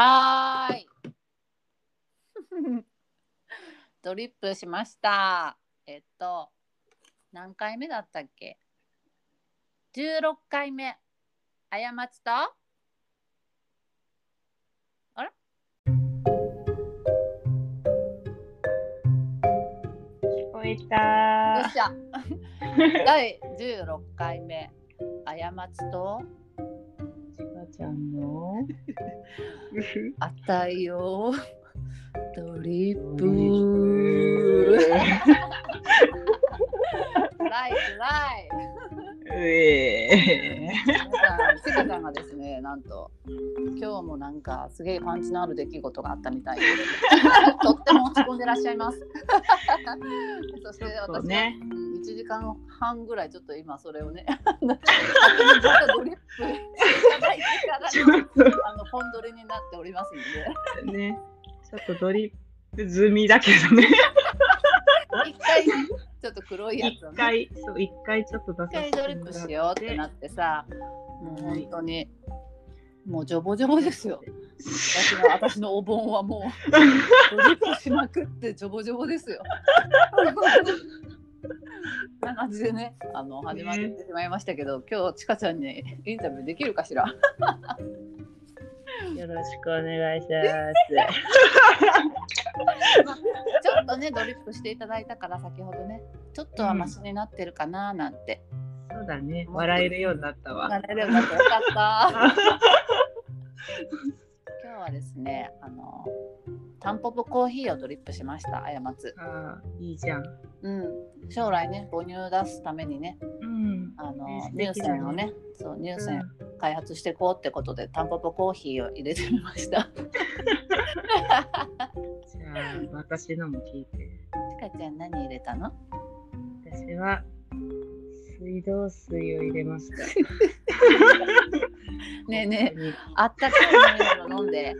はーい。ドリップしました。えっと、何回目だったっけ ?16 回目。過ちと？聞こえよたっしゃ。第16回目。過ちと？ちゃんの？あったよ。ドリップ。ライフライ。うえ皆さん、ちかちゃんがですね、なんと、今日もなんかすげえパンチのある出来事があったみたいで、とっても落ち込んでらっしゃいます。そして私ねうん1時間半ぐらいちょっと今それをね、あの本撮りになっておりますので、ね。ちょっとドリップ済みだけどね。一回ちょっと黒いや一つをね、回そう一回ちょっと出さ一回ドリップしようってなってさ、もうはい本当に、もうジョボジョボですよ。私の私のお盆はもうドリップしまくってジョボジョボですよ。な感じでね、あの始まってしまいましたけど、今日ちかちゃんにインタビューできるかしら？よろしくお願いしちょっとねドリップしていただいたから先ほどね、ちょっとはマシになってるかななんて。ますそうだね笑えるようになったわなれればよかった。今日はですね、あのタンポポコーヒーをドリップしました、過つ。あーいいじゃん。うん、将来ね母乳出すためにね。うん。あの、ね乳腺をねそう乳う腺ん。開発していこうってことで、タンポポコーヒーを入れてみました。ちじゃあ私のも聞いて。かちゃん何入れたの？私は水道水を入れました ねえねえ。えあったかい飲み物飲んで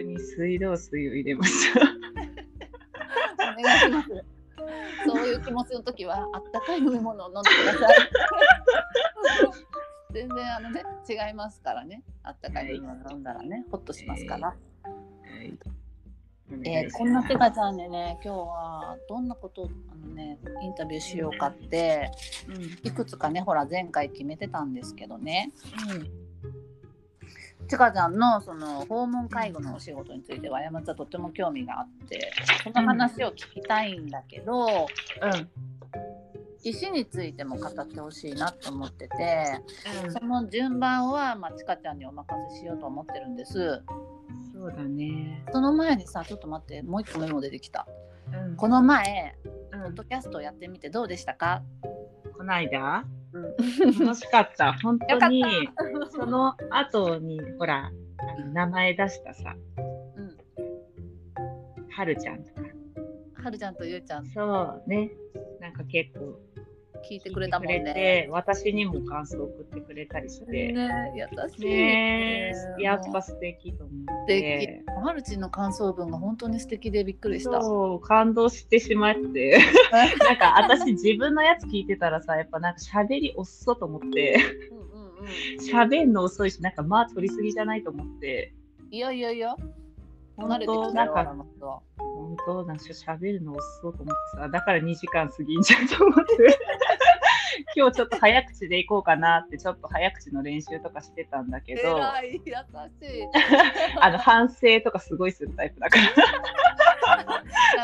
ここに水道水を入れましたお願いします。そういう気持ちの時はあったかい飲み物を飲んでください。全然あのね違いますからね。あったかい飲み物飲んだらね、ほっとしますから。はい。えーこんなてかちゃんでね今日はどんなことをあのねインタビューしようかってうん。いくつかねほら前回決めてたんですけどね。うんちかちゃんのその訪問介護のお仕事については山ちゃんとても興味があってその話を聞きたいんだけど、石についても語ってほしいなと思っててその順番は、まあ、ちかちゃんにお任せしようと思ってるんです。そうだね。その前にさちょっと待ってもう一個メモ出てきた。うん。この前うん。ポッドキャストをやってみてどうでしたか、こないだ？うん、楽しかった。本当によその後にほらあの名前出したさ、うん、はるちゃんとか。はるちゃんとゆうちゃんそうね。なんか結構聞いてくれたもんね。て私にも感想を送ってくれたりして。ね優しい。ねえやっぱ素敵と思素って敵。。はるちんの感想文が本当に素敵でびっくりした。そう感動してしまって なんか私自分のやつ聞いてたらさやっぱなんか喋り遅っと思ってうんうんうん。の遅いしなんかまあ取りすぎじゃないと思っていやいやいや。本慣れて当きた本当なんか喋るの遅そうと思ってさだから2時間過ぎんじゃんと思って。今日ちょっと早口でいこうかなってちょっと早口の練習とかしてたんだけど。優しい。あの反省とかすごいするタイプだから。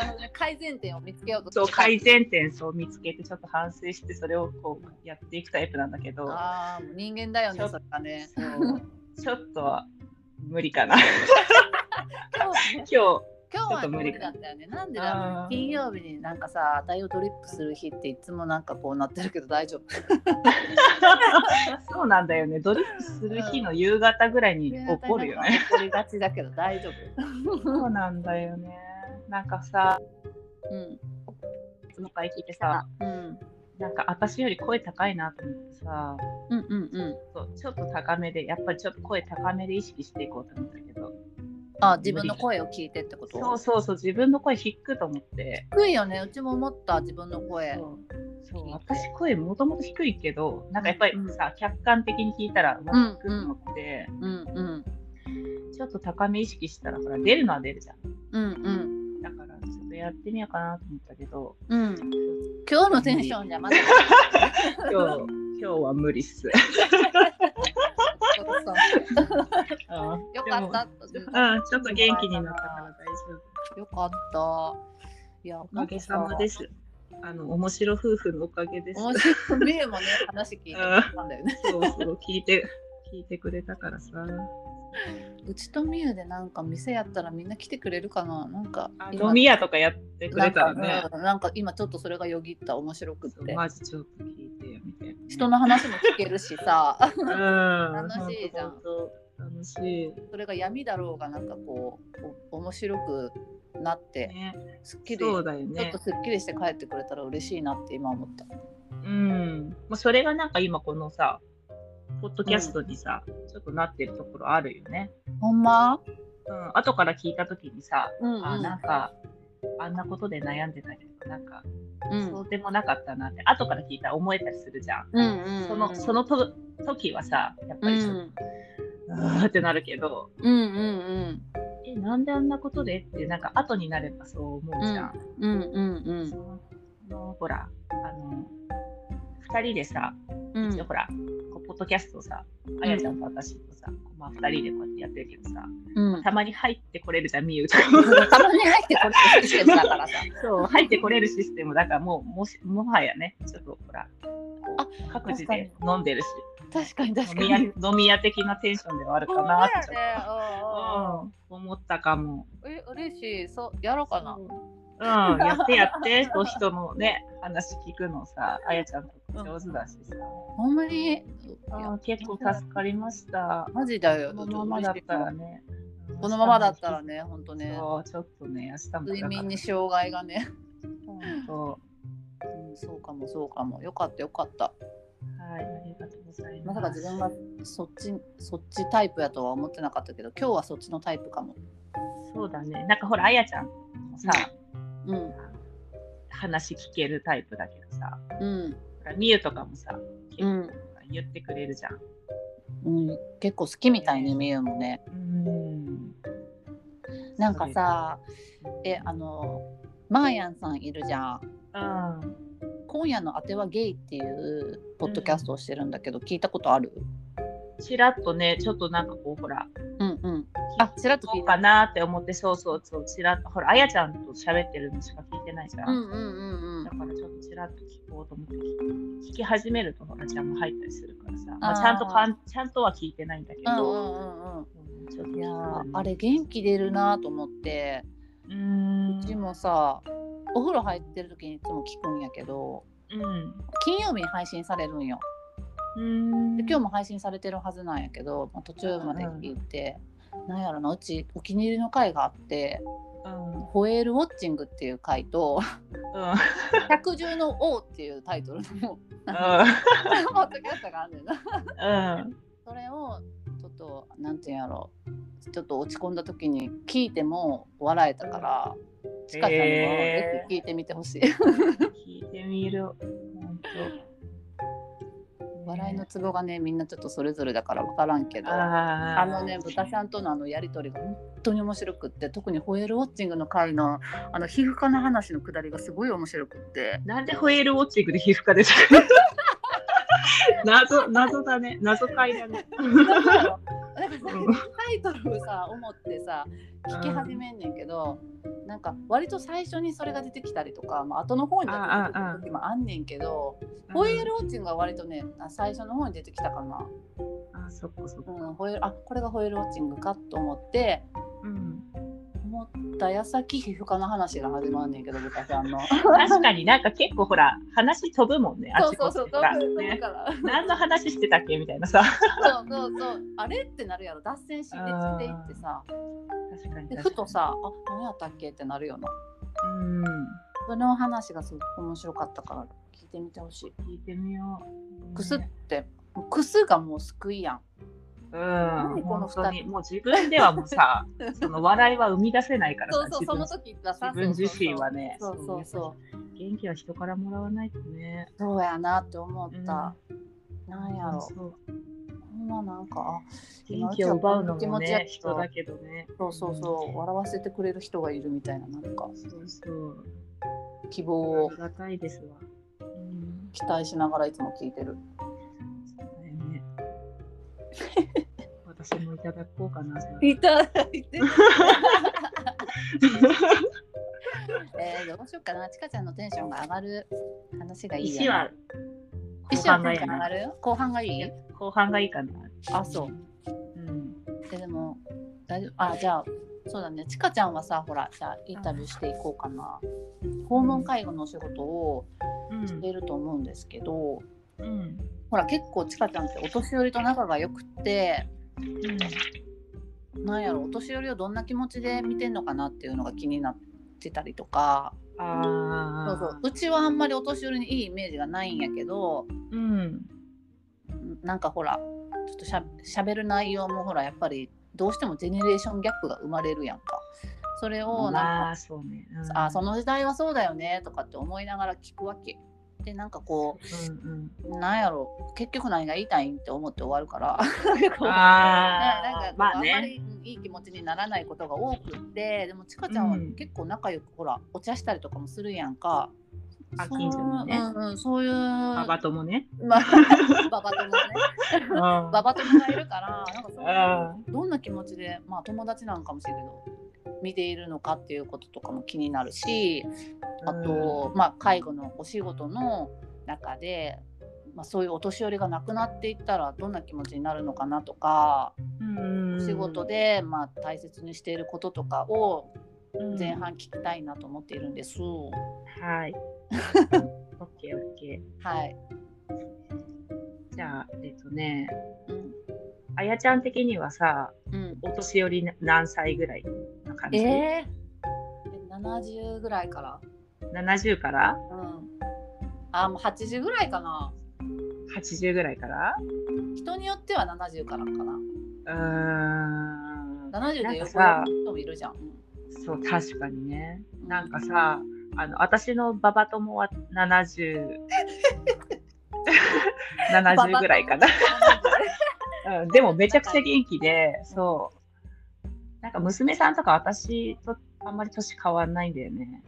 あのね改善点を見つけようと。そう改善点そう見つけてちょっと反省してそれをこうやっていくタイプなんだけど。あ人間だよね、ちょっそれがね。ちょっと無理かな。今日ね今日は無理だったよね。なんでだ金曜日になんかさ、値をドリップする日っていつもなんかこうなってるけど大丈夫？そうなんだよねドリップする日の夕方ぐらいに起こるよね。怒りがちだけど大丈夫。そうなんだよねなんかさうん。その回聞いてさうん。なんか私より声高いなと思ってさうんうんうん。そうちょっと高めでやっぱりちょっと声高めで意識していこうと思ったけどあ、自分の声を聞いてってこと？そうそうそう自分の声低くと思って低いよね。うちも思った、自分の声。そう私声もともと低いけどなんかやっぱりうんさ、客観的に聞いたらううんわ低くと思って、うんうん。ちょっと高め意識したらほら出るのは出るじゃん。うんうんだからちょっとやってみようかなと思ったけど、うん今日のテンションじゃまだ 今日今日は無理っす。そうそううんよかったうん、ちょっと元気になったから大丈夫。よかったいやおかげさまです。あの面白夫婦のおかげです。面白いもね話聞いてたんだよねそうそう聞いて聞いてくれたからさ。うちとみゆでなんか店やったらみんな来てくれるかな？なんか飲み屋とかやってくれたらねなん。か今ちょっとそれがよぎった面白くってマジちょっと聞いてよみたいな。人の話も聞けるしさうん楽しいじゃん楽しい。それが闇だろうがなんかこうお面白くなってね、すっきり、そうだよねちょっと。すっきりして帰ってくれたら嬉しいなって今思ったうん。まあ、それがなんか今このさ、ポッドキャストにさ、ちょっとなってるところあるよね。ほんま？うん。後から聞いたときにさ、うんうんあ、なんか、あんなことで悩んでたけど、なんか、うんそうでもなかったなって、後から聞いたら思えたりするじゃん。うんうんうんその、そのと時はさ、やっぱりちょっと、うーってなるけど、うんうんうんえ、なんであんなことでって、なんか後になればそう思うじゃん。うんうんうんそのほら、あの、二人でさ、うん。ほら、こうポッドキャストをさ、あやちゃんと私とさ、まあ二人でこうやってやってるけどさ、うん。たまに入ってこれるじゃん、みゆとか。たまに入ってこれるシステムだからさ。そう、入ってこれるシステムだから、もう、もし、もはやね、ちょっとほら、あ各自で飲んでるし、確かに確か飲み屋に飲み屋的なテンションではあるかなってちょっと、うん、思ったかも。え嬉しい。そうやろうかなうん、やってやって、こ う人のね、話聞くのさ、あやちゃんとか上手だしさ、ほんまに？結構助かりました。マジだよこのままだったらね。このままだったらねほんとねそう、ちょっとね、明日も。睡眠に障害がね、そうん、そうかもそうかもよかったよかったう。はい、ありがとうございま。ますさか自分がそっちそっちタイプやとは思ってなかったけど今日はそっちのタイプかもそうだね。なんかほら、あやちゃんもさ、うん。話聞けるタイプだけどさ、うん。みゆとかもさ、結構うん、言ってくれるじゃん。うん、結構好きみたいねみゆもね。うん。なんかさえあのマーヤンさんいるじゃん。うん。今夜のあてはゲイっていうポッドキャストをしてるんだけど、聞いたことある？ちらっとね、ちょっとなんかこう、ほら、うんうんあちらっと聞そうかなって思って、そうそうそう、ちらっと、ほら、あやちゃんと喋ってるのしか聞いてないじゃん。うんうんうんうん。だからちょっとちらっと聞こうと思って聞聞き始めるとほらちゃんも入ったりするからさ、まあ、ちゃんとかんちゃんとは聞いてないんだけど、いやあれ元気出るなと思って。うーん。うちもさお風呂入ってる時にいつも聞くんやけどうん。金曜日に配信されるんよ。うーん。で今日も配信されてるはずなんやけど、まあ、途中まで聞いて、なんやろなうちお気に入りの回があってうん「ホエールウォッチング」っていう回とうん「百獣の王」っていうタイトルのポッドキャストがあん。ねんな。うん。それをちょっとなんていうんやろちょっと落ち込んだ時に聞いても笑えたからちかちゃんにもぜひ聞いてみてほしい。聞いてみる。本当笑いのツボがねみんなちょっとそれぞれだから分からんけど。あのね豚ちゃんとのあのやり取りが本当に面白くって特にホエールウォッチングの回のあの皮膚科の話のくだりがすごい面白くって。なんでホエールウォッチングで皮膚科ですか 謎謎だね。謎解だね。なんかさタイトルをさ思ってさ聞き始めんねんけど、なんか割と最初にそれが出てきたりとか、まあ後の方に出てきた時もあんねんけど、ホエールウォッチングは割とねあ最初の方に出てきたかな、あそっかそっか。うん、ホエールあこれがホエールウォッチングかと思ってうん思った矢先皮膚科の話が始まんねんけど豚ちゃんの。確かになんか結構ほら話飛ぶもんねあそうちこそうそう、ちほら飛ぶから。何の話してたっけみたいなさそうそうそう、あれってなるやろ、脱線してしていってさ、確かにで確かにふとさ、あ、何やったっけってなるよな。うんその話がすごく面白かったから、聞いてみてほしい。聞いてみようくすって、くすがもう救いやん。うん。何この本当に。もう自分ではもうさ その笑いは生み出せないからさそうそう、その時はさ、自分自身はねそうそうそう。元気は人からもらわないとね。そうやなって思った。なんやろ、そうほんんはなんかあ元気を奪うのもね人だけどね。そうそうそう。笑わせてくれる人がいるみたいななんか。そうそう。希望を。ありがたいですわ、うん、期待しながらいつも聞いてる。私もいただこうかないただいて。えー、どうしようかな。ちかちゃんのテンションが上がる話がいい石は後石は半テンがいいなション上がる？後半がいい後半がいい？かなあ、そう。うんえでも、大丈夫？あ、じゃあ、そうだね。ちかちゃんはさ、ほら、じゃあインタビューしていこうかな。訪問介護のお仕事をうんしてると思うんですけど、うんほら、結構ちかちゃんってお年寄りと仲が良くって、なんやろ、お年寄りをどんな気持ちで見てんのかなっていうのが気になってたりとか、ああそうそう。うちはあんまりお年寄りにいいイメージがないんやけどうん。なんかほらちょっとしゃしゃべる内容もほらやっぱりどうしてもジェネレーションギャップが生まれるやんか。それをまなんあそうね、うん。か、あその時代はそうだよねとかって思いながら聞くわけ。でなんかこうんうん。うなんやろ結局何が言いたいんって思って終わるから。あねなんかまああんまねりうんいい気持ちにならないことが多くってでもちかちゃんはうん。結構仲良く、ほらお茶したりとかもするやんか。そうあ近所にね。うんうん、そういうババ友ね。まあ、ババ友ね。バババ友がいるから、なんかそどんな気持ちで、まあ友達なんかもしれんけど、見ているのかっていうこととかも気になるし、あと、まあ介護のお仕事の中で、まあそういうお年寄りが亡くなっていったらどんな気持ちになるのかなとか、うん。お仕事でまあ大切にしていることとかをうん。前半聞きたいなと思っているんです。はい。オッケーオッケはい。ーじゃあえっとねうん。あやちゃん的にはさうん。お年寄り何歳ぐらいな感じ、えー、70ぐらいから70から？うん。あ、もう80ぐらいかな。80ぐらいから？人によっては70からかな。うーん70で横なんかさの人もいるじゃん。そう確かにねなんかさあの私のババ友は70 70ぐらいかな、うん、でもめちゃくちゃ元気でそう。なんか娘さんとか私とあんまり年変わんないんだよね。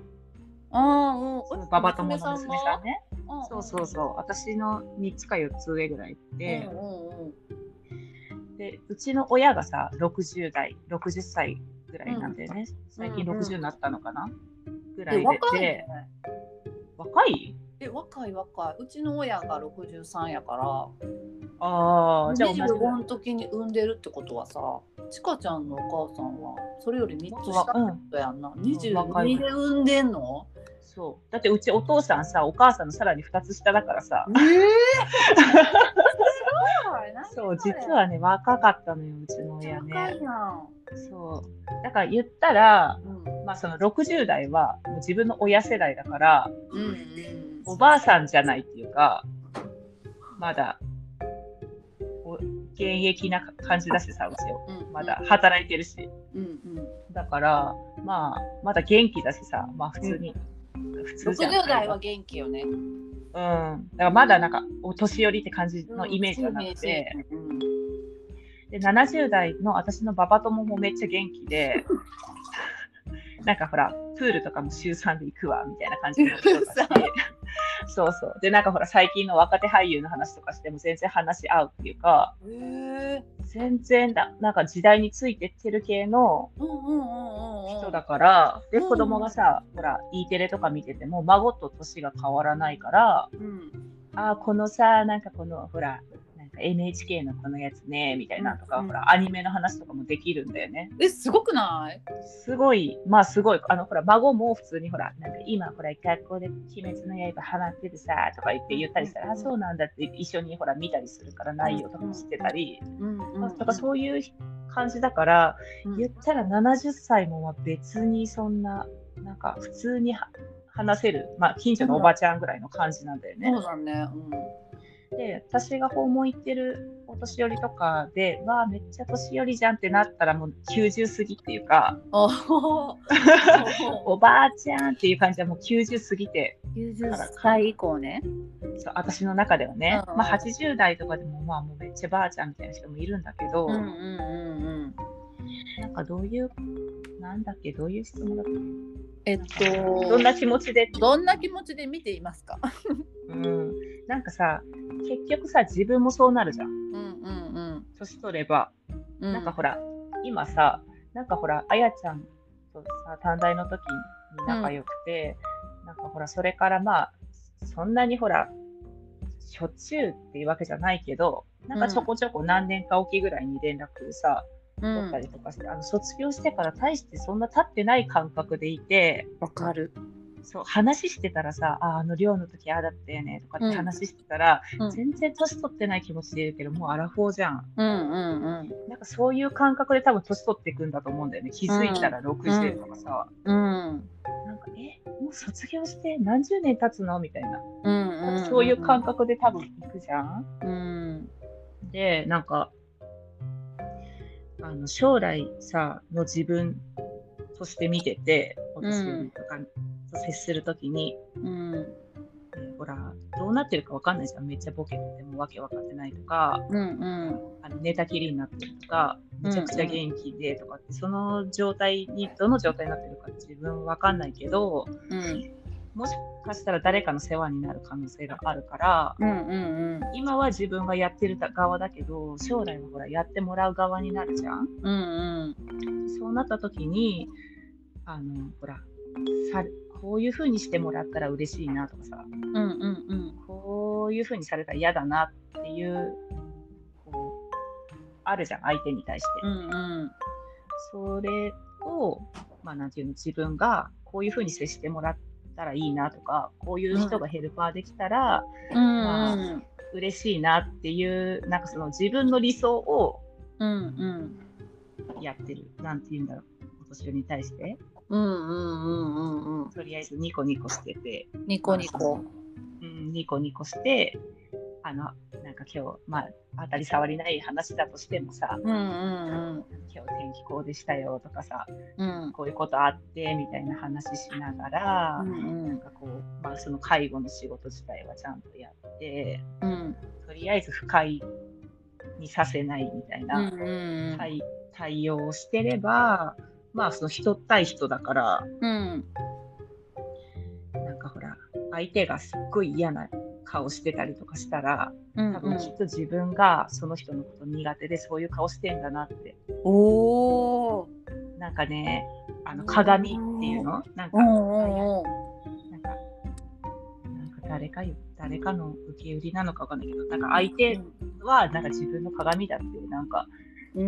うん。うん。ババ友の娘さんね。も？そうそうそう。私の3つか4つ上ぐらいで、うんうんうん。でうちの親がさ60代60歳ぐらいなんだよね、最近うんうん。60になったのかな、ぐらえ、いで。若い？え、若い若い。うちの親が63やから、ああじゃあ同じ。ぐら25いの時に産んでるってことはさ、ちかちゃんのお母さんはそれより3つ下ってことやんな。若い。22で産んでんの？そう。だってうちお父さんさお母さんのさらに2つ下だからさ。ええー、そう実はね若かったのようちの親若ね。そう。だから言ったらうん。まあその60代はもう自分の親世代だからうんうん。おばあさんじゃないっていうかまだお現役な感じだしさうちうん。まだ働いてるし。うんうん。だからまあまだ元気だしさまあ普通に、普通じゃん。60代は元気よね。うん、だからまだなんかお年寄りって感じのイメージがなくて、うん。で70代の私のババ友もめっちゃ元気で なんかほらプールとかも週3で行くわみたいな感じの人だし週三 そうそうでなんかほら最近の若手俳優の話とかしても全然話し合うっていうか。全然だなんか時代についてってる系の。人だから、でうん子供がさ、ほら E テレとか見てても孫と年が変わらないからうん。あーこのさなんかこのほら NHK のこのやつねみたいなとか、うんほらアニメの話とかもできるんだよね。え、すごくない？すごいまあすごい。あのほら孫も普通にほらなんか今ほら学校で「鬼滅の刃」ハマっててさとか言って言ったりしたら、うんあそうなんだって一緒にほら見たりするから内容とかも知ってたり、うんうんうん。とかそういう感じだから、うん。言ったら70歳もまあ別にそんななんか普通には話せる、まあ、近所のおばちゃんぐらいの感じなんだよね。そうだね。で、私が訪問行ってるお年寄りとかで、わあ、めっちゃ年寄りじゃんってなったら、もう90過ぎっていうか、おばあちゃんっていう感じはもう90過ぎて、90歳以降ね。そう私の中ではね、うんうん。まあ、80代とかでも、まあ、もうめっちゃばあちゃんみたいな人もいるんだけど、うんうんうんなんかどういう、なんだっけ、どういう質問だった？っえっけと、どんな気持ちで？どんな気持ちで見ていますか？うん、なんかさ、結局さ、自分もそうなるじゃん。うんうん年取れば。うん。なんかほら、今さ、なんかほら、あやちゃんとさ、短大の時に仲良くて、なんかほら、それからまあ、そんなにほら、しょっちゅうっていうわけじゃないけど、なんかちょこちょこ何年かおきぐらいに連絡さ、うん取ったりとかして、あの卒業してから大してそんな経ってない感覚でいて、わかる。そう話してたらさ、ああの寮の時ああだったよねとかっうんて話してたら、うん全然年取ってない気持ちでいるけど、もうアラフォーじゃん。うんうんうん。なんかそういう感覚で多分年取っていくんだと思うんだよね。気づいたら60とかさ。うんなんか、え、もう卒業して何十年経つのみたいな。うんうん。そういう感覚で多分いくじゃん。うん。で、なんか、あの将来さ、の自分として見てて、お年寄りとかと接するときに、うんえーほら、どうなってるかわかんないじゃん。めっちゃボケててもわけわかってないとか、うんうん。あの寝たきりになってるとか、めちゃくちゃ元気でとかって、その状態に、どの状態になってるか自分わかんないけど、うんもしかしたら誰かの世話になる可能性があるから、うんうん今は自分がやってる側だけど、将来はほら、やってもらう側になるじゃん。うんうんそうなった時に、あの、ほら、さこういう風にしてもらったら嬉しいなとかさ、うんうんうんこういう風にされたら嫌だなっていう、こう、あるじゃん、相手に対して。うんうんそれを、まあ、なんていうの、自分がこういう風に接してもらったらいいなとか、こういう人がヘルパーできたらうん嬉しいなっていう、なんかその自分の理想をうんやってる。なんていうんだろう、お年寄りに対して。うんうんうんうんうん。とりあえずニコニコしてて、ニコニコ。うん、ニコニコして、あの、なんか今日、まあ、当たり障りない話だとしてもさ、うんうん今日天気こうでしたよとかさ、うん。うんこういうことあってみたいな話しながら、うんなんかこう、まあ、その介護の仕事自体はちゃんとやって、うん。とりあえず不快にさせないみたいうんなうん。対対応をしてれば、まあその人対人だから、うん。なんかほら、相手がすっごい嫌な顔してたりとかしたら、うん多分きっと自分がその人のこと苦手でそういう顔してんだなって。おおなんかね、あの鏡っていうの？なんか、なんか、誰かよ、誰かの受け売りなのかわかんないけど、なんか相手はなんか自分の鏡だって、なんか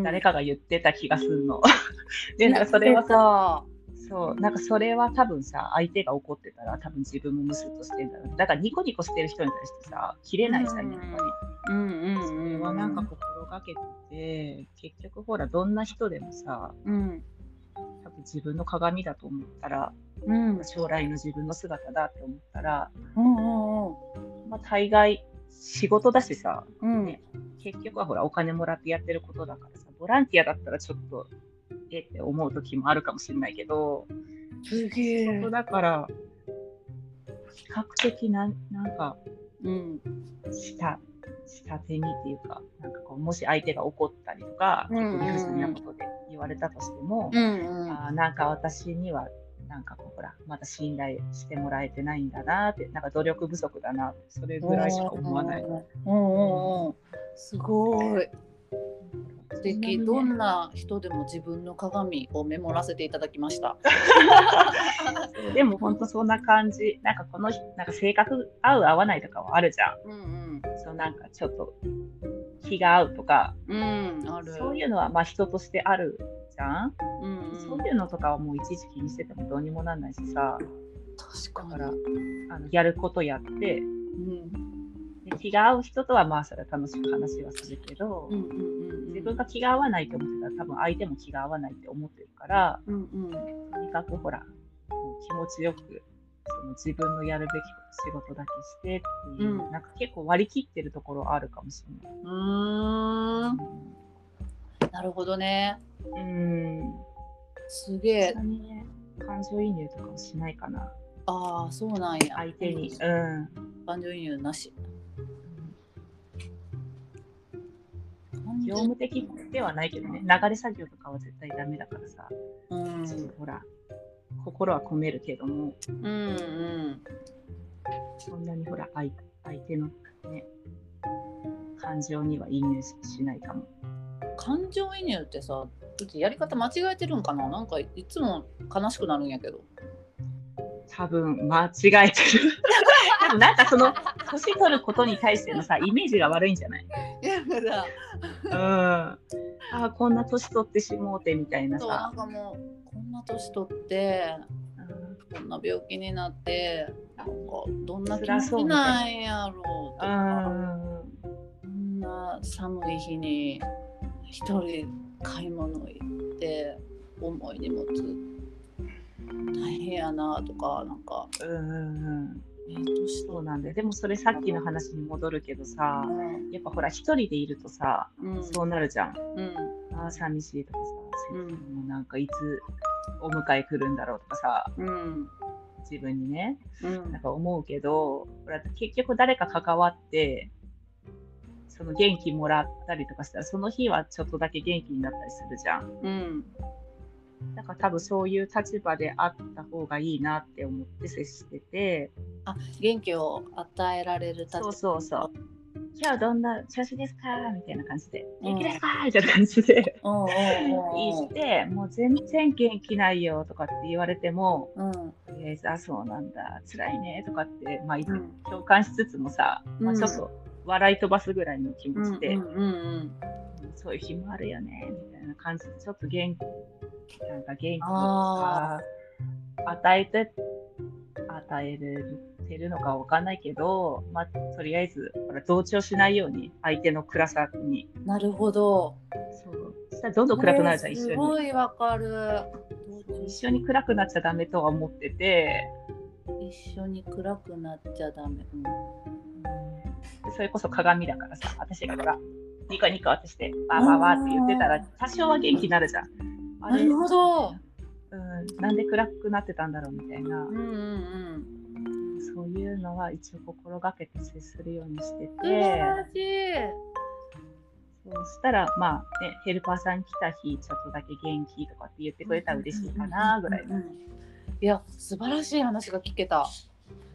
誰かが言ってた気がするの。で、なんかそれはさ、さそう、なんかそれは多分さ、相手が怒ってたら多分自分もムスッとしてんだろう。だからニコニコしてる人に対してさ、切れないさ、うん。やっぱり。うんうんそれはなんか心がけてて、結局ほら、どんな人でもさ、うん。多分自分の鏡だと思ったら、うん。将来の自分の姿だって思ったら、うんうん。まあ、大概仕事だしさ、うん。ね。結局はほら、お金もらってやってることだからさ、ボランティアだったらちょっと、えって思う時もあるかもしれないけど、すげえ。だから、比較的なんなんか、うん下、下手にっていうか、なんかこう、もし相手が怒ったりとか、うんうん。うん結構理不尽なことで言われたとしても、うんうん。あーなんか私には、なんかこう、ほら、まだ信頼してもらえてないんだなって、なんか努力不足だなって、それぐらいしか思わない。うんうんうん。すごい素敵。どんな人でも自分の鏡をメモらせていただきました。でも本当そんな感じ。なんかこの人、なんか性格合う合わないとかはあるじゃん。うんそうなんかちょっと気が合うとか、うんうんある。そういうのはまあ人としてあるじゃん。うんうん。そういうのとかはもういちいち気にしててもどうにもなんないしさ、確かだかにらあのやることやって、うんで気が合う人とはまあそれは楽しく話はするけど、うんうんうん自分が気が合わないと思ってたら多分相手も気が合わないって思ってるから、うんうんとにかくほら、気持ちよくその自分のやるべき仕事だけしてっていう、うん、なんか結構割り切ってるところあるかもしれない。うん、なるほどね。うん。すげえ。ね、感情移入とかもしないかな。ああ、そうなんや。相手に。うん。感情移入なし。業務的ではないけどね、流れ作業とかは絶対ダメだからさ、うん、ほら、心は込めるけども、うんうん、そんなにほら相、相手のね、感情には移入しないかも。感情移入ってさ、うちやり方間違えてるんかな？なんかいつも悲しくなるんやけど。多分間違えてる。でもなんかその年取ることに対してのさイメージが悪いんじゃない？いやだ。うん。ああこんな年取ってしもうてみたいなさ。なんかもうこんな年取って、うん、こんな病気になってなんかどんな気持ちなんやろうとか。こんな寒い日に一人買い物行って重い荷物大変やなとかなんか。うんうんうん。えー、そうなんででもそれさっきの話に戻るけどさ、うん、やっぱほら一人でいるとさ、うん、そうなるじゃん。うん、ああ寂しいとかさ、うん、もうなんかいつお迎え来るんだろうとかさ、うん、自分にね、うん、なんか思うけどほら結局誰か関わってその元気もらったりとかしたらその日はちょっとだけ元気になったりするじゃん。うんだから多分そういう立場であった方がいいなって思って接してて。あ元気を与えられる立場。そうそうそう。今日どんな調子ですかみたいな感じで、元気ですかみたいな感じで。言いして、もう全然元気ないよとかって言われても、うん、とりあえず、あ、そうなんだ、辛いねとかって、まあ、共感しつつもさ、まあ、ちょっと笑い飛ばすぐらいの気持ちで、そういう日もあるよね、みたいな感じで、ちょっと元気なんか元気とか与えて与えてるのかわかんないけど、まあ、とりあえず同調しないように相手の暗さに。なるほど。そうそしたらどんどん暗くなるじゃん、一緒に。すごいわかる。一緒に暗くなっちゃダメとは思ってて。一緒に暗くなっちゃダメ。うん、それこそ鏡だからさ、私がほら、ニコニコってして、わーわーわーって言ってたら、多少は元気になるじゃん。なるほど、うん、なんで暗くなってたんだろうみたいな、うんうんうん、そういうのは一応心がけて接するようにしてて。そうしたらまあねヘルパーさん来た日ちょっとだけ元気とかって言ってくれたら嬉しいかなぐらい、いや素晴らしい話が聞けた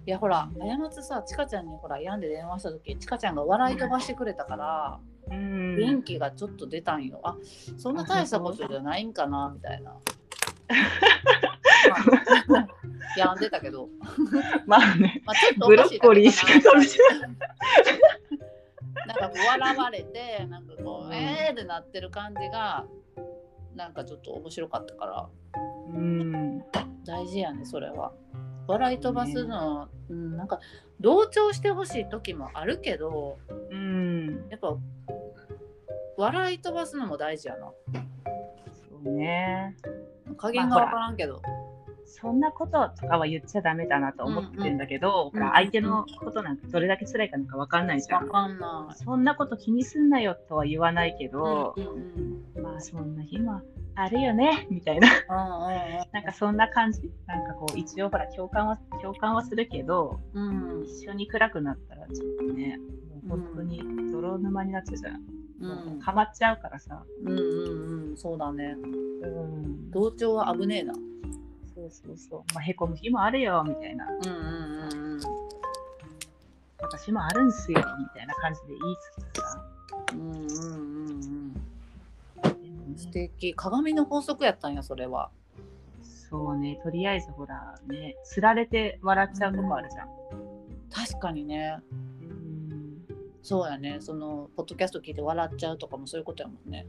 いやほら過ちさちかちゃんにほら病んで電話した時ちかちゃんが笑い飛ばしてくれたから、うん、元気がちょっと出たんよあそんな大したことじゃないんかなみたいな。病んでたけど。まあね。まあ、ちょっとブロッコリーしか食べてない。なんか笑われて、なんかこう、えーってなってる感じが、なんかちょっと面白かったから。うん。大事やね、それは。笑い飛ばすの、ね、うん、なんか同調してほしい時もあるけど、うん、やっぱ笑い飛ばすのも大事やな。そうね。加減が分からんけど。そんなこととかは言っちゃダメだなと思ってるんだけど、うんうん、相手のことなんかどれだけ辛いかなんか分かんないじゃん。分かんない。そんなこと気にすんなよとは言わないけど、うんうんうん、まあそんな日もあるよねみたいな。なんかそんな感じ。なんかこう一応ほら共感は共感はするけど、うん、一緒に暗くなったらちょっとねもう本当に泥沼になっちゃうじゃん、うん、ハマっちゃうからさ。うんうんうんそうだね。うん。同調は危ねえな。そうそうそう。まあへこむ日もあるよみたいな。うんうんうんうん。私もあるんすよみたいな感じで言いつつさ。うんうんうんうん素敵。鏡の法則やったんやそれは。そうね。とりあえずほらねつられて笑っちゃうとこあるじゃん、確かにね。うん。そうやね。そのポッドキャスト聞いて笑っちゃうとかもそういうことやもんね。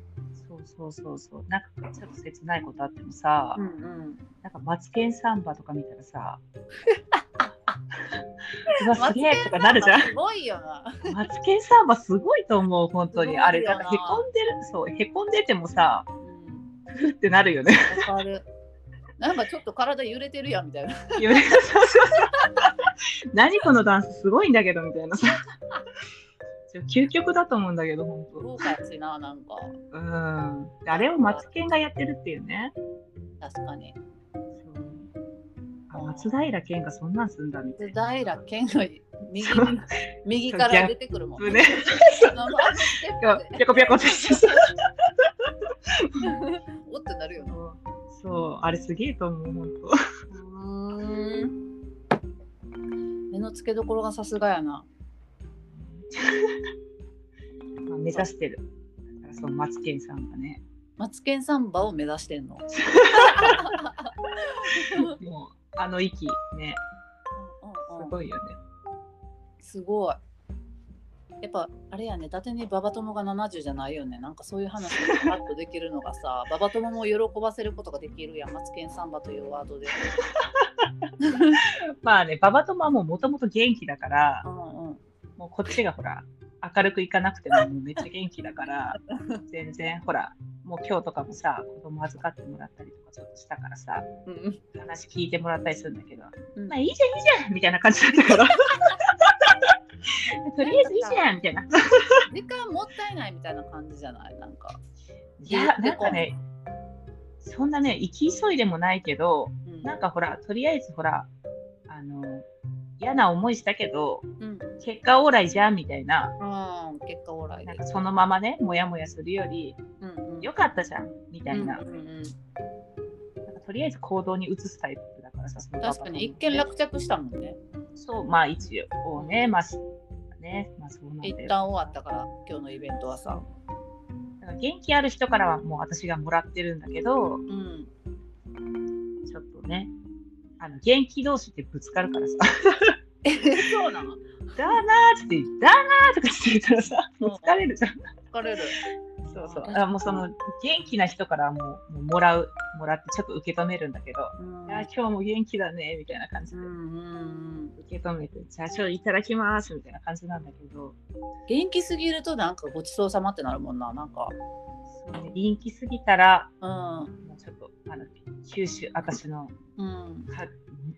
そうそうそうそう。なんかちょっと切ないことあってもさ、うんうん、なんかマツケンサンバとか見たらさ うわすげえとかなるじゃん。すごいよな。マツケンサンバすごいと思う、本当に。あれ、なんかへこんでる、そう、へこんでてもさ、ふ、うん、ってなるよね。わかる。なんかちょっと体揺れてるやんみたいな。揺れそうそうそう何このダンスすごいんだけどみたいなさ。究極だと思うんだけど、本当。豪華やしな、なんか。うん。あれをマツケンがやってるっていうね。確かに。松平健がそんなんすんだみたいで、な。平健が右右から出てくるもん。ね。ぴょこぴょこって。おってなるよな。そう、あれすげえと思う、本うーん。目の付けどころがさすがやな。当。まあ、目指してる。だからそのマツケンさんがね。マツケンサンバを目指してんの。もう、あの息ね、うんうんうんすごいよね。すごい。やっぱあれやね、伊達にババ友が70じゃないよね。なんかそういう話がパッとできるのがさ、ババ友も喜ばせることができるやん、マツケンサンバというワードで。まあね、ババトマはもうもともと元気だからう、んうん。もうこっちがほら、明るくいかなくてももうめっちゃ元気だから、全然ほら、もう今日とかもさ、子供預かってもらったりとかちょっとしたからさ、うん話聞いてもらったりするんだけど、うんまあいいじゃんいいじゃんみたいな感じだったから。とりあえずいいじゃんみたいな。時間もったいないみたいな感じじゃない？なんか。いや、なんかね、そんなね、行き急いでもないけど、うんなんかほら、とりあえずほら、あの、嫌な思いしたけど、うん、結果オーライじゃんみたいな、うん、結果オーライでなんか。そのままね、もやもやするより、うんうんよかったじゃんみたいな、うんうんうんなんかとりあえず行動に移すタイプだからさ、確かに一見落着したもんね。そう、まあ一応ね、まあ、しね、まあそうなんだよ。一旦終わったから、今日のイベントはさ。元気ある人からはもう私がもらってるんだけど、うん。ちょっとね、あの元気同士ってぶつかるからさ、え、そうなのだなーってだなーとかって言ったらさ、もう疲れるじゃん。疲れる。そうそう。あもうその元気な人からはもうもうもらう、もらってちょっと受け止めるんだけど、うんいや今日も元気だねみたいな感じでうん受け止めて、じゃあちょいただきますみたいな感じなんだけど、元気すぎるとなんかごちそうさまってなるもんな。なんか。そうね、元気すぎたら、うん。もうちょっとあの吸収、私のうん。か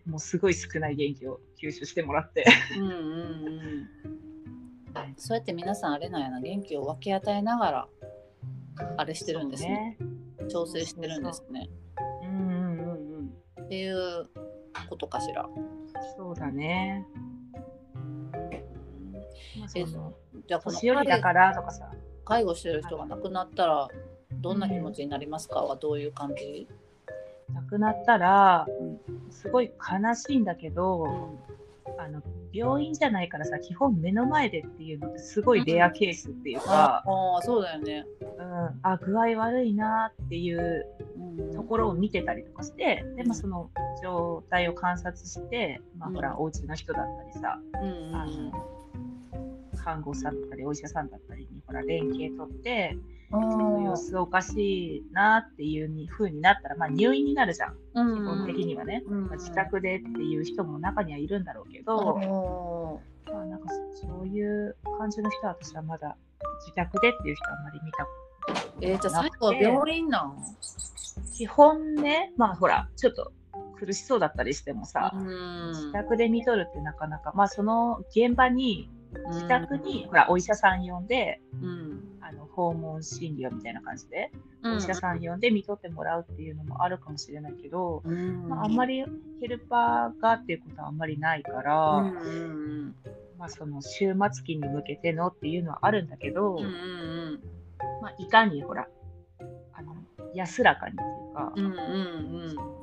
もうすごい少ない元気を吸収してもらって。うんうんうん。そうやって皆さんあれなんやな、元気を分け与えながら、あれしてるんですね。ね。調整してるんですね。うんうんうんうん。っていうことかしら。そうだね。まあ、そえのじゃあこの年寄りだからとかさ、介護してる人が亡くなったらどんな気持ちになりますか？はどういう感じ、亡くなったらうんすごい悲しいんだけど、あの病院じゃないからさ基本目の前でっていうのってすごいレアケースっていうあか、あそうだよね。うん、あ具合悪いなっていううん。ところを見てたりとかしてで、まあ、その状態を観察して、まあ、うん。ほらお家の人だったりさ、うん。あの看護師さんだったりお医者さんだったりにほら連携取ってうんちょっと様子おかしいなっていうに風になったら、まあ、入院になるじゃん。うん基本的にはね、うんまあ、自宅でっていう人も中にはいるんだろうけど、うんまあ、なんかそういう感じの人は私はまだ自宅でっていう人はあんまり見たえー、じゃあ最後は病院なん？基本ねまあほらちょっと苦しそうだったりしてもさ、うん。自宅で見とるってなかなかまあその現場に自宅に、ほらお医者さん呼んでうん。あの訪問診療みたいな感じで、うん。お医者さん呼んで見とってもらうっていうのもあるかもしれないけど、うん。まあ、あんまりヘルパーがっていうことはあんまりないから、うんうんまあ、その終末期に向けてのっていうのはあるんだけど、うんうん。まあ、いかにほらあの安らかにっていうか、うんうんうん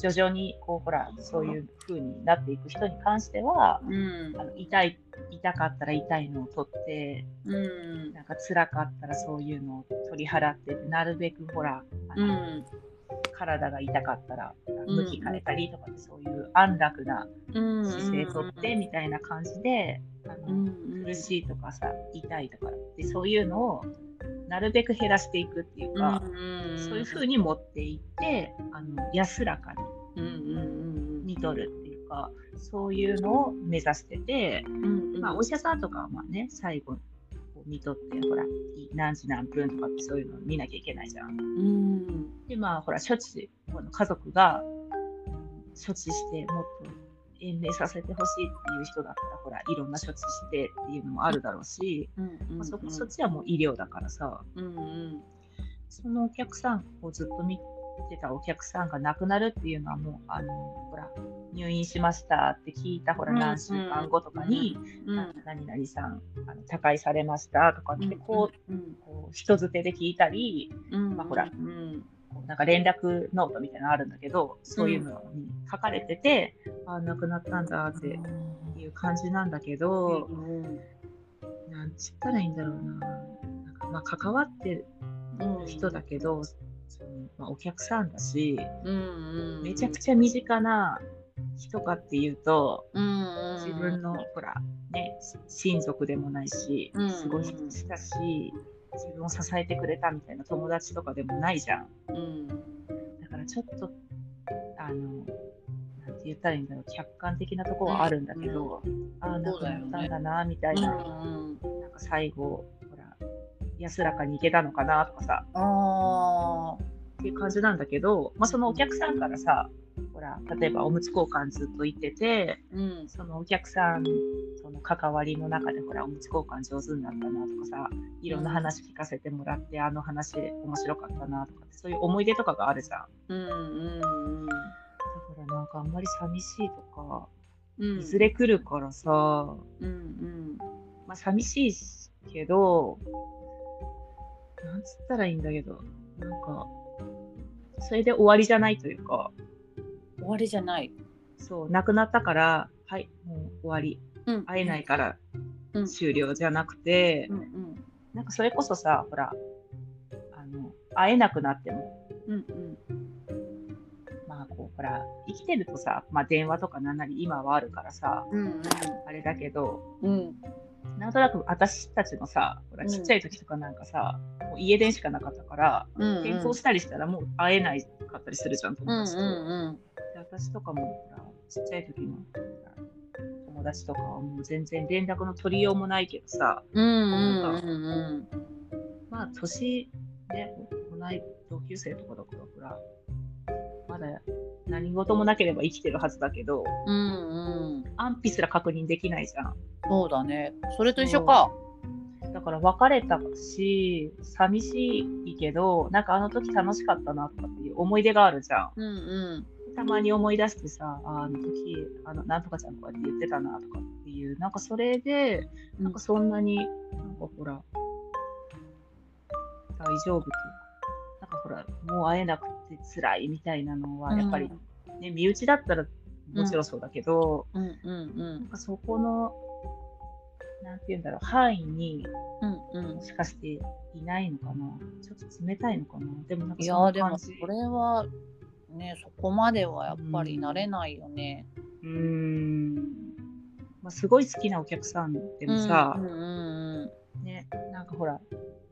徐々にこうほらそういう風になっていく人に関しては、うん。あの痛い痛かったら痛いのを取ってうん。なんか辛かったらそういうのを取り払ってなるべくほらあの、うん。体が痛かったらうん。向き変えたりとかってそういう安楽なうん姿勢とってみたいな感じで、あのうん苦しいとかさ痛いとかでそういうのをなるべく減らしていくっていうか、うんそういう風に持っていってあの安らかうんうんに取るっていうかそういうのを目指してて、うんうん。まあ、お医者さんとかはまあね最後見とってほら何時何分とかってそういうの見なきゃいけないじゃん。うん。でまあほら処置この家族が処置してもっと延命させてほしいっていう人だったらほらいろんな処置してっていうのもあるだろうし、うん。まあ、そこそっちはもう医療だからさ。うんうん。そのお客さんをずっと見てたお客さんが亡くなるっていうのはもうあのほら入院しましたって聞いたほらうん何週間後とかに、うんな何々さんあの他界されましたとかってこう,、うん。こう人づてで聞いたりうんまあほらうんこうなんか連絡ノートみたいなのあるんだけどそういうのに書かれてて、ああ亡くなったんだっていう感じなんだけど、うんなんつったらいいんだろうな。なんかまあ関わってるうん人だけど、まあ、お客さんだし、うんうん。めちゃくちゃ身近な人かっていうと、うんうん自分の、ほら、ね、親族でもないし、うんすごい親しし、自分を支えてくれたみたいな友達とかでもないじゃん。うん。だからちょっと、あの、なんて言ったらいいんだろう、客観的なところはあるんだけど、ああ、亡くなったんだな、みたいな、うん。なんか最後、ほら、安らかに行けたのかなとかさ、あっていう感じなんだけど、まあ、そのお客さんからさ、ほら、例えばおむつ交換ずっと行ってて、ーうん。そのお客さんとの関わりの中で、ほら、おむつ交換上手になったなとかさ、いろんな話聞かせてもらって、あの話面白かったなとかって、そういう思い出とかがあるじゃん。うんうん。だからなんかあんまり寂しいとか、うん。いずれ来るからさ、うんうん。まあ寂しいけど、なんつったらいいんだけど、なんか、それで終わりじゃないというか、終わりじゃない。そう、亡くなったから、はい、もう終わり。うん。会えないからうん。終了じゃなくて、うんうん。なんかそれこそさ、ほら、あの、会えなくなっても、うんうん。まあこう、ほら、生きてるとさ、まあ電話とかなんなり今はあるからさ、うん。あれだけど、うんなんとなく私たちのさ、ほら、ちっちゃい時とかなんかさ、もう家電しかなかったから、うんうん。転校したりしたらもう会えないかったりするじゃん、友達と。うんうんで私とかもほらちっちゃい時の友達とかはもう全然連絡の取りようもないけどさ、うんうんうんまあ年ね、同い同級生とかだからほら、まだ何事もなければ生きてるはずだけど、うんうん。安否すら確認できないじゃん。そうだね。それと一緒か。だから別れたし、寂しいけど、なんかあの時楽しかったなとかっていう思い出があるじゃん。うんうん。たまに思い出してさ、ああの時、あの、なんとかちゃんとかって言ってたなとかっていう、なんかそれで、なんかそんなに、なんかほら、大丈夫というか、なんかほら、もう会えなくて辛いみたいなのは、やっぱり、ね、身内だったらもちろんそうだけど、うんうんなんかそこの、なんて言うんだろう、範囲にうんうんもしかしていないのかな？ちょっと冷たいのかな？でもなんかいやでも。それはねそこまではやっぱりなれないよね。うーん。まあ、すごい好きなお客さんでもさ、うんうんね、なんかほら、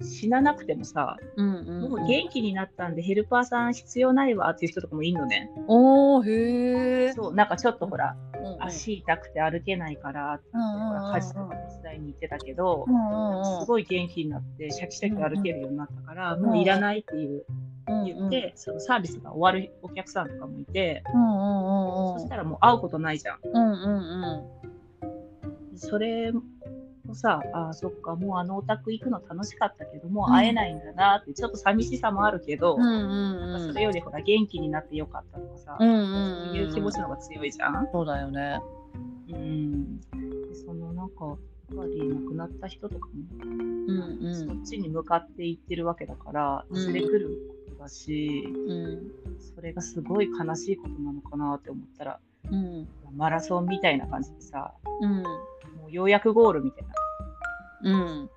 死ななくてもさ、うんうんうん。もう元気になったんでヘルパーさん必要ないわっていう人とかもいんのね。おーへえ。そう、なんかちょっとほら、うんうん。足痛くて歩けないからって家事とか手伝いに行ってたけどう、んうんうん。すごい元気になって、シャキシャキ歩けるようになったから、もういらないっていう言って、そのサービスが終わるお客さんとかもいて、うんうんうんうんそしたらもう会うことないじゃん。うんうん。それもさ、あーそっか、もうあのお宅行くの楽しかったけど、もう会えないんだなって、ちょっと寂しさもあるけど、うんうんうん。それよりほら、元気になってよかったとかさ、うんうんそういう気持ちの方が強いじゃん？そうだよね。うん。でそのなんか、やっぱり亡くなった人とかも、うんうん。そっちに向かっていってるわけだから、うん。いずれ来ることだし、うん。それがすごい悲しいことなのかなって思ったら、うん。マラソンみたいな感じでさ、うんもうようやくゴールみたいな。うん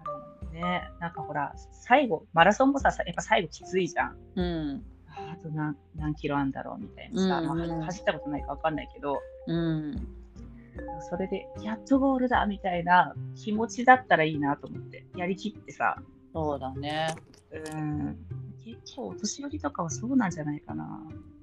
ね、なんかほら、最後、マラソンもさ、やっぱ最後きついじゃん。うんあと何何キロあんだろうみたいなさ、うんうんまあ走ったことないか分かんないけど、うんそれで、やっとゴールだみたいな気持ちだったらいいなと思って、やりきってさ、そうだね。うん、結構お年寄りとかはそうなんじゃないかな。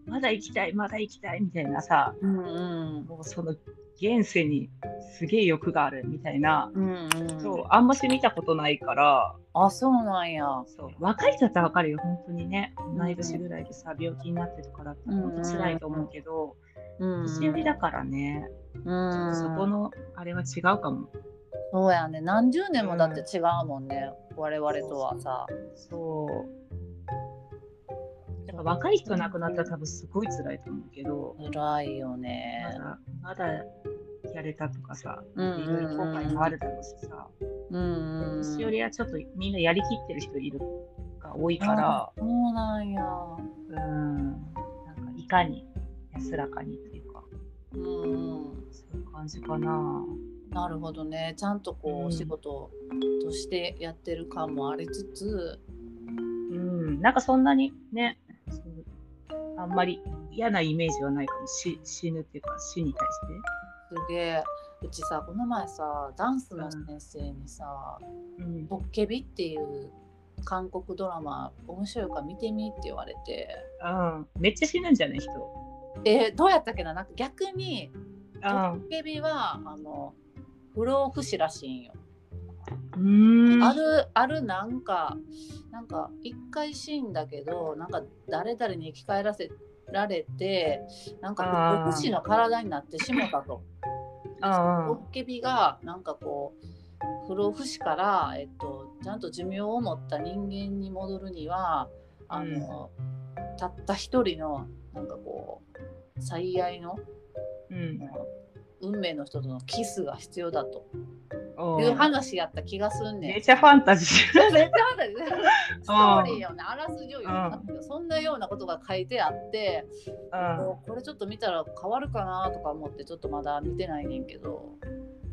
まだ行きたい、まだ行きたいみたいなさ、うんうん。もうその現世にすげえ欲があるみたいな、うんうん、そうあんまし見たことないから。あそうなんや。そう若い人だったらわかるよ。本当にね同い年ぐらいでさ病気になってるから本当辛いと思うけど、うん年寄りだからね、うちょっとそこんのあれは違うかも。そうやね。何十年もだって違うもんね、我々とはさ。そう。若い人亡くなったら多分すごい辛いと思うけど、辛いよまねだまだやれたとかさ、いうんうんうん。ろいろ後悔もあるだろうしさ、うんうん。年寄りはちょっとみんなやりきってる人いるが多いから。あ、そうなんや。うん、なんかいかに安らかにっていうか、うんうん。そういう感じかな。なるほどね。ちゃんとこう、うん。お仕事としてやってる感もありつつ。うん、なんかそんなにね、あんまり嫌なイメージはないかも。し死ぬっていうか死に対して。すげえ。うちさこの前さダンスの先生にさうん「ボッケビ」っていう韓国ドラマ面白いから見てみって言われて。うん、めっちゃ死ぬんじゃない人。えーどうやったっけな？なんか逆にボうん。ッケビはあの不老不死らしいんよ。あるあるなんかなんか一回死んだけどなんか誰々に生き返らせられてなんかあー不老不死の体になってしもたと。うんボッケビがなんかこう不老不死から、えっと、ちゃんと寿命を持った人間に戻るにはあの、たった一人のなんかこう最愛のうん運命の人とのキスが必要だとおいう話やった気がすんねん。めっちゃファンタジー。めっちゃあったよねストーリーよね、あらすじを読んだけど、そんなようなことが書いてあって、これちょっと見たら変わるかなとか思って、ちょっとまだ見てないねんけど、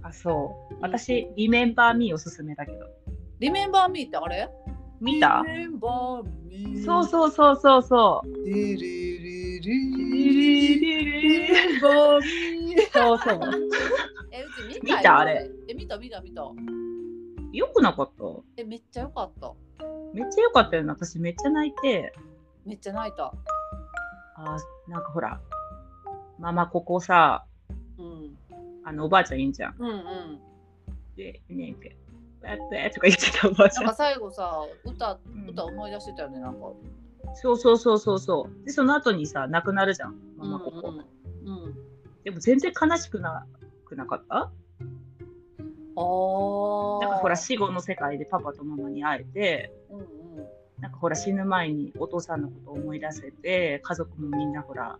あ、そう。私、リメンバーミーおすすめだけど。リメンバーミーってあれ？見た？リメンバーミー。そうそうそうそうそう。リリリリリリメンバーミ。そうそう。え、うち見見たあれ。え、見た見た見た。よくなかったえ、めっちゃよかった。めっちゃよかったよね。私めっちゃ泣いて、めっちゃ泣いた。あなんかほら、ママここさ、うん。あのおばあちゃんいいんじゃん。うんうん。で、ねんけ、やってとか言ってたおばあちゃんなんか。最後さ、歌、歌思い出してたよね、なんか。そうそうそうそうそう。で、その後にさ、亡くなるじゃん、ママここ。うんうん。うんでも全然悲しくなくなかった？ああ。なんかほら、死後の世界でパパとママに会えて、うんうん。なんかほら、死ぬ前にお父さんのことを思い出せて、家族もみんなほら、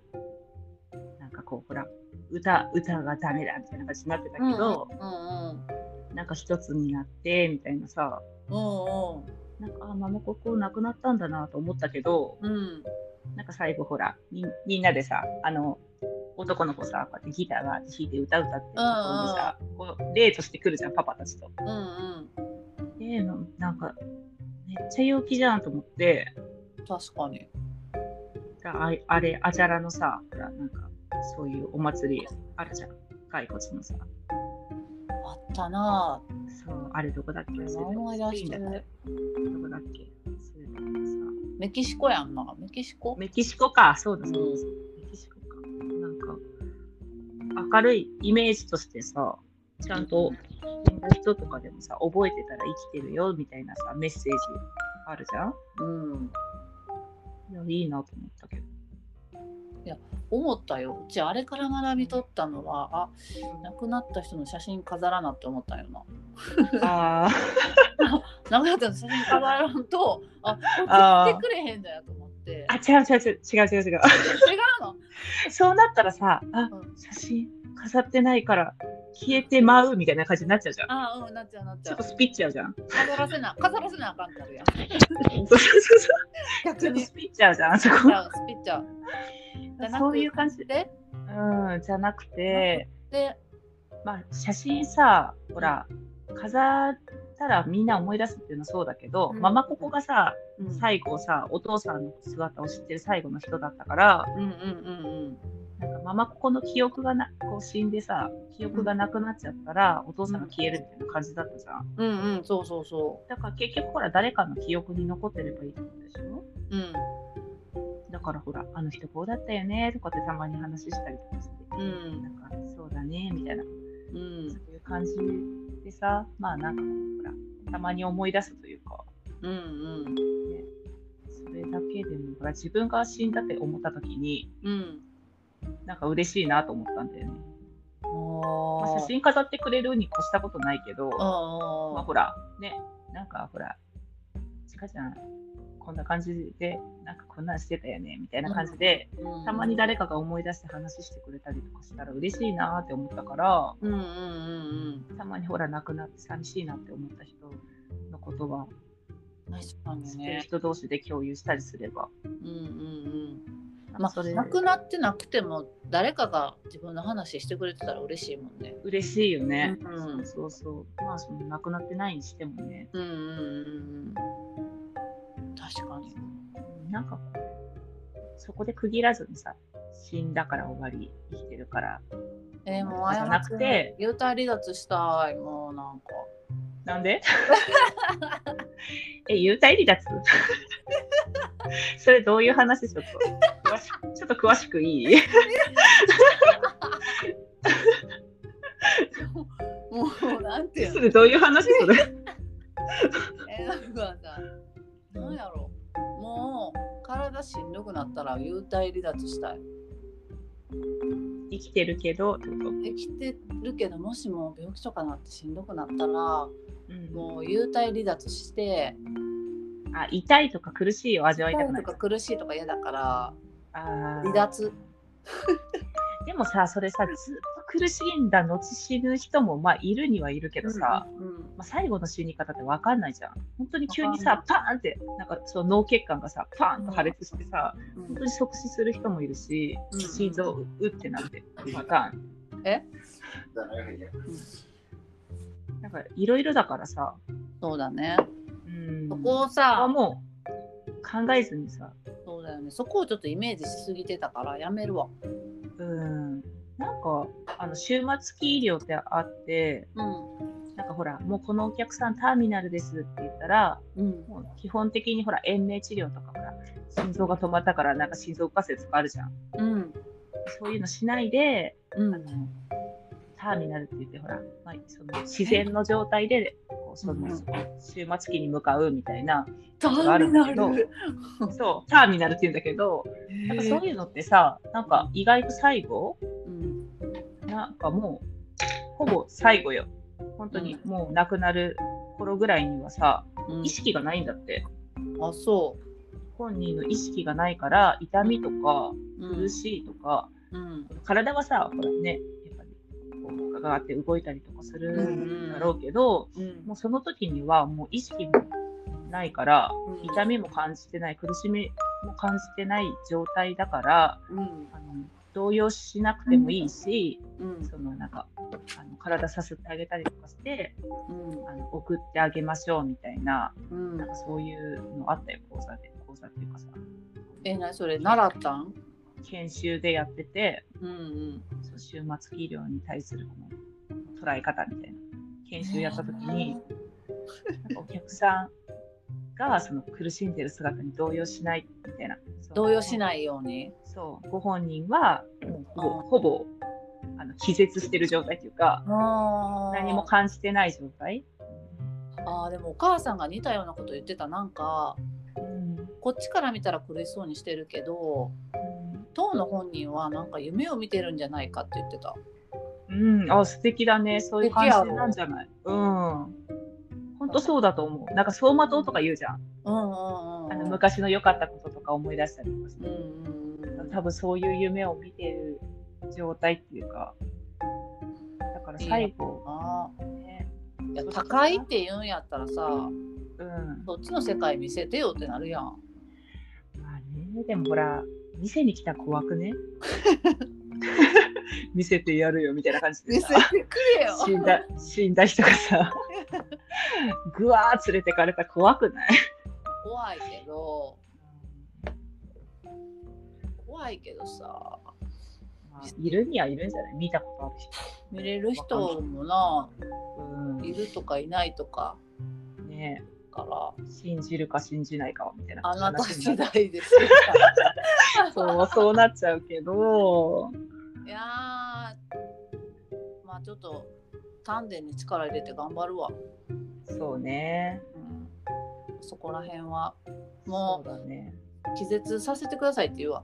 なんかこう、ほら、歌、歌がダメだみたいな感じになってたけど、うんうんなんか一つになって、みたいなさ、うんうんなんか、あ、ママここ亡くなったんだなと思ったけど、うんなんか最後ほら、みみんなでさ、あの、男の子さ、こうやってギターが弾いて歌歌ってるところにさ、こうデートしてくるじゃん、パパたちと。うんうんで、ななんか、めっちゃ陽気じゃんと思って、確かにああれ、アジャラのさ、ほら、なんか、そういうお祭りあるじゃん。骸骨のさ。あったな。そう、あれどこだっけ？思い出してスペインだっるけどこだっけ？メキシコやんな。メキシコ？メキシコか、そうだそうだ、メキシコか。なんか、明るいイメージとしてさ、ちゃんと、人とかでもさ、覚えてたら生きてるよみたいなさ、メッセージあるじゃん？うん。いや、いいなと思ったけど。思ったよ。うちあれから学び取ったのはあ亡くなった人の写真飾らなって思ったよな。あ 亡くなった人の写真飾らんとあ送ってくれへんだよと思って。あ、違う違う違う違う違う違う。違うの。そうなったらさ、あうん、写真飾ってないから消えてまうみたいな感じになっちゃうじゃん。あうんなっちゃうなっちゃうちょっとスピっちゃうじゃん。飾らせな飾らせなあかんってなるやんそうそうそうちょっとにスピっちゃうじゃん、あそこ。スピッチャーじゃなくそういう感じで。でうん、じゃなくて、でまあ、写真さ、ほら、飾ったらみんな思い出すっていうのはそうだけど、うん。ママここがさ、うん。最後さ、お父さんの姿を知ってる最後の人だったから、うんうんうんなんかママここの記憶がな、こう死んでさ、記憶がなくなっちゃったら、お父さんが消えるみたいな感じだったじゃん。うんうんうんそうそう。そだから結局ほら、誰かの記憶に残ってればいいってことでしょ？ううん。だからほら、あの人こうだったよねとかってたまに話したりとかして、うん。なんかそうだねみたいな。ううん。そういう感じ。でさまあなんかほらたまに思い出すというか。うんうん。それだけでもほら自分が死んだって思った時にうん。なんか嬉しいなと思ったんだよね。まあ、あ写真飾ってくれるに越したことないけど、まあ、あほらね。なんかほらちかちゃんこんな感じでなんかこんなんしてたよねみたいな感じで、たまに誰かが思い出して話してくれたりとかしたら嬉しいなって思ったからうんうんうんたまにほら亡くなって寂しいなって思った人のことはね。人同士で共有したりすれば、うんうんうん。まあ亡くなってなくても誰かが自分の話してくれてたら嬉しいもんね。嬉しいよね、うんそうそうそう。まあその亡くなってないにしてもね。うんうんうんうん確かに。なんかそこで区切らずにさ死んだから終わり生きてるから。えー、もうじゃなくて。幽体離脱したいもうなんか。なんで？え、幽体離脱？それどういう話？ちょっと。詳しく、ちょっと詳しくいい？もうなんていうの？それどういう話？それ。えなんかさなんやろ。もう体しんどくなったら幽体離脱したい。生きてるけど、生きてるけどもしも病気とかなってしんどくなったらうん。もう幽体離脱してあ、痛いとか苦しいを味わいたくない。とか苦しいとか嫌だからあ離脱。ー でもさ、それさ、ず苦しんだ後死ぬ人もまあいるにはいるけどさ、うんまあ、最後の死に方って分かんないじゃん。本当に急にわさ、パーンって、なんかその脳血管がさ、パーンと破裂してさ、うん。本当に即死する人もいるし、うん。心臓うってなってパターン。え？なんかいろいろだからさ、そうだね。うん、そこをはさもう考えずにさ、そうだよね。そこをちょっとイメージしすぎてたからやめるわ。うん、なんかあの終末期医療ってあって、うんなんかほら、もうこのお客さんターミナルですって言ったら、うん。もう基本的にほら、延命治療とかほら、心臓が止まったからなんか心臓仮説とかあるじゃん。うん。そういうのしないで、うん。あのターミナルって言ってほら、まあ、その自然の状態でこうそのうん終末期に向かうみたいな、タがあるんだけどーミ そう、ターミナルって言うんだけど、なんかそういうのってさ、なんか意外と最後、うん。なんかもう、ほぼ最後よ。本当にもう亡くなる頃ぐらいにはさ、うん。意識がないんだって。あそ本人の意識がないから、痛みとか苦しいとか、うん。体はさ、ほらね、こうガガーって動いたりとかするんだろうけど、うんもうその時にはもう意識もないから、うん痛みも感じてない、苦しみも感じてない状態だから、うんあの動揺しなくてもいいし、うんそのなんかあの体さすってあげたりとかしてうんあの送ってあげましょうみたいなうんなんかそういうのあったよ講座で講座っていうかさえなそれ習ったん研修でやっててうんうん。そう終末期医療に対するこの捉え方みたいな。研修やった時になんかお客さんがその苦しんでる姿に動揺しないみたいな。動揺しいないように。そう。ご本人はもうほぼあの気絶してる状態というかあ何も感じてない状態、あーでもお母さんが似たようなこと言ってた。なんかうん。こっちから見たら苦しそうにしてるけど当の本人はなんか夢を見てるんじゃないかって言ってた。うん、あ素敵だね。そういう感じなんじゃない？うん。本当そうだと思う。なんか走馬灯とか言うじゃん。うんうんうんあの昔の良かったこととか思い出したりとかしてうんうんうん多分そういう夢を見てる状態っていうか。だから最後、あね、ーいや高いって言うんやったらさうん。そっちの世界見せてよってなるやん。まあねでもほら店に来たら怖くね。見せてやるよみたいな感じでさ。てくれよ。死んだ死んだ人がさ ぐわー連れてかれたら怖くない？怖いけど。怖いけどさ。まあいるにはいるんじゃない？見たことある人。見れる人もな。うん。いるとかいないとか。ねから。信じるか信じないかみたいなあなた次第ですよ そうそうなっちゃうけど、いやーまあちょっと丹田に力入れて頑張るわ、そうね。うん、そこら辺は。そもうだね。う気絶させてくださいって言うわ。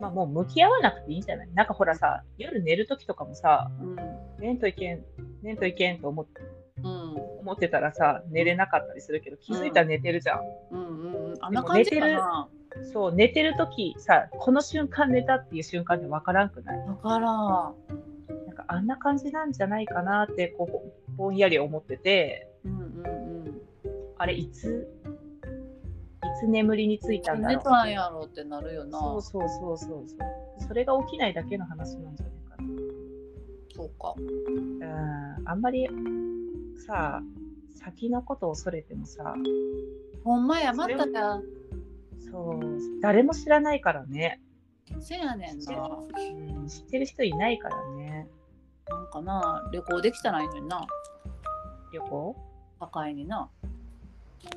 まあもう向き合わなくていいんじゃない？なんかほらさ、夜寝るときとかもさ、うん。寝んといけん、寝んといけんと思ってうん。思ってたらさ、寝れなかったりするけど、気づいたら寝てるじゃん。うんうんうん。あんな感じかなそう、寝てるときさ、この瞬間寝たっていう瞬間で分からんくない？だからなんかあんな感じなんじゃないかなってこうぼんやり思ってて。うんうんあれいつ？いつ眠りについたうんんだろう寝たんやろってなるよな。そうそうそうそうそう。それが起きないだけの話なんじゃないかな。そうか。うん。あんまりさ先のことを恐れてもさ。ほんまやまたやそう。誰も知らないからね、せやねんな。うん、知ってる人いないからね。なんかな旅行できたらいいのにな。旅行？高いにな。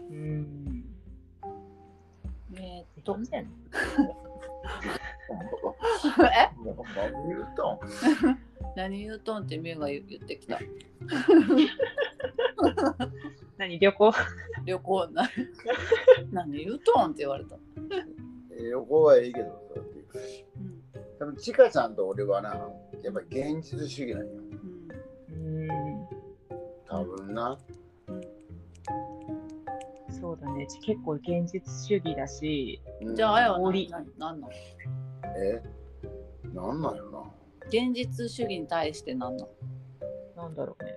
うん。えーっと。え？何言うとんってミュウが言言ってきた。何旅行？旅行な。何言うとんって言われた、えー横はいいけどううん多分ちかちゃんと俺はなやっぱり現実主義なんよ。うん。うん。多分な。そうだね。結構現実主義だし。うん。じゃああやは氷何？何の？え？なんなんよな現実主義に対して何のなんだろうね。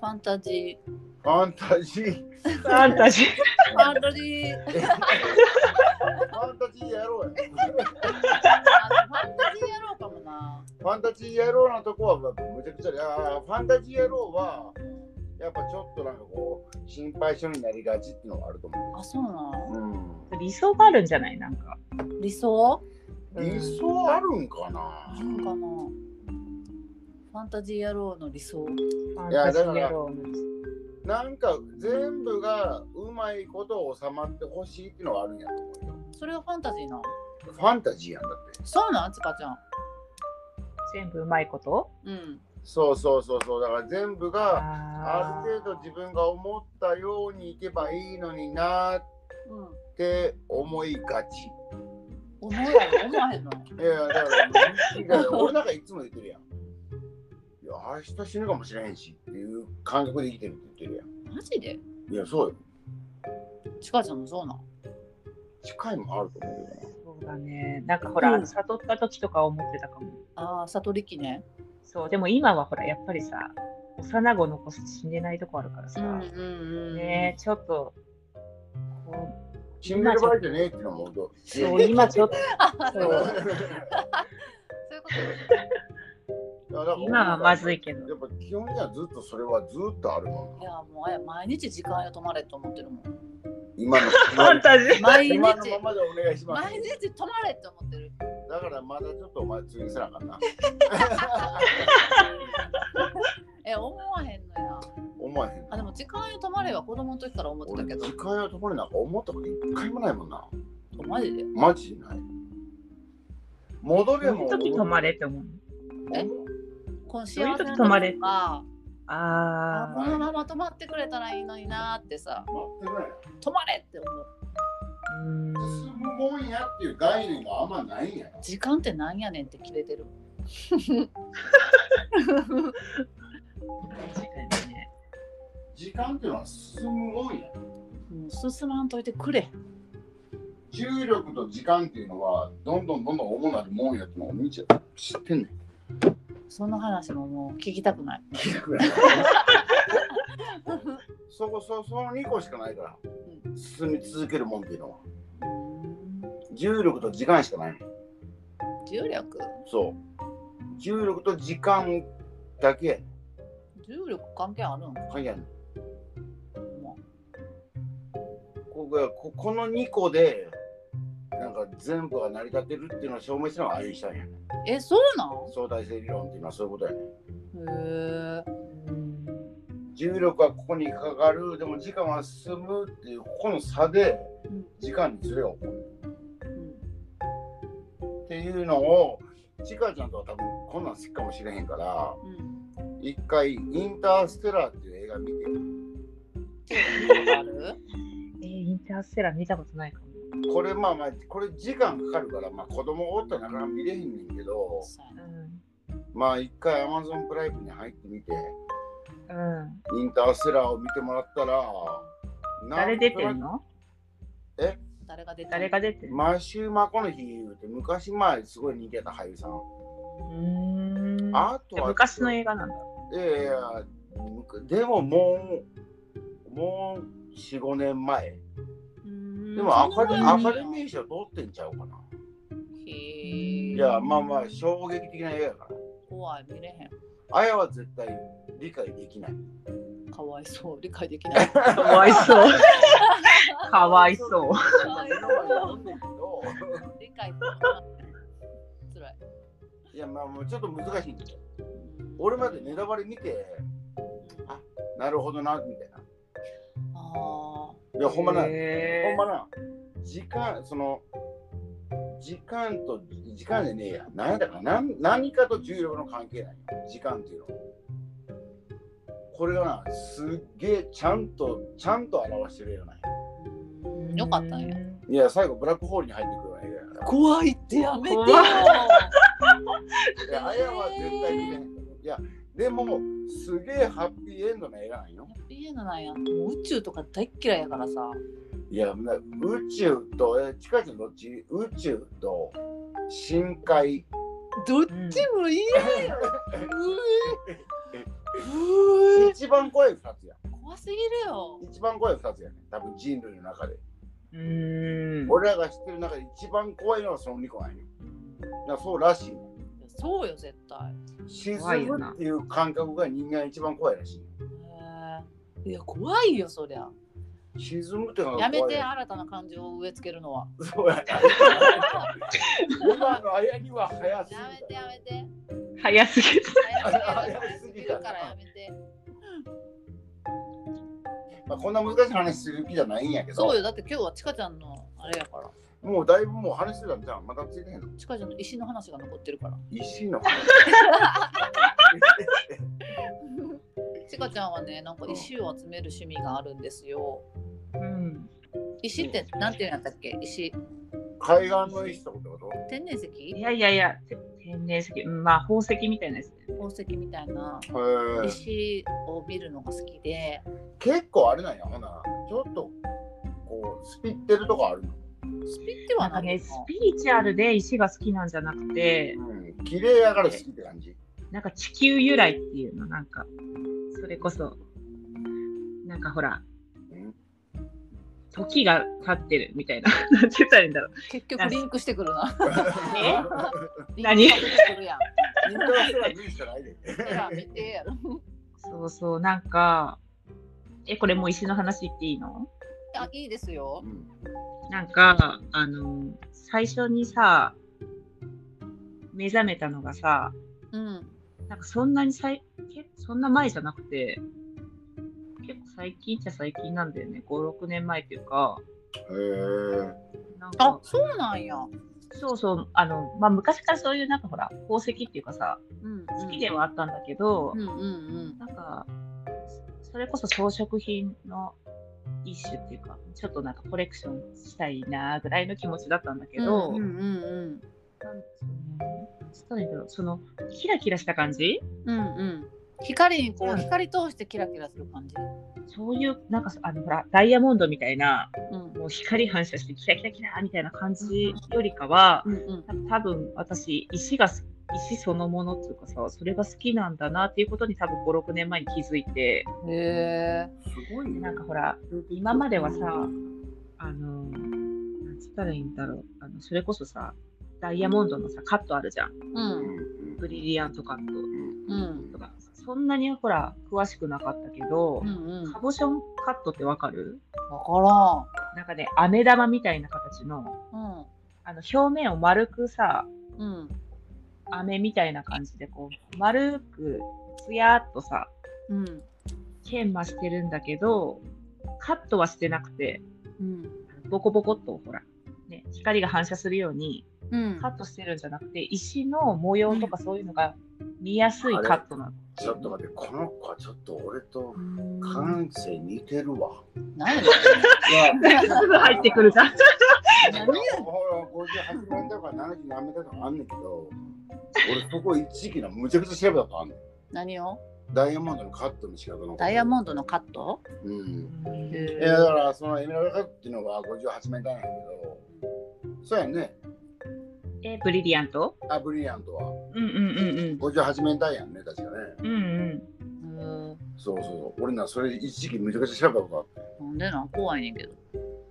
ファンタジファンタジー。ファンタジー。ーファンタジー。ファンタジーやろうや。あ ファンタジーやろうかもな。ファンタジーやろうなとこはむちゃくちゃでファンタジーやろうはやっぱちょっとなんかこう心配性になりがちっていうのがあると思あそうなう。の？うん。理想があるんじゃない？なんか。理想？理想あるんかな？あるんかなファンタジー野郎の理想。いやだからなんか全部がうまいこと収まってほしいっていうのがあるんやと思うよ。それはファンタジーなの？ファンタジーやんだって。そうなん？ちかちゃん。全部うまいこと？うん。そうそうそうそう。だから全部があある程度自分が思ったようにいけばいいのになっうんて思いがち。思うやろ思わへんのいやいやだからいや俺なんかいつも言ってるやん。いや明日死ぬかもしれへんしっていう感覚で生きてるって言ってるやマジで？ん。いやそうよ。ちかちゃんもそうなん？近いもあると思うけどな。そうだね。なんかほら、うん悟った時とか思ってたかも。ああ悟りきねそう、でも今はほら、やっぱりさ、幼子残して死ねないとこあるからさ、うんうんうんねちょっと、こ死んでる場合じゃねえっていうのもどうう、そう、今ちょっと、あ そういうこと今はまずいけど。やっぱ基本的にはずっとそれはずっとあるもんな。いやもう毎日時間よ止まれと思ってるもん今のファンタジー毎日今のままでお願いします。毎日止まれって思ってるだからまだちょっとお前次にせなあかんな。え思わへんのや思わへんな。あでも時間よ止まれは子供の時から思ってた俺けど時間やところになんか思ったこと一回もないもんな。マジで？マジでない。戻れも時止まれって思う。え？この幸せな止まれああこのまま止まってくれたらいいのになってさ。止まれって思う。進むもんやっていう概念があんまないんやな。時間ってなんやねんって切れてる確かにね。時間っていうのは進むもんや。もう進まんといてくれ。重力と時間っていうのはどんどんどんどん重なるもんやってのをみちゃ知ってんねん。その話ももう聞きたくない。聞いてくれそこそその2個しかないから進み続けるもんっていうのは。重力と時間しかないの。重力？そう。重力と時間だけ。重力関係あるん？ん関係あるもがここの2個でなんか全部が成り立ってるっていうのを証明したのがアインシュタインやえそうなん？相対性理論っていうのはそういうことやねん。へえうん重力はここにかかる。でも時間は進むっていうここの差でうん時間にずれが起こる。うんっていうのをちかちゃんとは多分こんなん好きかもしれへんからうん。一回、インターステラーっていう映画見て、ある？えー、インターステラー見たことないかも。これまあまあ、これ時間かかるから、まあ子供おったらなかなか見れへんねんけど、そうん。まあ一回 Amazon プライムに入ってみて、うん。インターステラーを見てもらったら、誰出てんの？誰が出てる誰が出てんの？マシュー・マコノヒー言うて、昔前すごい人気やった俳優さん。うーん。あとは昔の映画なんだ。いやいや、でももう、もう4、5年前。うんでもアカデアカデミー賞通ってんちゃうかな。へいーや、まあまあ、衝撃的な映画やから。怖い見れへんあやは絶対理解できない。かわいそう理解できない かわいそう。かわいそう。かわいそうう。理解できない辛いいや、まあ、もうちょっと難しいんだよ。俺までネタバレ見て、あなるほどな、みたいな。あいや、ほんまな、ほへんまな、時間、その、時間と、時間でねえや。何だかな何何かと重力の関係ないよ。時間っていうのは。これがな、すっげえちゃんと、ちゃんと表してるようなんや。ーうんよかったんやいや、最後、ブラックホールに入ってくるような映画や。怖いってやめてよ怖いいや、あやは絶対見れへん。いや、でも、すげえハッピーエンドの映画なんよ。ピエナなんやもう宇宙とか大っ嫌いやからさいや、な宇宙と、え、チカちゃんどっち？宇宙と深海。どっちも嫌やうえ一番怖い二つや。怖すぎるよ一番怖い二つやね。多分人類の中で。うーん。俺らが知ってる中で一番怖いのはその2個なんよ。そうらしい。そうよ絶対沈むっていう感覚が人間一番怖いらしい。いや怖いよそりゃ沈むってや怖い。めて新たな感情を植え付けるのはそうや。今のあやには早すぎやめてやめて早すぎる。早すぎるからやめて まあ、こんな難しい話する気じゃないんやけど。そうよだって今日はちかちゃんのあれやからもうだいぶもう話してたんじゃん。まだついてへんの？ちかちゃんの石の話が残ってるから。石の。ちかちゃんはねなんか石を集める趣味があるんですよ。うん。石ってなんていうんやったっけ？石。海岸の石ってこと？天然石？いやいやいや、て天然石、うんまあ宝石みたいなやつね。宝石みたいな。へえ。石を見るのが好きで。結構あれなんやほな。ちょっとこうスピってるとこあるの？スピってはなんかね、スピリチュアルで石が好きなんじゃなくて、うん。綺麗やから好きって感じ。なんか地球由来っていうの、なんか、それこそ、なんかほらうん、時が経ってるみたいな、なんて言ったらいいんだろう。結局リンクしてくるな。え？何？リンクしてくるやん。インターステラー見るしかないで。えら見てやろ。そうそう、なんか、え、これもう石の話言っていいの？あいいですよ。うんなんか、あの、最初にさ、目覚めたのがさ、うん。なんかそんなにさい、けそんな前じゃなくて、結構最近っちゃ最近なんだよね。5、6年前っていうか、へえあそうなんや。そうそう、あの、まあ昔からそういうなんかほら、宝石っていうかさ、うん。好きではあったんだけど、うんうんうん。なんか、それこそ装飾品の一種っていうか、ちょっとなんかコレクションしたいなぐらいの気持ちだったんだけど、うんうんうんなんそのつったらいいんだろう、そのキラキラした感じ？うんうん。光にこううん光通してキラキラする感じ？そういう、なんかあのほら、ダイヤモンドみたいな、うん。もう光反射してキラキラキラみたいな感じよりかは、うんうん。多分私、石がす、石そのものっていうかさ、それが好きなんだなっていうことに多分5、6年前に気づいて、へえすごいね。なんかほら、今まではさ、あの、なんつったらいいんだろう、あのそれこそさ、ダイヤモンドのさ、カットあるじゃん。ううん。んブリリアントカット。うん。とか、そんなにほら、詳しくなかったけどう、んうん。カボションカットってわかる？わかなんかね、飴玉みたいな形の、らん。あの表面を丸くさ、うんうん飴みたいな感じで、こう、丸く、つやっとさ、うん。研磨してるんだけど、カットはしてなくて、うん。ボコボコっと、ほら、ね、光が反射するように、うんカットしてるんじゃなくて、石の模様とかそういうのが見やすいカットなの。ちょっと待って、この子はちょっと俺と感性似てるわ。何？やいや、すぐ入ってくるじゃん。何ほら、58年だから70何メートルとかあんねんけど、俺そこ一時期なむちゃくちゃ調べたことあんねん。何を？ダイヤモンドのカットの仕方の。ダイヤモンドのカット？うん。へいやだからそのエメラルドカットっていうのが58メーなんやけど、そうやね。え、ブリリアント？あ、ブリリアントはうんうんうん58メートルやんね、確かね。うん。うんうん。うんそうそうそう。俺な、それ一時期むちゃくちゃ調べたこ。なんでなん？怖いねんけど。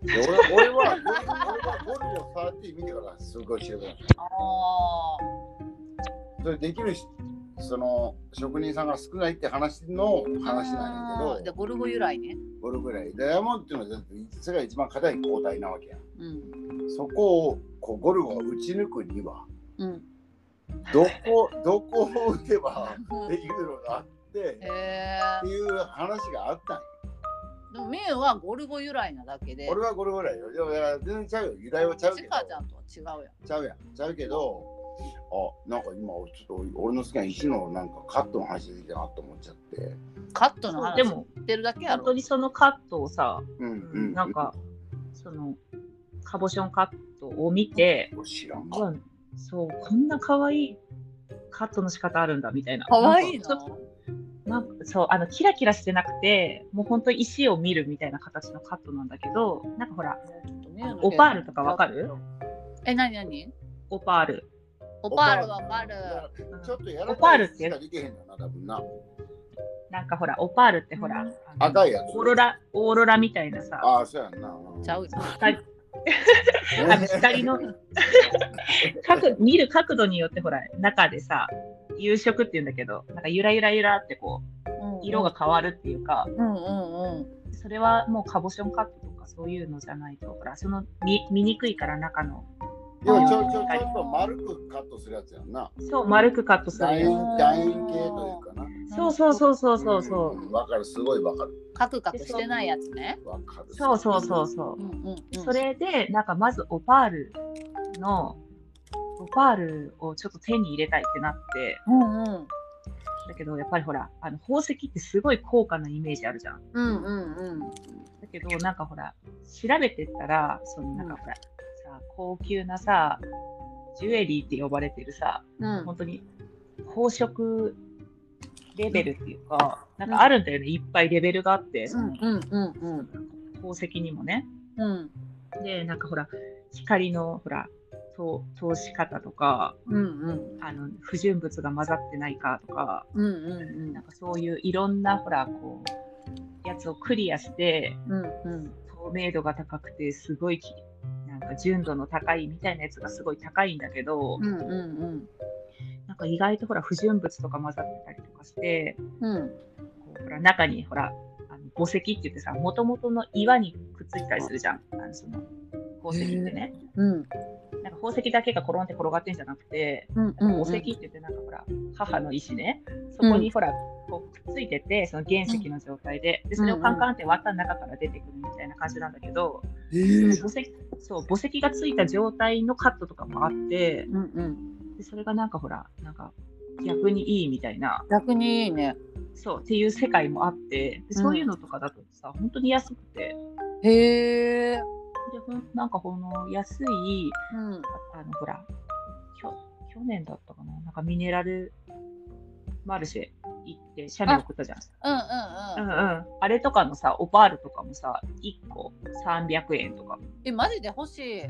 で俺俺は、俺はゴルゴ13見てからすごい調べた。ああ。それできるし、その職人さんが少ないって話の話なんやけど、でゴルゴ由来ね。ゴルゴぐらい。ダイヤモンドっていうのは世界一番硬い抗体なわけやん。うん。そこをこうゴルゴが打ち抜くには、うん。どこ、どこを打てばできるのがあって、へえっていう話があったんよ。でもミュウはゴルゴ由来なだけで。俺はゴルゴぐらいよ。いやいや全然ちゃうよ。由来はちゃうけど。チカちゃんとは違うやん。ちゃうやん。ちゃうけど、あ、なんか今、ちょっと俺の好きな石のなんかカットの話できたなと思っちゃって。カットの話でもてるだけやろ。本当にそのカットをさ、うんうん。なんか、その、カボションカットを見て、知らんそう、こんな可愛いカットの仕方あるんだみたいな。かわいいな。なんかそうあのキラキラしてなくてもう本当に石を見るみたいな形のカットなんだけどなんかほらオパールとかわかる？え、なになにオパールオパールわかる。ちょっとやらオパールって？な、んかほらオパールってほら、赤いやつ。オーロラオーロラみたいなさああ、そうやんな。ちゃうよ。光あの光の。角見る角度によってほら中でさ遊色っていうんだけどなんかゆらゆらゆらってこう色が変わるっていうか、うんうんうん。それはもうカボションカットとかそういうのじゃないとほらその見見にくいから中のでもちょちょちょっと丸くカットするやつやんな。そう丸くカットする楕よ円楕円形というかな。そうそうそうそうそうそう。んわかる、すごいわかる。カクカクしてないやつね。わかる。そうそうそうそううんうんうん。それで、なんかまずオパールの、オパールをちょっと手に入れたいってなって、うんうん。だけどやっぱりほら、あの宝石ってすごい高価なイメージあるじゃん。うんうんうん。だけど、なんかほら、調べてったら、そのなんかほら、さ高級なさ、ジュエリーって呼ばれてるさ、うん。本当に宝飾レベルっていうか、なんかあるんだよね、いっぱいレベルがあって、そのうんうんうん。宝石にもね。うん。で、なんかほら、光のほら、と通し方とか、うんうん。あの不純物が混ざってないかとか、うんうんなんかそういういろんなほら、こう、やつをクリアして、うんうん。透明度が高くて、すごいか純度の高いみたいなやつがすごい高いんだけど、うんうんなんか意外とほら、不純物とか混ざってたりとかして、うん。こうほら中にほら、あの墓石って言ってさ、もともとの岩にくっついてたりするじゃん、あのその宝石ってね。うん。なんか宝石だけが転んで転がってんじゃなくて、うん宝石って言ってなんかほら母の石ね。そこにほら、こうくっついててその原石の状態で。でそれをカンカンって割った中から出てくるみたいな感じなんだけど、えー。その宝石そう墓石がついた状態のカットとかもあってうんうん。でそれがなんかほらなんか逆にいいみたいな。逆にいいね。そうっていう世界もあってでそういうのとかだとさ、本当に安くて。へえ。でほんなんかこの安いうん。あのほら去年だったかななんかミネラルマルシェ行って写メ送ったじゃん。うんうんうん。うんうん。あれとかのさ、オパールとかもさ、1個300円とか。えマジで欲しい。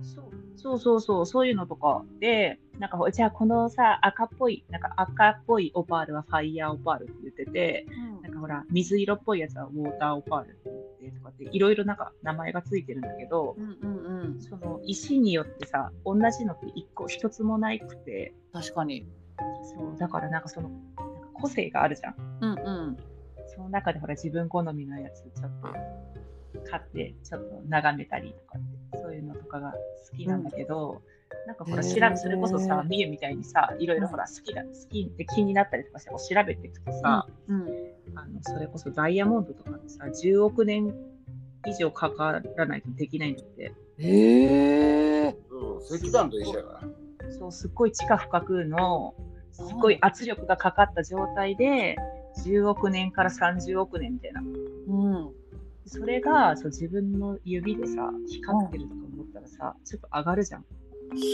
そうそうそう、そういうのとかで、なんかほじゃあこのさ、赤っぽい、なんか赤っぽいオパールはファイヤーオパールって言ってて、なんかほら、水色っぽいやつはウォーターオパールって言ってとかって、いろいろなんか名前がついてるんだけど、うんうんうん。その石によってさ、同じのって1個1つもないくて、確かに。そう、だからなんかその、個性があるじゃん。うんうん。その中でほら自分好みのやつちょっと買ってちょっと眺めたりとかってそういうのとかが好きなんだけど、なんかほら調べそれこそさみゆみたいにさいろいろほら好きだ好きって気になったりとかしてこう調べていくとさ、うんあのそれこそダイヤモンドとかってさ10億年以上かからないとできないんだってへえ。そう石炭と一緒やから。そうすっごい地下深くのすごい圧力がかかった状態で10億年から30億年みたいな。うん。それがそう自分の指でさ光ってるとか思ったらさ、ちょっと上がるじゃん。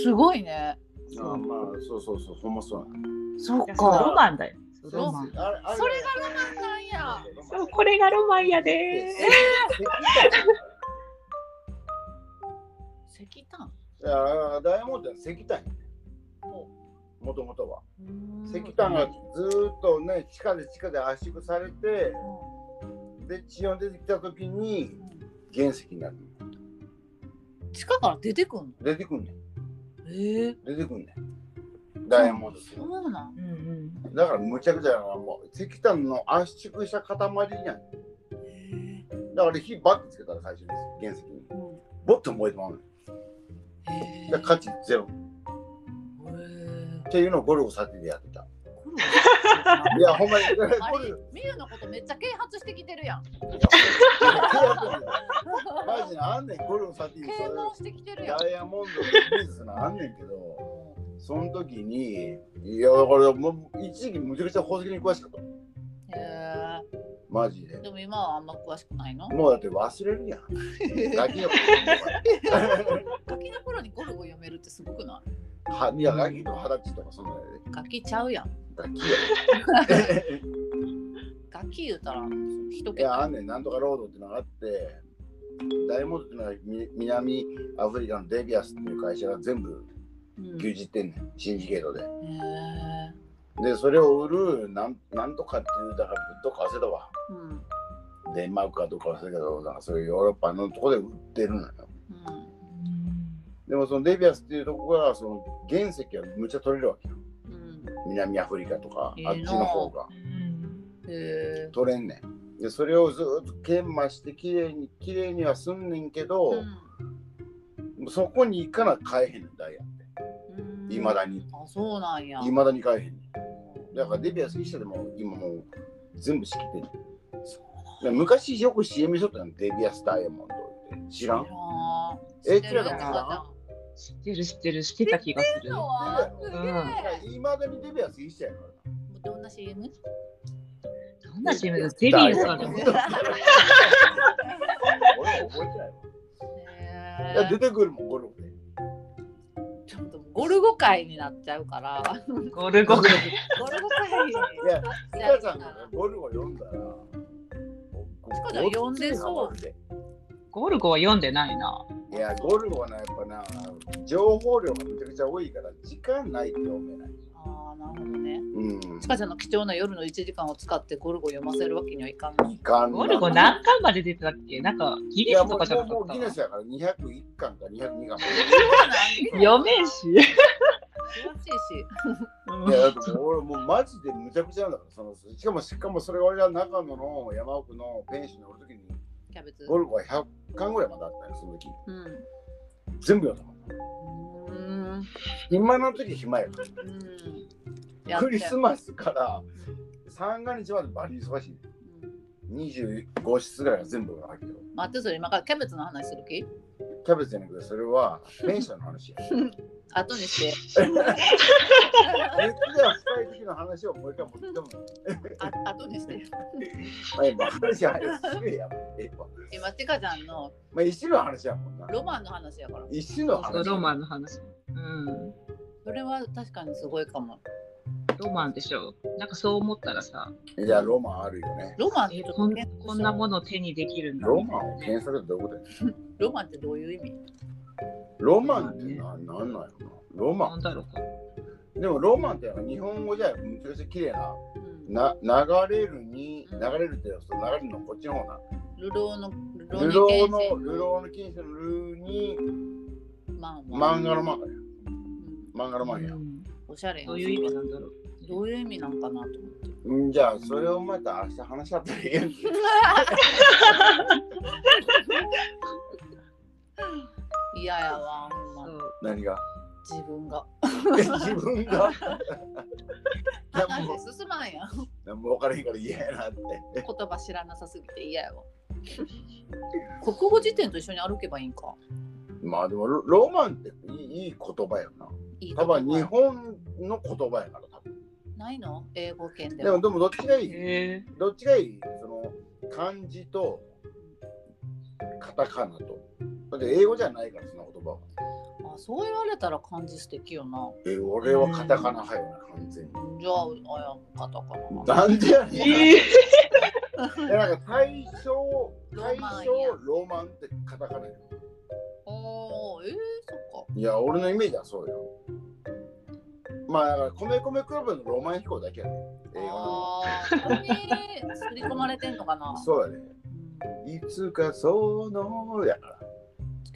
すごいね。ああまあそうそうそうほんまそうそっいやそうロか。マンだよ。そうそうロマン。あれあれそれがロマンなんや。そうこれがロマンやで石炭。いやダイヤモンドは石炭やねもともとは石炭がずーっとね地下で地下で圧縮されてで地温出てきた時に原石になる。地下から出てくんの？出てくんねん。ええ。出てくんねん。ダイヤモンドってそうなん。うんうん。だからむちゃくちゃやなもう石炭の圧縮した塊じゃん。えだから火バッてつけたら最初に原石に。ボッと燃えてまうのえ。で価値ゼロ。えっていうのをゴルゴサティでやってたいやほんまに ミユのことめっちゃ啓発してきてるやん。マジであんねんゴルゴサティ啓蒙してきてるやん。ダイヤモンドの技術なあんねんけどその時にいやだからもう一時期むちゃくちゃ宝石に詳しかった。へマジで。えでも今はあんま詳しくないの？もうだって忘れるやん。ガキの頃に。ゴルゴ読めるってすごくなはいやガキの二十歳とかそんなんやで。いガキちゃうやん。ガキガキ言うたら一やいやあ桁。んねんなんとかロードってのがあってダイヤモンドってのはみ南アフリカのデビアスっていう会社が全部うん。牛耳ってんねん。シンジケートででそれを売るなんなんとかっていうだからどっか忘れたわ。うん。デンマークかどっか忘れたけどなんかそういうヨーロッパのとこで売ってるのよ。うんでもそのデビアスっていうとこがその原石がむっちゃ取れるわけよ。うん。南アフリカとかあ。っちの方が。へえ。取れんねん。でそれをずっと研磨してきれいにきれいにはすんねんけど、そこに行かな買えへんねんダイヤって。いまだに。あそうなんや。いまだに買えへんねん。だからデビアス一社でも今もう全部仕切ってんねん。昔よく CM しとったのデビアスダイヤモンドって。知らん？え知らん。知ってる違うかな？知ってる知ってる知ってた気がする。すげえ。いまだにデビアス一社やからなどんな CM? どんな CM だ？デビューさんの 俺は覚えてな出てくるもんゴルフで。ーちょっとゴルゴ界になっちゃうから。ゴルゴゴルゴ界にいやなっちちゃうかかちゃんがらゴルゴ読んだら。ちかちゃん読んでそう。ゴルゴは読んでないな。いやゴルゴはなやっぱな情報量がめちゃくちゃ多いから時間ないと読めない。ああなるほどね。うん。ちかちゃんの貴重な夜の1時間を使ってゴルゴ読ませるわけにはいかんの。いかんな。ゴルゴ何巻まで出てたっけ？なんかギいやもうネスとかじゃなもうもうかった。ギネスやから201巻か202巻 読めんし。詳しいし。いやだってもう俺もうマジでむちゃくちゃなんだからそのしかもしかもそれが俺が長野の山奥のペンションにおるときにキャベツ。ゴルゴは100巻ぐらいまであったよその時。うん。全部読んだもんうん今の時暇やから。うん。クリスマスから三が日までバリ忙しい。うん。25室ぐらいが全部入ってる待ってそれ今からキャベツの話する気？キャベツじゃなくてそれはペンションの話や。後にして。熱では深い時の話をもう一回持ってもんあ後にして。まあ今話はすげえやもん。今ちかちゃんのまあ一種の話やもんな。ロマンの話やから。一種の話。ロマンの話。うん。それは確かにすごいかもロマンでしょ？なんかそう思ったらさ、いやロマンあるよね。ロマンってえこんこんなもの手にできるんだ。ロマンを検索ってどことや？ロマンってどういう意味？ロマンってななんなんやろな？ロマなんだろうか。ンでもロマンって日本語じゃむちゃくちゃ綺麗なうん。な流れるに流れるってその流れるのこっちの方な。流浪の流流浪浪の。流浪の禁止のルーに生まあまあ漫画の漫画や。うん。漫画の漫画や。うんおしゃれやどういう意味なんだろう。どういう意味なんかなと思って。うんじゃあそれをまた明日話し合ったらいいやんけ嫌やわほんま。何が？自分が。自分が？話進まんやん。何も分からへんから嫌やなって。言葉知らなさすぎて嫌やわ。国語辞典と一緒に歩けばいいんかまあでもロロマンっていいいい言葉やないい多分日本の言葉やから多分ないの？英語圏ででも、でもどっちがいい？へどっちがいい？その漢字とカタカナと。だって英語じゃないから、その言葉は。あそう言われたら漢字素敵よな。え、俺はカタカナ派よな、完全に。じゃあ、あやカタカナ。なんでやねん。えいやなんか大正、大正ロマンってカタカナよ。おー、えー、そっか。いや、俺のイメージはそうよ。まあ、だから、米米クラブのロマン飛行だけやね。英語の。あー、そこに刷り込まれてんのかな。そうやね。うんいつかそのやから。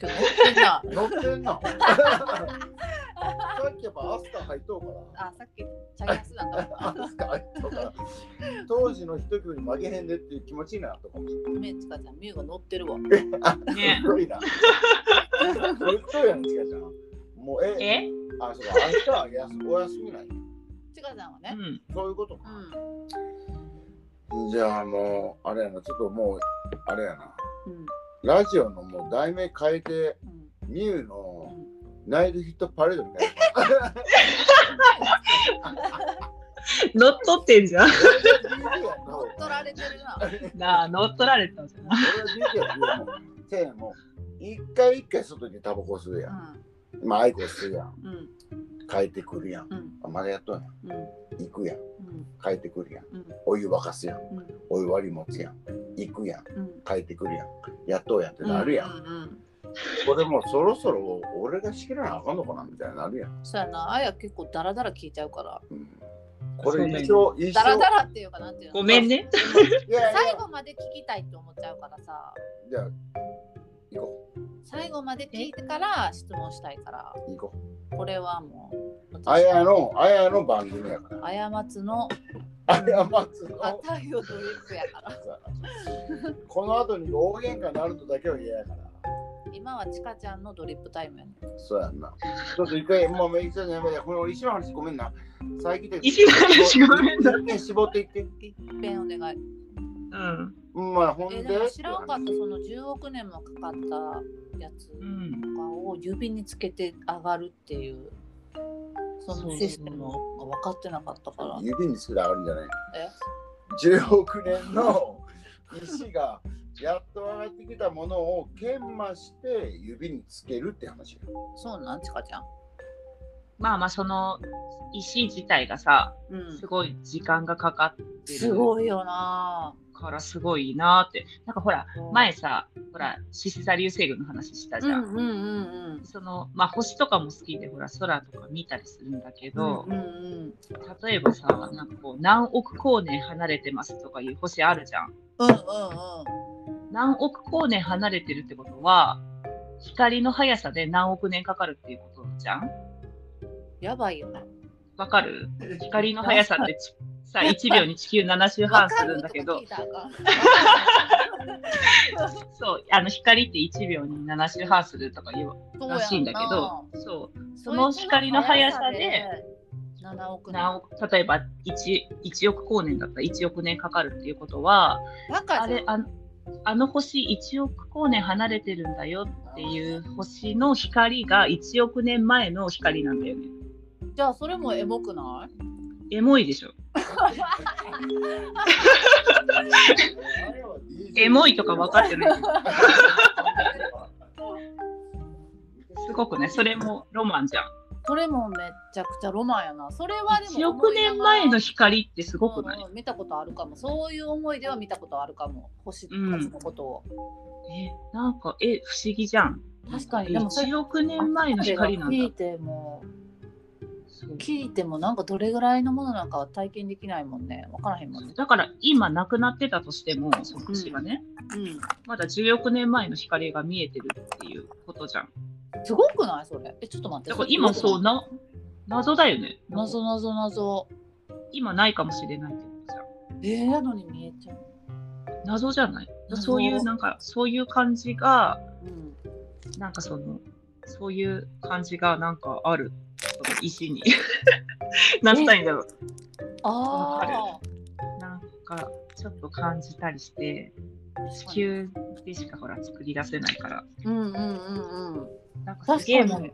乗ってんな。乗ってんな。さっきやっぱアスカ入っとうから。あ、さっきチャゲアスだった。アスカ入っとうから。当時の一曲に負けへんでっていう気持ちになったかもしれない。めちかちゃん、ミュウが乗ってるわ。ねすごいな。ずっとやん、ちかちゃん。もう、え、え？あ、そうか、明日はやすお休みない。ちかちゃんはね。うん。そういうことか。うじゃあもう、あれやな、ちょっともう、あれやな。ん。うん。ラジオのもう題名変えて、うん。ミュウうのんナイルヒットパレードみたいな。乗っ取ってんじゃん。乗っ取られてるな。なあ、乗っ取られたんじゃない？俺は DJ もう一回一回外でタバコ吸うやん。うまあ、アイコ吸うやん。ん。うん。帰ってくるやん。うん。あまだやっとんやん。うん。行くやん。うん。帰ってくるやん。うん。お湯沸かすやん。うん。お湯割り持つやん。行くやん。うん。帰ってくるやん。やっとうやんってなるやん。うんうん。これもうそろそろ俺が仕切らなあかんのかなみたいになるやん。そうやな。あや結構ダラダラ聞いちゃうから。うん、これ一生、一ダラ生。ダラっていうかなんていうの？ごめんね。最後まで聞きたいって思っちゃうからさ。じゃあ、行こ最後まで聞いてから質問したいから。う。行ここれはもう。う。あやの、あやの番組やから。あやまつのあやまつの。あ太陽ドリップやから。この後に大喧嘩になるのだけは嫌やから。今はちかちゃんのドリップタイムやね。そうやんな。ちょっと一回、もうめいちゃんやめて、この石の話ごめんな。最近で。石の話ごめんな一遍絞っていって。一遍お願い。うん。うんまあ、ほんで。えでも知らんかったその10億年もかかったやつうん。とかを指につけて上がるっていうそのシステムが分かってなかったから。指につけて上がるんじゃないえ ?10 億年の石がやっと上がってきたものを研磨して指につけるって話よ。そうなんちかちゃん。まあまあ、その石自体がさ、うんすごい時間がかかってするごいよなからすごいなって。なんかほら、ぁ。前さ、ほら、獅子座流星群の話したじゃん。うんうんうんうん。その、まあ星とかも好きで、ほら、空とか見たりするんだけど、うんうん例えばさ、なんかこう、何億光年離れてますとかいう星あるじゃん。うんうんうん何億光年離れてるってことは、光の速さで何億年かかるっていうことじゃん？やばいよね。わかる？光の速さってちさ、1秒に地球7周半するんだけど。そう、あの光って1秒に7周半するとか言うらしいんだけど、そう、その光の速さで、7億例えば 1, 1億光年だったら1億年かかるっていうことは、あれあのあの星1億光年離れてるんだよっていう星の光が1億年前の光なんだよね。じゃあそれもエモくない？エモいでしょ。エモいとか分かってない。すごくね、それもロマンじゃん。それもめちゃくちゃロマンやな。それはでも1億年前の光ってすごくない、うんうん見たことあるかも。そういう思いでは見たことあるかも。星たちうんのことを。え、なんか、え、不思議じゃん。確かに。でもそれ1億年前の光なんだ聞い。ても、なんかどれぐらいのものなんかは体験できないもんね。わからへんもんね。だから今なくなってたとしても、その星がね、うん。まだ10億年前の光が見えてるっていうことじゃん。すごくない？それ。え、ちょっと待って。だから今そうな、謎だよね。謎謎謎。今ないかもしれないってことじゃん。えー、やのに見えちゃう。謎じゃない？謎そういうなんかそういう感じがうん。なんかそのそういう感じがなんかある石に。なったらいいんだろうあなんかちょっと感じたりしてあ。地球でしかほら作り出せないから。うんうんうんうん。なんかすげえもん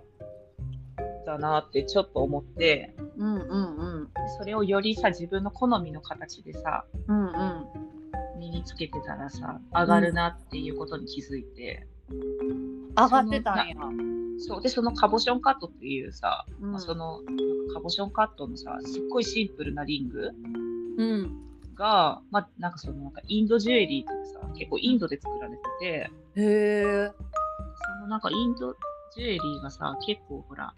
だなってちょっと思って、うんうんうん。それをよりさ、自分の好みの形でさ、うんうん。身につけてたらさ、上がるなっていうことに気づいて、上がってたんや。そう。で、そのカボションカットっていうさ、うんそのなんかカボションカットのさ、すっごいシンプルなリングうんが、まあ、なんかそのなんかインドジュエリーってさ、結構インドで作られてて、へえ。そのなんかインドジュエリーがさ、結構ほら、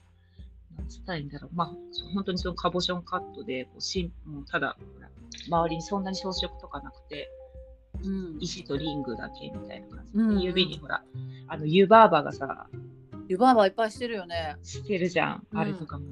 なんつったらいいんだろう、まあ、本当にそのカボションカットでこうしん、もうただ、周りにそんなに装飾とかなくて、うん。石とリングだけみたいな感じうんうんで、指にほら、あの湯婆婆がさ、湯婆婆いっぱいしてるよね。してるじゃん。うんあれとかも、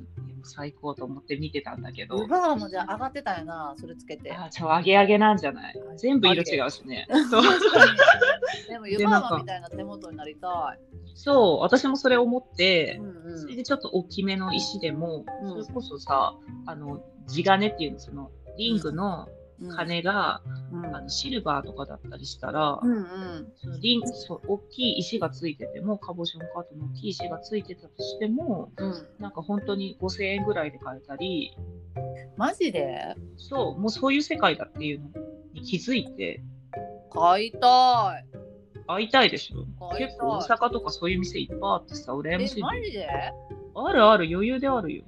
最高と思って見てたんだけど湯、婆婆もじゃあ上がってたよな、それつけて。あ、ちょ、揚げ揚げなんじゃない？全部色違うしね。でも湯婆婆みたいな手元になりたい。そう、私もそれ思ってう、んそれでちょっと大きめの石でも、うんそれこそさ、あの、地金っていうの、その、リングのうん。金が、うんあのシルバーとかだったりしたら、うんうん。そのリン大きい石がついてても、カボションカートの大きい石がついてたとしても、うん。なんか本当に5000円ぐらいで買えたり、マジで？そう、もうそういう世界だっていうのに気づいて、買いたい。会いたいでしょ結構大阪とかそういう店いっぱいあってさ、羨えましい、マジで？あるある、余裕であるよ。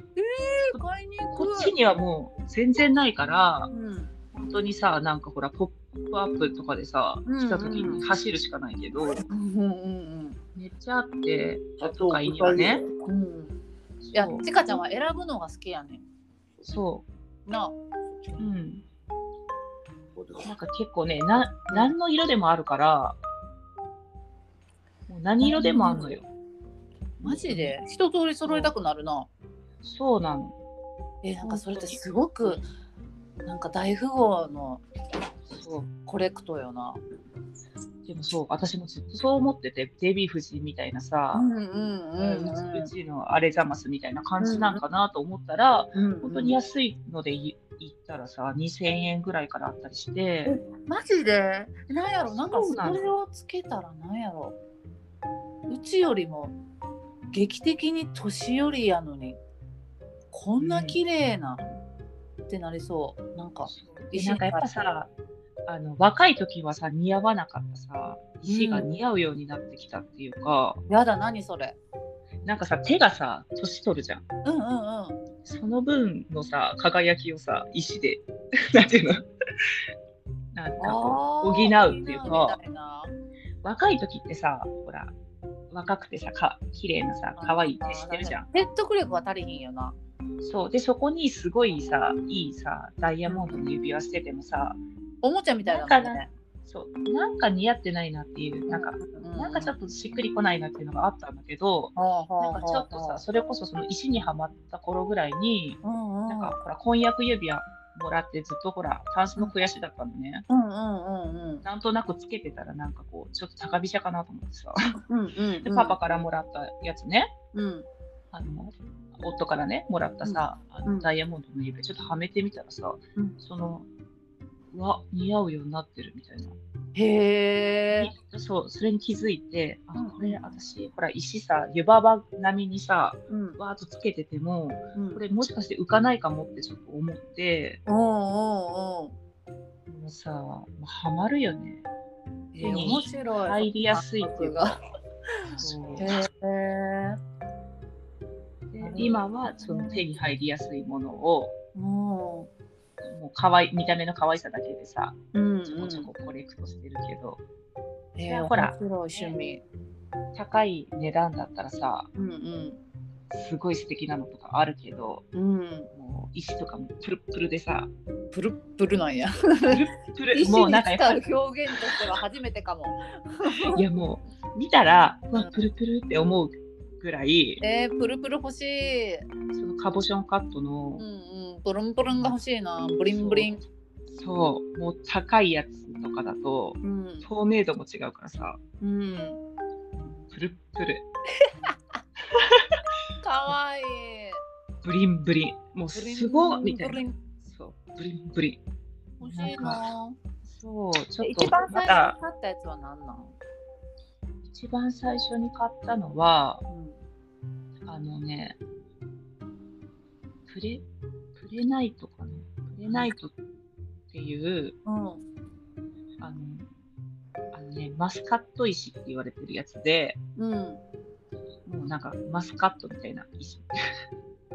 買いに行こく。っちにはもう全然ないからう、ん。本当にさ、なんかほら、ポップアップとかでさ、うんうん来た時に走るしかないけど、うんうんめっちゃあって、あと都会にはね。うん。うん。いやちかちゃんは選ぶのが好きやねん。そなあ。う。うん。なんか結構ね、な何の色でもあるから、もう何色でもあんのよ。マジで？一通り揃えたくなるな。そうなの。え、なんかそれってすごく、なんか大富豪のそうコレクトよな。でもそう、私もずっとそう思ってて、デヴィ夫人みたいなさ、うんうんううんうちのアレザマスみたいな感じなんかなと思ったら、うん。本当に安いのでい言ったらさ、2000円ぐらいからあったりして、マジで？なんやろ？なんかそれをつけたらなんやろ？うちよりも劇的に年寄りやのにこんな綺麗な、ってなりそう。なんかでなんかやっぱさ、あの若い時はさ、似合わなかったさ、石が似合うようになってきたっていうか、やだ何それ。なんかさ、手がさ、年取るじゃん。うんうんうん。その分のさ、輝きをさ、石で、なんていうの？なんか補うっていうか、若い時ってさ、ほら、若くてさ、か綺麗なさ、可愛い手してるじゃん。説得力は足りひんよなそう。で、そこにすごいさ、いいさ、ダイヤモンドの指輪しててもさ、おもちゃみたいだもんね。そう、なんか似合ってないなっていう、なんか、なんかちょっとしっくりこないなっていうのがあったんだけど、なんかちょっとさ、それこそその石にはまった頃ぐらいに、うんうん。なんかほら、婚約指輪もらってずっとほら、タンスの肥やしだったのね。うんうんうんうん。なんとなくつけてたらなんかこう、ちょっと高飛車かなと思ってさ。うんうん。で、パパからもらったやつね、うん。あの、夫からね、もらったさ、あうん。のダイヤモンドの指輪ちょっとはめてみたらさ、うん。その、うわ、似合うようになってるみたいな。へえそう、それに気づいて、あうん。これ私、ほら、石さ、湯婆婆並みにさ、うん。わーっとつけてても、うん。これもしかして浮かないかもってちょっと思って、おうおうおうもうさ、もうハマるよね。えー、面白い。入りやすいっていうか。そう。へえ。で今はその手に入りやすいものを、ももう可愛い見た目の可愛さだけでさ、う、うん、うん。ちょこちょこコレクトしてるけど、えー、ほら趣味。高い値段だったらさ、うんすごい素敵なのとかあるけど、うん。うん。もう石とかもプルップルでさ、プルップルなんや。プルップル、もうなんか表現としては初めてかも。いやもう見たら、うわうんプルプルって思うぐらい、えー、プルプル欲しい。そのカボションカットのうん、うん。ブルンブルンが欲しいな。ブリンブリン。そう、もう高いやつとかだと、うん。透明度も違うからさ、うん。プルップル、かわいい。ブリンブリン、もうすごいみたいな。そう、ブリンブリン。欲しいな。そう、ちょっ一と番最初に買ったやつは何なん？一番最初に買ったのは、うんあのね、プレ、プレナイトかな。プレナイトっていう、うん。あの、あのね、マスカット石って言われてるやつで、うん。もうなんかマスカットみたいな石。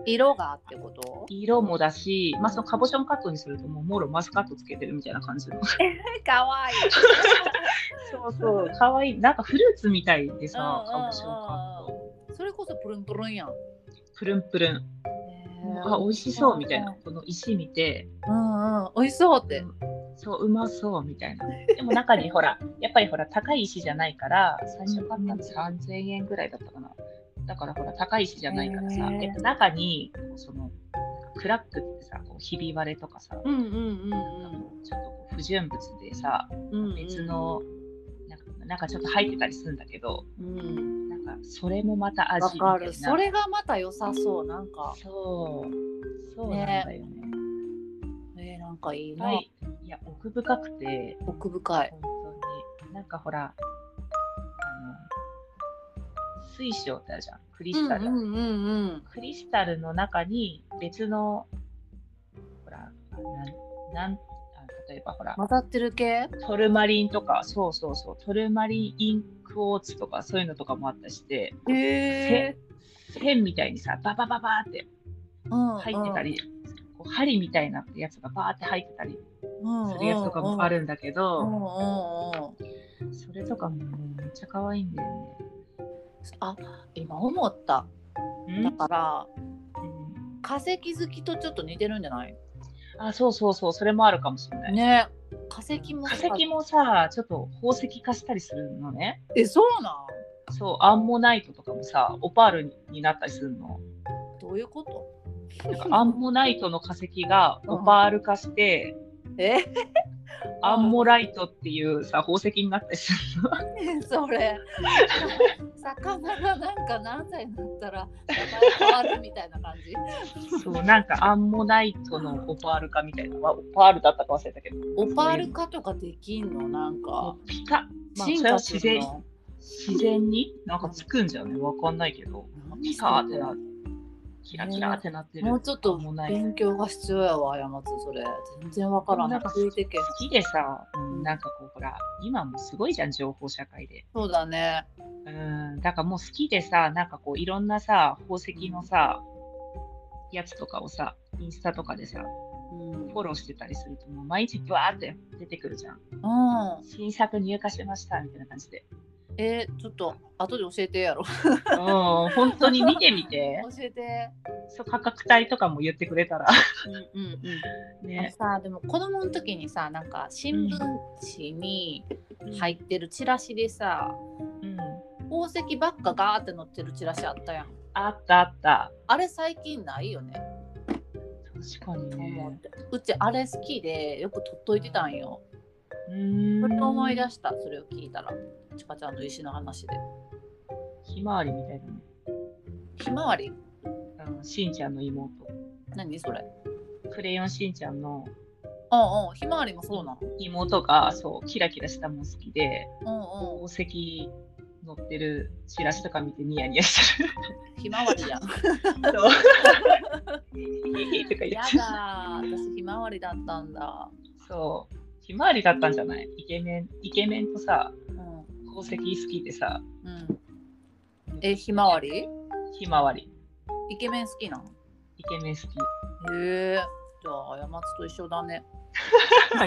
色がってこと？色もだし、まあ、そのカボチョンカットにするともうもろマスカットつけてるみたいな感じの。かわいい。そうそう、かわいい。なんかフルーツみたいでさ、うんうんうんうんカボチョンカット。それこそプルンプルンやん。プルンプルン。あ、美味しそうみたいな。この石見て、うんうん。美味しそうって。そう、うまそうみたいな。でも中にほら、やっぱりほら、高い石じゃないから、最初買ったの3000円ぐらいだったかな。だからほら、高い石じゃないからさ、やっぱ中に、その、クラックってさ、こうひび割れとかさ、うんうんうんちょっとこう不純物でさ、うん。うん別。の、なんかなんかちょっと入ってたりするんだけど、うん。なんかそれもまた味わ。かる。それがまた良さそう。なんか。そう。そうなんだよね。えー、なんかいいな。はい。いや、奥深くて、奥深い。本当に。なんかほら、あの、水晶ってあるじゃん。クリスタル。うんうんうんうん。クリスタルの中に別の、ほら、あなん、なん、あ例えばほら、混ざってる系？トルマリンとか、そうそうそう、トルマリンインクォーツとかそういうのとかもあったりして、へえ。線みたいにさ、ババババーってうん入ってたり、こう針みたいなやつがバーって入ってたりうんするやつとかもあるんだけうんど、うんうん。それとかもめっちゃ可愛いんだよあ、今思った。ね。だから、うん化石好きとちょっと似てるんじゃない？あ、そうそうそう、それもあるかもしれない。ね。化石も化さ石もさ、ちょっと宝石化したりするのね。え、そうなん？そう、アンモナイトとかもさ、オパールになったりするの。どういうこと？なんかアンモナイトの化石がオパール化して、え？アンモライトっていうさ、宝石になったりするの？それ。魚がなんか何歳になったら名前変わるみたいな感じ？そう、なんかアンモナイトのオパール化みたいな。まあオパールだったか忘れたけど。オパール化とかできんの？なんか。ピカ、まあ、進それは化す自然自然に？なんかつくんじゃねわかんないけど。ピカーってなキラキラってなってる。もうちょっと勉強が必要やわ山津それ。全然わからん。なんかついてけ。ん好きでさ、うん。なんかこうほら、今もすごいじゃん、情報社会で。そうだね。うん、だからもう好きでさ、なんかこういろんなさ、宝石のさ、やつとかをさ、インスタとかでさ、うん、フォローしてたりすると、もう毎日バーって出てくるじゃん。うん、新作入荷しましたみたいな感じで。えーちょっと後で教えてやろうん、本当に見てみて。教えてそう価格帯とかも言ってくれたら。うんうんうんね。さでも子供の時にさなんか新聞紙に入ってるチラシでさ、うん。宝石ばっかガーって載ってるチラシあったやんあったあった。あれ最近ないよね確かにね。うちあれ好きでよく取っといてたんようーん。それを思い出したそれを聞いたらちかちゃんの石の話でひまわりみたいだね。ひまわり？うんしんちゃんの妹。何それ？クレヨンしんちゃんのうんうんひまわりもそうなの？妹がそうキラキラしたもん好きでうんうん宝石乗ってるチラシとか見てニヤニヤしてる。ひまわりやんそう。とか言やって。だー私ひまわりだったんだそう。ひまわりだったんじゃない？イケメン、イケメンとさ、うん宝石好きでさ、うんえひまわり？ひまわり。イケメン好きなの？イケメン好き。へえじゃあ山津と一緒だね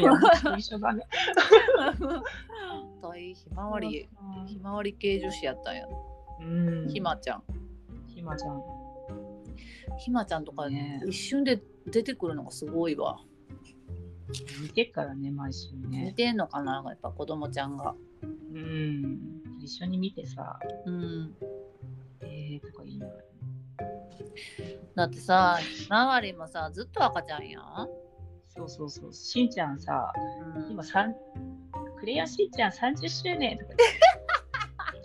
山本と一緒だね。大ひまわりひまわり系女子やったんやうん。ひまちゃんひまちゃん。ひまちゃんとかね一瞬で出てくるのがすごいわ見てっからね、毎週似ね。てんのかなやっぱ子供ちゃんがうん。一緒に見てさ、うんえーとか言いながら。だってさひまわりもさずっと赤ちゃんやん、そうそうそう。しんちゃんさ、うん今三クレヨンしんちゃん30周年と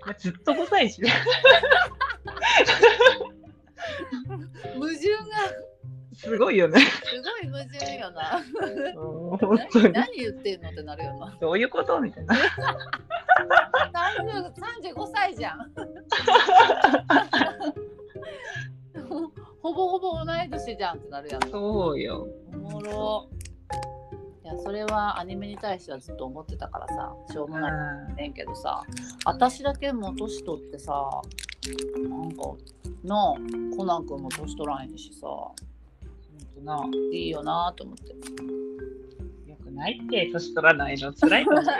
かずっと5歳児だよ矛盾がすごいよね。すごい矛盾よな。何何言ってんのってなるよなどういうことみたいな。30 35歳じゃん ほぼほぼ同い年じゃんってなるやんそうよ。おもろいやそれはアニメに対してはずっと思ってたからさしょうもないねんけどさ私だけもう年取ってさなんかなあコナン君も年取らんやしさな。いいよなと思ってよくないって、年取らないの。辛いと思うよ。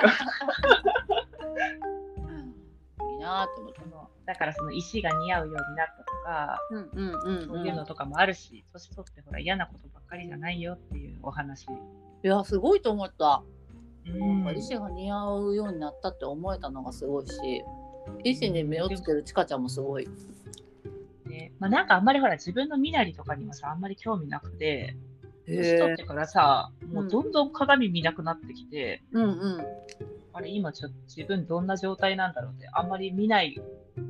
いいなと思ってだからその石が似合うようになったとか、うんうんうん、そういうのとかもあるし、年取ってほら嫌なことばっかりじゃないよっていうお話。いやすごいと思った、うんなんか石が似合うようになったって思えたのがすごいし石に目をつけるちかちゃんもすごいね。まあ、なんかあんまりほら自分の身なりとかにもさあんまり興味なくて年取へってからさもうどんどん鏡見なくなってきて、うんうん。あれ今ちょ自分どんな状態なんだろうってあんまり見ない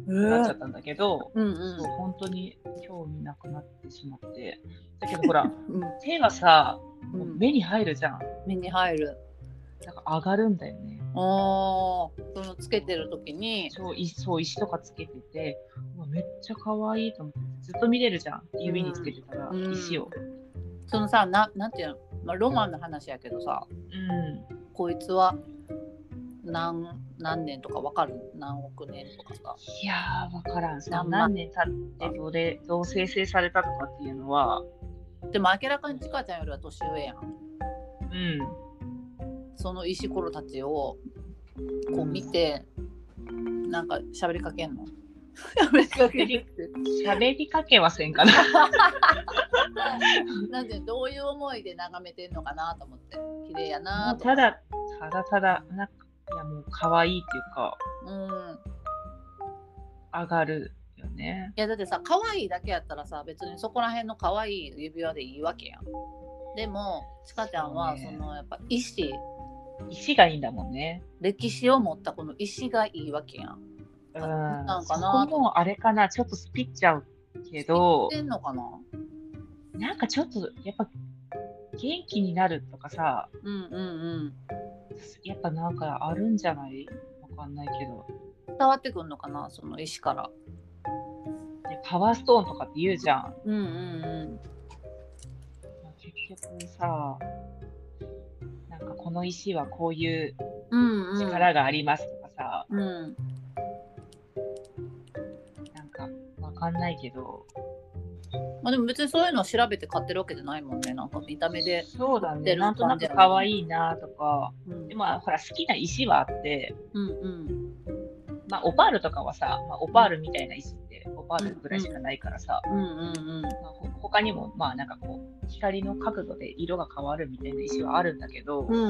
なっちゃったんだけど、うんうん。そう本当に興味なくなってしまって。だけどほらうん。手がさうん。もう目に入るじゃん。目に入る。なんか上がるんだよね。あー。そのつけてる時に。そういそう石とかつけててめっちゃ可愛いと思ってずっと見れるじゃん。指につけてたら、うん。石を。そのさななんていうの、まあ、ロマンの話やけどさうん。こいつは何何年とかわかる？何億年とかさ。いやー、わからん。何万。何年経ってどれどう生成されたとかっていうのは、でも明らかにちかちゃんよりは年上やん。うん。その石ころたちをこう見て、なんか喋りかけんの？喋りかけはせんかな。なんでどういう思いで眺めてんのかなと思って。綺麗やなただ、ただただ、なんか、いやもう可愛いっていうか、うん。上がるよね。いやだってさ可愛いだけやったらさ別にそこら辺の可愛い指輪でいいわけやん。でもちかちゃんはそ,、のやっぱ石石がいいんだもんね。歴史を持ったこの石がいいわけやんうん。なんそかな。こもあれかな、ちょっとスピっちゃうけどんのかな？なんかちょっと、やっぱ、元気になるとかさ、うんうんうん。やっぱなんかあるんじゃない？わかんないけど。伝わってくんのかな？その石から。でパワーストーンとかって言うじゃん。うんうん結局さ、なんかこの石はこういううんうん。力がありますとかさ、うんなんかんないけど、まあでも別にそういうのを調べて買ってるわけじゃないもんね。なんか見た目で、そうだね、なんとなく可愛いなとか、うん。でまあほら好きな石はあって、うんうん。まあオパールとかはさ、まあ、オパールみたいな石ってオパールぐらいしかないからさ、うんうん。まあ、ほ他にもまあなんかこう光の角度で色が変わるみたいな石はあるんだけど、うんうん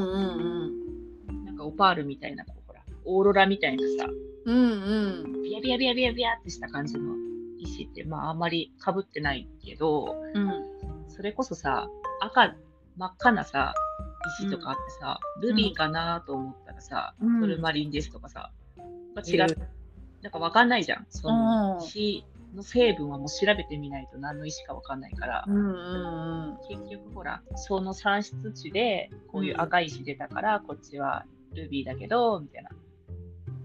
うん。なんかオパールみたいなこうほらオーロラみたいなさ、うんうん。ビヤビヤビヤビヤビヤってした感じの石って、まあ、あんまりかぶってないけど、うん。それこそさ、赤、真っ赤なさ、石とかあってさ、ルビーかなと思ったらさ、うん。トルマリンですとかさ、まあ、違う、なんかわかんないじゃん。そのうん。石の成分はもう調べてみないと何の石かわかんないから、うんうん結局ほら、その産出地でこういう赤い石出たから、こっちはルビーだけど、みたいな。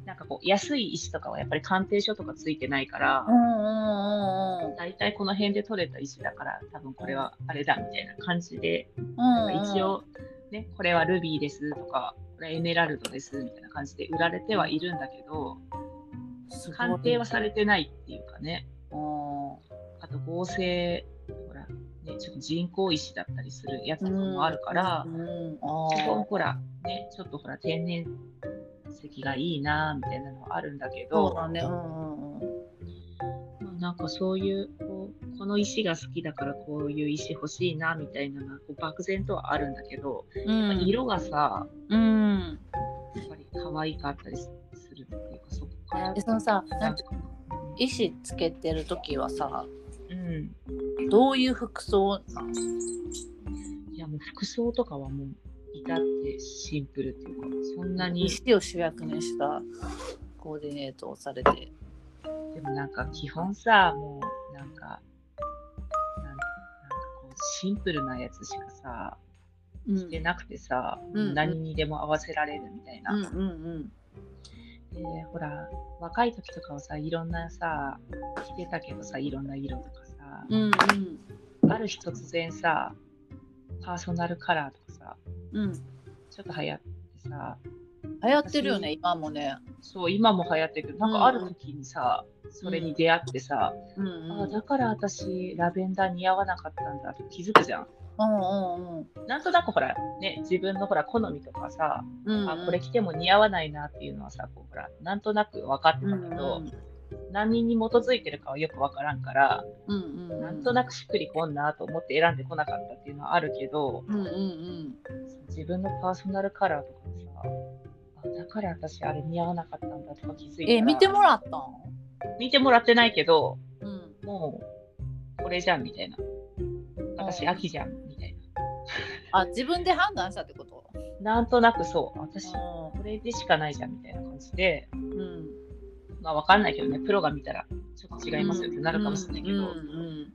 なんかこう、安い石とかはやっぱり鑑定書とかついてないから、大体この辺で取れた石だから多分これはあれだみたいな感じで、うん一応ねこれはルビーですとかこれはエメラルドですみたいな感じで売られてはいるんだけど鑑定はされてないっていうかね。あと合成ほら、ね、ちょっと人工石だったりするやつとかもあるから、うんうん基本ほらねちょっとほら天然石がいいなみたいなのはあるんだけどそうなんかそういうこうこの石が好きだからこういう石欲しいなみたいなのはこう漠然とはあるんだけど、うん。色がさうん。やっぱり可愛かったりするっていうかそこからでそのさなんかなんて石つけてる時はさうん。どういう服装なんいやもう服装とかはもう至ってシンプルっていうかそんなに石を主役にしたコーディネートをされて。でもなんか基本さもうなんかなんかこうシンプルなやつしかさうん。着てなくてさ、うん何にでも合わせられるみたいな、うんうんでほら若い時とかはさいろんなさ着てたけどさいろんな色とかささ、うんうん。ある日突然さ、パーソナルカラーとかさ、うん。ちょっと流行ってさ、流行ってるよね今もね。そう、今も流行ってるけど、なんかある時にさ、それに出会ってさ、うん。うんあだから私、ラベンダー似合わなかったんだって気づくじゃん。うんうんうん。なんとなくほら、ね、自分のほら、好みとかさ、うんあこれ着ても似合わないなっていうのはさ、こうほら、なんとなく分かってたけど、何に基づいてるかはよく分からんから、うんうんなんとなくしっくりこんなと思って選んでこなかったっていうのはあるけど、うんうんうん。自分のパーソナルカラーとかさ、あだから私あれ似合わなかったんだとか気づいたらえ見てもらったん？見てもらってないけど、うん。もう、これじゃんみたいな。私、うん秋じゃんみたいあ自分で判断したってこと？な。なんとなくそう、私、こうれでしかないじゃんみたいな感じで、んまあわかんないけどね、プロが見たらちょっと違いますよってなるかもしれないけど、うんうん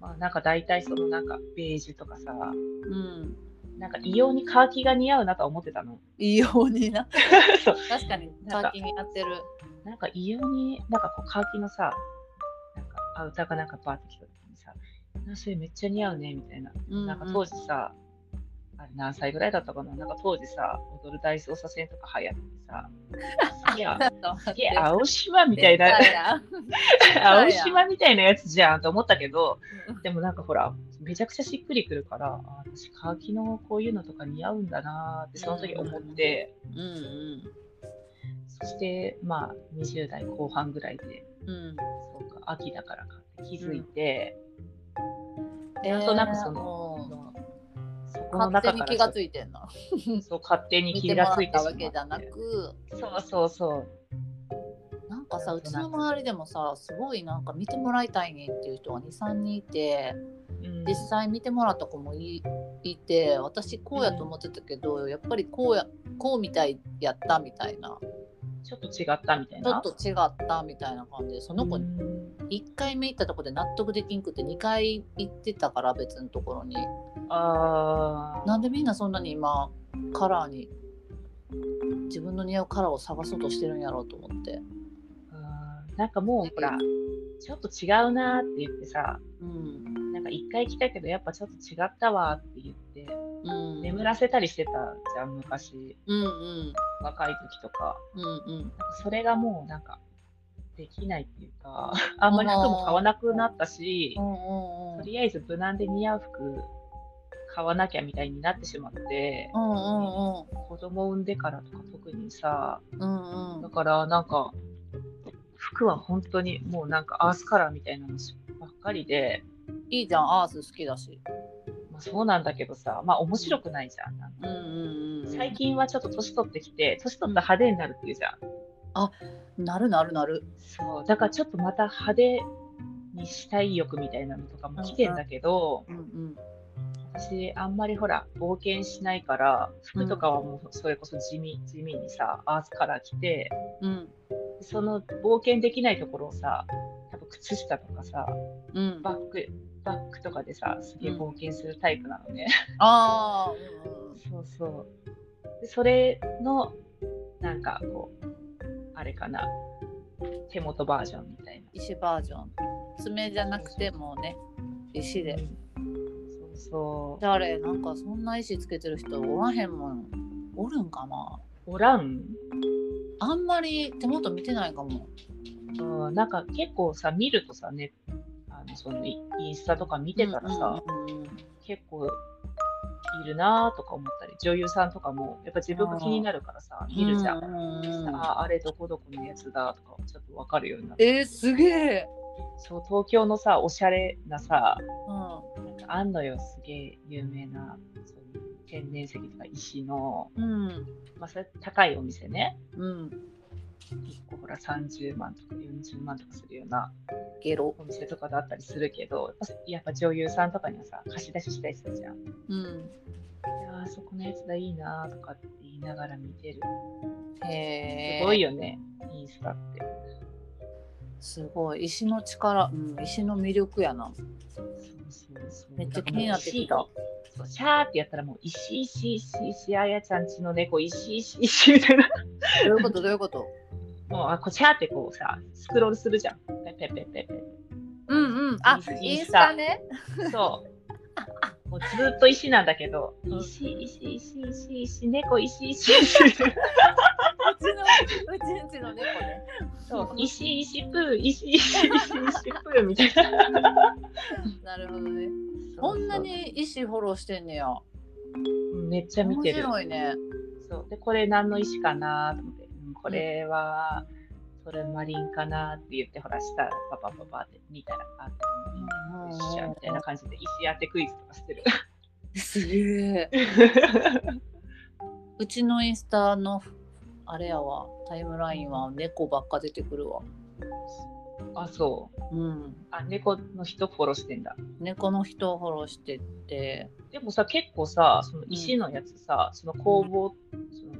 まあなんか大体そのなんかベージュとかさ、うん。うんなんか異様にカーキが似合うなとは思ってたの。異様にな。確かにカーキになってる。なんか異様に、なんかこうカーキのさ、なんかアウターがなんかバーってきた時にさ、あそれめっちゃ似合うねみたいな。なんか当時さ、あれ何歳ぐらいだったかな？なんか当時さ、踊る大捜査線とか流行ってさ、すげえ、すげえ青島みたいな、青島みたいなやつじゃんと思ったけど、でもなんかほら、めちゃくちゃしっくりくるから、あ私、カーキのこういうのとか似合うんだなーってその時思って、うんうんそしてまあ20代後半ぐらいで、うん。そうか、秋だからかって気づいて、えーなんとなくその、こうの中勝手に気がついてんな。そう勝手に見気がついたわけじゃなく。そうそうそう。なんかさうちの周りでもさすごいなんか見てもらいたいねっていう人が23人いてうん。実際見てもらった子もいいて私こうやと思ってたけど、やっぱりこうやこうみたいやったみたいな。ちょっと違ったみたいな？ちょっと違ったみたいな感じでその子にうん。1回目行ったとこで納得できんくて2回行ってたから別のところにあー。なんでみんなそんなに今カラーに自分の似合うカラーを探そうとしてるんやろうと思って。あーなんかもうほら、ちょっと違うなーって言ってさ、うん。なんか一回来たけどやっぱちょっと違ったわーって言って、うん。眠らせたりしてたじゃん、昔、うんうん。若い時とか。うんうん。なんかそれがもうなんか、できないっていうか、あんまり服も買わなくなったし、うんうん。とりあえず無難で似合う服買わなきゃみたいになってしまって、うんうん子供産んでからとか特にさ、うんうんだからなんか、服は本当にもうなんかアースカラーみたいなのばっかりで、いいじゃんアース好きだし。まあ、そうなんだけどさ、まあ面白くないじゃん。なんかうんうんうん最近はちょっと年取ってきて、年取ったら派手になるっていうじゃん。なるなるなる。そう、だからちょっとまた派手にしたい欲みたいなのとかも来てんだけど、うんうん私あんまりほら冒険しないから服とかはもうそれこそ地味地味にさアースカラー着てうん。その冒険できないところをさ多分靴下とかさうん。バッグバッグとかでさすげえ冒険するタイプなのね、ああそうそう。でそれのなんかこうあれかな手元バージョンみたいな。石バージョン。爪じゃなくてもうね石で。うんそう。誰？なんかそんな石つけてる人おらへんもん。おるんかな？おらん。あんまり手元見てないかも。うんなんか結構さ見るとさねあのそのイインスタとか見てたらさ、結構いるなとか思ったり女優さんとかもやっぱ自分が気になるからさ見るじゃん。ああれどこどこのやつだとかちょっと分かるようになって。えー、すげえ。そう東京のさおしゃれなさうなんかあんのよすげえ有名なそういう天然石とか石の、んうんまあ、それ高いお店ねうん。1個ほら30万とか40万とかするようなゲロ。お店とかだったりするけどやっぱ女優さんとかにはさ貸し出ししたりするじゃん。うん。いやーそこのやつだいいなとかって言いながら見てる。へえ。すごいよね、インスタって。すごい。石の力、うん、石の魅力やな。めっちゃ気になってきた。シャーってやったらもう石石石石あやちゃんちの猫石石石みたいな。どういうこと？どういうこと？もうあこうシャーってこうさスクロールするじゃん。ペペペペペ。うんうんうん、あインスタね。そう。もうずっと石なんだけど、うん石、石、石、石、石、猫、石、石、石。うちのうちんちの猫ね。そう、石、石、プー、石、石、石、石、プーみたいな。なるほどね。こんなに石フォローしてんねや。うんめっちゃ見面てる。白いね。そうでこれ何の石かなと思って、うんこれはトルマリンかなって言ってほら下パパパパって見たらあトルマリンよっしゃみたいな感じで石当てクイズとかしてる。すげえ。うちのインスタのあれやわタイムラインは猫ばっか出てくるわ。あそう。うん。あ猫の人フォローしてんだ。猫の人をフォローしてって。でもさ結構さその石のやつさ、その工房、その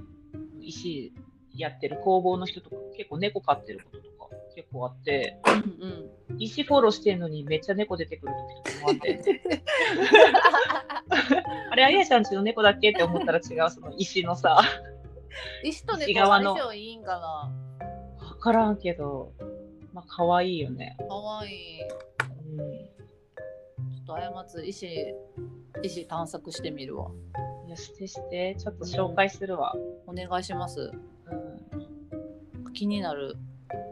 石やってる工房の人とか結構猫飼ってることとか結構あってうんうん。石フォローしてんのにめっちゃ猫出てくる時とかもあって あれあやちゃんちの猫だっけって思ったら違うその石のさ石と猫の相性いいんかな？分からんけどまあ可愛いよね。かわいい。うんちょっと過つ石石探索してみるわ。いやしてしてちょっと紹介するわ。お願いします。うん、気になる。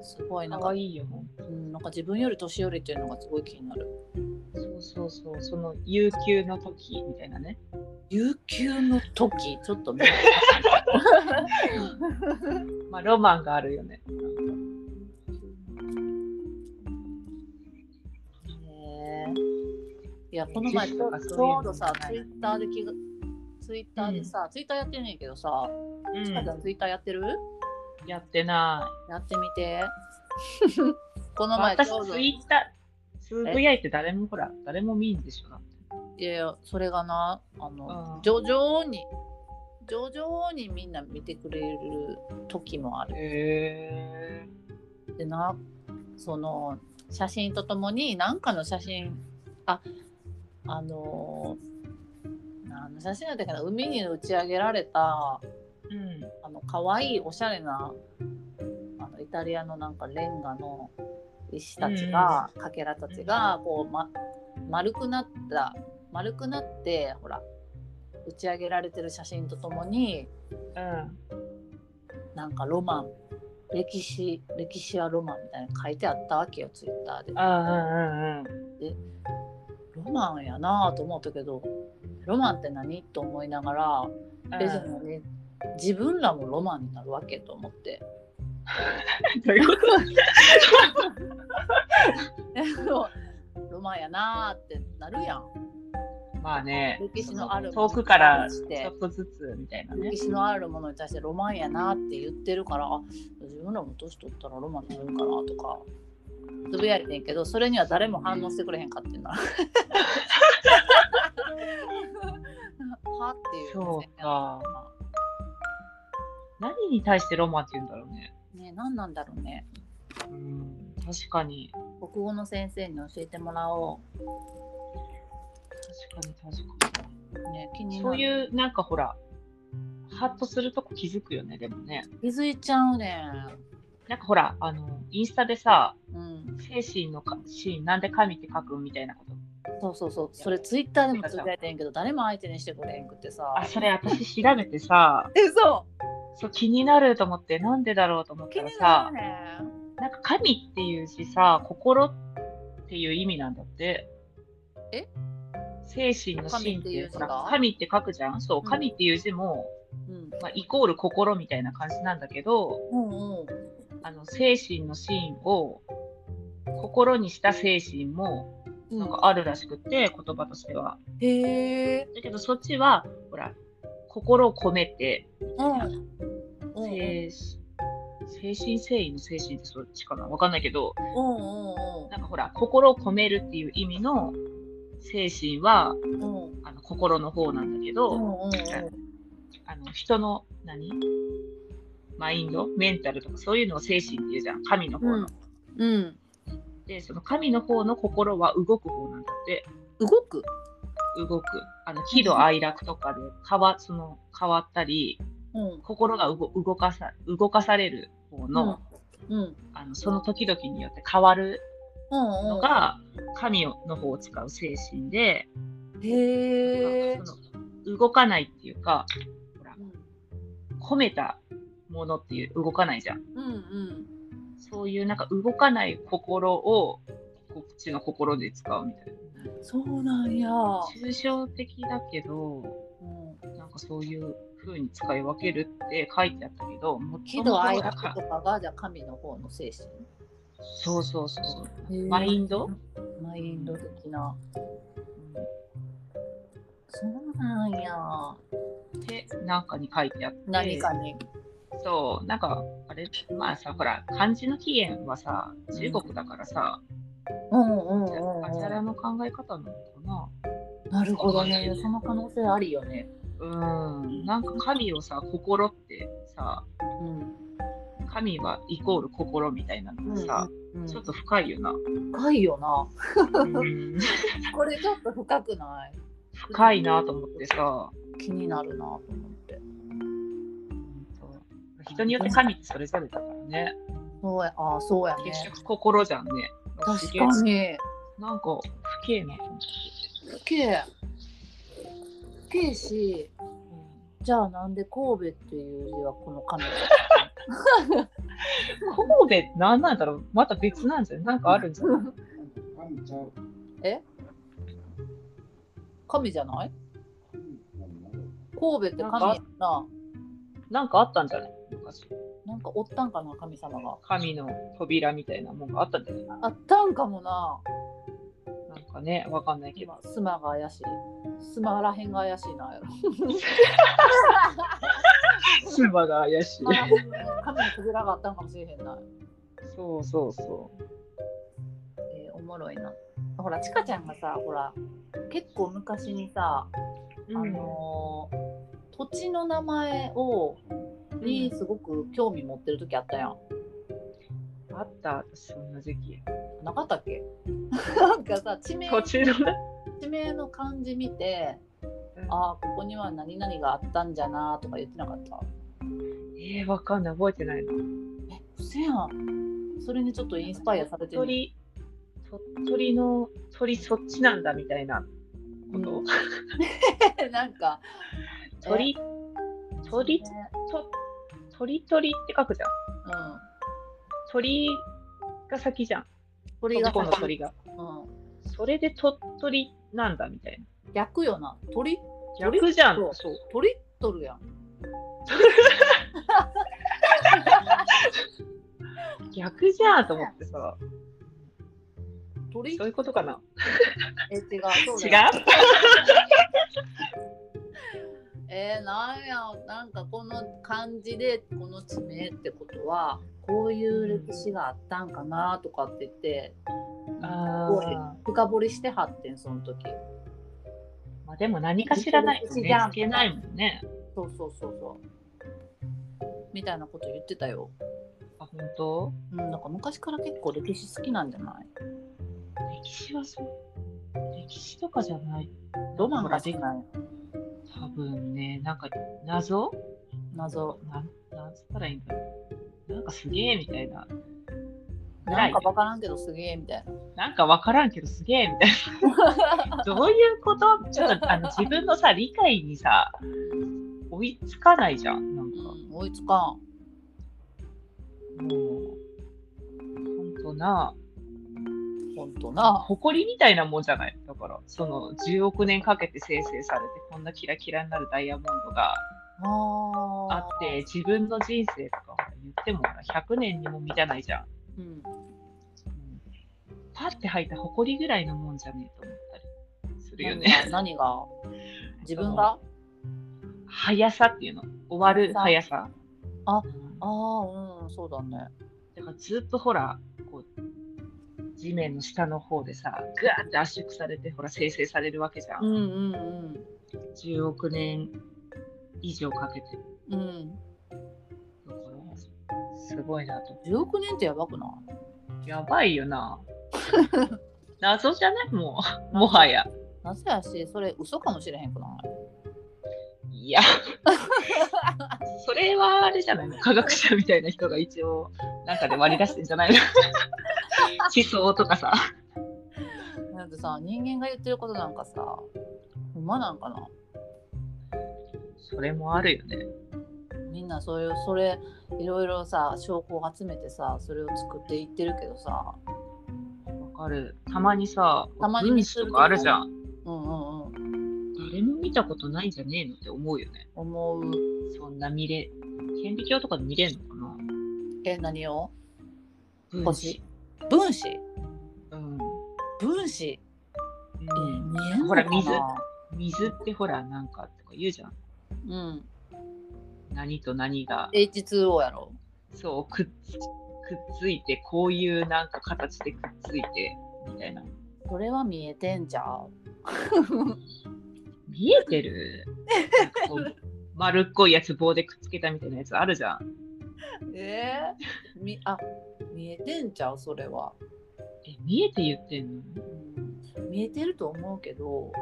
すごいなんか可愛いよ。うん、なんか自分より年寄りっていうのがすごい気になる。そうそうそうその有給の時みたいなね。有給の時？ちょっと見 まあロマンがあるよね。いやこの前ちょとかそういうちょのうどさツイッターで気がツイッターでさ、ツイッターやってんねんけどさ、うちかちゃんツイッターやってる？やってなやってみて。こい。の前私ツイッターつぶやいて誰もほら誰も見んでしょだって。いやそれがなあの、うん。徐々に徐々にみんな見てくれる時もある。へでなその写真とともに何かの写真ああの何の写真だったかな海に打ち上げられたえ。うん。あの可愛いおしゃれなあのイタリアのなんかレンガの石たちが、かけらたちがこう、ま、丸くなった丸くなってほら打ち上げられてる写真とともにうん。なんかロマン歴史歴史はロマンみたいなの書いてあったわけよツイッターで。あうんうんロマンやなぁと思ったけどロマンって何？と思いながら、自分らもロマンになるわけと思って。どういうこと？ロマンやなーってなるやん。まあね、歴史のある遠くからちょっとずつみたいなね歴。史のあるものに対してロマンやなって言ってるからあ自分らも年取ったらロマンになるんかなとかつぶやいてんけどそれには誰も反応してくれへんかってんな。はっていう、そうか。何に対してロマンって言うんだろうね。ね何なんだろうね。うん、確かに。国語の先生に教えてもらお確かに確かう。ね気にに。なる。そういうなんかほら、ハッとするとこ気づくよね、でもね。気づいちゃうねなんかほら、あの、インスタでさ、ん。うん。精神のかシーン、なんで神って書くみたいなこと。そうそうそう。それツイッターでもつぶやいてんけど誰も相手にしてくれへんくてさ。あ、それ私調べてさ、え 嘘そう気になると思って、なんでだろうと思ったらさなる、ね。なんか神っていう字さ、心っていう意味なんだって。え？精神の神っていうてほら字が？神って書くじゃんそう、ん神っていう字も、うん。まあ、イコール心みたいな感じなんだけど、うんうん。あの精神の神を心にした精神もなんかあるらしくて、言葉としては。へえ。だけどそっちは、ほら、心を込めて、うん。うん精精神誠意の精神ってそっちかな？わかんないけど、うんうんなんかほら、心を込めるっていう意味の精神は、うん。うんあの心の方なんだけど、うんうんあの人の何？マインドメンタルとかそういうのを精神っていうじゃん神の方の、うん。うん。でその神の方の心は動く方なんだって動く？動くあの喜怒哀楽とかで変わその変わったりうん。心が動動かさ動かされる方の,、うん。あのその時々によって変わるのが神の方を使う精神で、へ動かないっていうか、ほら、込めたものっていう動かないじゃん。うんうん。そういうなんか動かない心をこっちの心で使うみたいな。そうなんや。抽象的だけど、うん、なんかそういう風に使い分けるって書いてあったけど、も喜怒哀楽とかがじゃあ神の方の精神。そうそうそう。マインド、マインド的な。うんそうなんや。ってなんかに書いてあって。何かに。そう、なんか、あれ、まあさ、ほら、漢字の起源はさ、中国だからさ、うんうんうんあちらうの考え方なのかな。ん。なるほどね。その可能性ありよね。うん、なんか神をさ、心ってさ、うん。神はイコール心みたいなのがさ、うん、ちょっと深いよな。深いよな。うん これちょっと深くない？深いなと思ってさ、気になるなと思って。人によって神ってそれぞれだからね。そうや、ああ、そうやね。結局心じゃんね。確かに。なんか、不敬なと思って。けけし、じゃあなんで神戸っていう字はこの神？神戸って何なんだろうまた別なんじゃなんかあるんじゃない。え神じゃない。神戸って神やな。なんかあったんじゃない昔。なんかおったんかな、神様が。神の扉みたいなもんがあったんじゃないあったんかもな。なんかね、わかんないけど。今、スマが怪しい。スマらへんが怪しいなやろ。スマが怪しい 神の扉があったんかもしれへんな。そうそうそえーおもろいな。ほら、ちかちゃんがさ、ほら、結構昔にさ、う。あのー土地の名前をにすごく興味持ってる時あったやん。あった、私そんな時期。なかったっけ？なんかさ地名途中のね。地名の漢字見てああここには何々があったんじゃなとか言ってなかった？えー、わかんない、覚えてないな。えうせやん。それにちょっとインスパイアされてる鳥鳥取の鳥そっちなんだみたいな。こと。う んなんか。鳥鳥と鳥鳥って書くじゃん。うん鳥が先じゃん。鳥が男の鳥が。うん、それで鳥取なんだみたいな。逆よな鳥？逆じゃん。そう。鳥取るやん 逆じゃんと思ってさ。鳥？そういうことかな。え違う違う？えー、なんやなんかこの漢字でこの地名ってことはこういう歴史があったんかなとかって言って深掘りしてはってんその時。まあでも何かしらないとねじゃんつけないもんね。そうそうそうそう。みたいなこと言ってたよ。あ、本当？うんなんか昔から結構歴史好きなんじゃない？歴史はそう。歴史とかじゃない。ロマンが好きなんや多分ね、なんか謎？謎なんなんつったらいいんだろう。なんかすげえみたいな。なんか分からんけどすげえみたいななんかわからんけどすげえみたいな。どういうこと？ちょっとあの自分のさ、理解にさ、追いつかないじゃん。なんか、うん追いつかんもう、ほんとな、ほんとな誇りみたいなもんじゃない。だから、その10億年かけて生成されて、こんなキラキラになるダイヤモンドがあって、自分の人生とか言っても100年にも満たないじゃん。うんうんパッて吐いた誇りぐらいのもんじゃねえと思ったりするよね。何が 自分が？速さっていうの？終わる速さ。あうんああうんそうだねだからずっとほら、地面の下の方でさ、ぐわーって圧縮されて、ほら、生成されるわけじゃん。うんうん10億年以上かけて。うんうんだから、すごいなと。10億年ってやばくない？やばいよな。謎じゃない？もう、もはや。なぜやしそれ嘘かもしれへんくない？いや、それはあれじゃないの？科学者みたいな人が一応、なんかで割り出してんじゃないの？思想とかさ。だってさ人間が言ってることなんかさほんまなんかな？それもあるよね。みんなそういうそれいろいろさ証拠を集めてさそれを作っていってるけどさわかる。たまにさ、たまに文見する章とかあるじゃん。うんうんうん誰も見たことないんじゃねえのって思うよね。思う。そんな見れ、顕微鏡とかで見れんのかな？え何を？分星分子？うん。分子？えうん。見えんのかな？ほら水。水ってほら、なんかとか言うじゃん。うん。何と何が、H2O やろ。そう、くっつくっついて、こういうなんか形でくっついて、みたいな。それは見えてんじゃう 見えてる？丸っこいやつ棒でくっつけたみたいなやつあるじゃん。えー、みあ見えてんちゃう？それは、え、見えて言ってんの？うん、見えてると思うけど。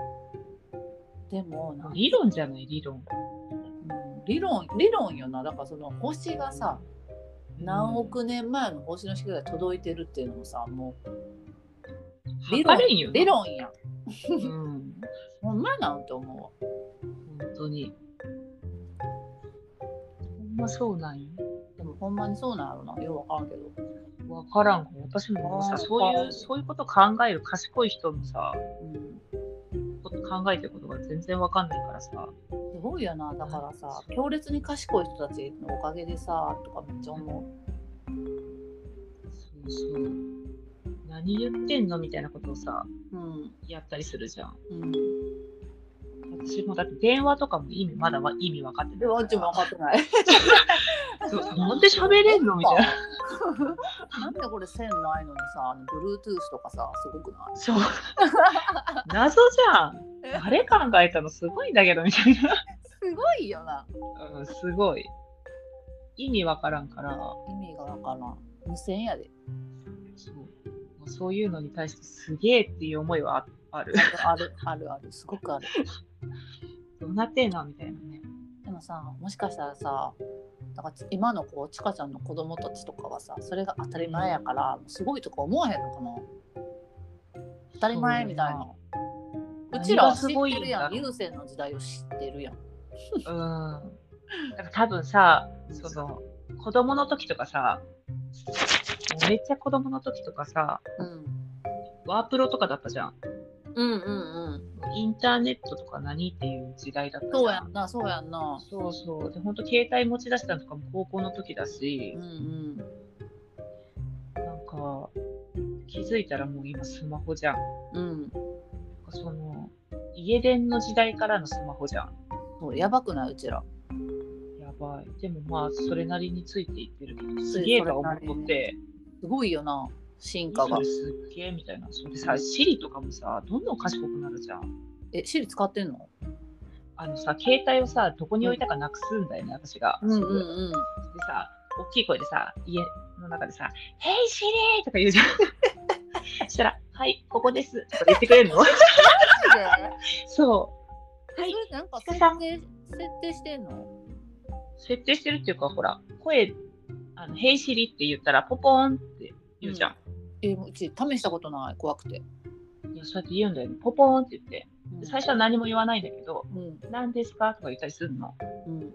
でも理論じゃない、理論。うん。理論理論よな。だからその星がさ何億年前の星の光が届いてるっていうのもさもう理論測れんよな。理論やんうん。ほんまなんて思うわ本当に。ほんまそうなんよ。でもほんまにそうなんやろなようわからんけどわからん。私もさ、そういう、そういうこと考える賢い人のさ、うんこと考えてることが全然わかんないからさ。すごいよなだからさ強烈に賢い人たちのおかげでさとかめっちゃ思そうそう。何言ってんの？みたいなことをさ、ううんやったりするじゃん。うん私もだって電話とかも意味、まだは意味分かってないから。でもあっちも分かってない なんで喋れんのみたいな。なんでこれ線ないのにさ Bluetooth とかさすごくない？そう。謎じゃん。誰考えたの？すごいんだけど、みたいな。すごいよなうん、すごい。意味わからんから、意味がわからん無線やでそうもうそういうのに対してすげえっていう思いはあ ある。あるあるある。すごくある。どうなってんの？みたいなね。でもさもしかしたらさだから今のこうちかちゃんの子供たちとかはさそれが当たり前やから、すごいとか思わへんのかな？当たり前みたいな。うちらは知ってるやん。何が有線の時代を知ってるやん。うん。だから多分さ、その、子供の時とかさ、めっちゃ子供の時とかさ、うんワープロとかだったじゃん。うんうんうんインターネットとか何っていう時代だった。そうやんなそうやんなそうそう。で、本当携帯持ち出したのとかも高校の時だしうんう、んなんか、気づいたらもう今スマホじゃん。うんその、家電の時代からのスマホじゃん。そうやばくない？うちらやばい。でもまあ、それなりについていってるけど、すげえとは思っとって、すごいよな進化がすっげえみたいな。それでさ、シリとかもさ、どんどん賢くなるじゃん。えシリ使ってんの？あのさ、携帯をさ、どこに置いたかなくすんだよね、私が。うんうんうんでさ、大きい声でさ、家の中でさ、ヘイシリーとか言うじゃん。そしたら、はい、ここですとか言ってくれるの そう。はい、なんか設定設定してんの？設定してるっていうか、ほら、声、あの、ヘイシリって言ったら、ポポーンって言うじゃん。えもううち試したことない怖くて、いや、そうやって言うんだよね。ポポーンって言って。うんで最初は何も言わないんだけど、うん何ですかとか言ったりするの。うん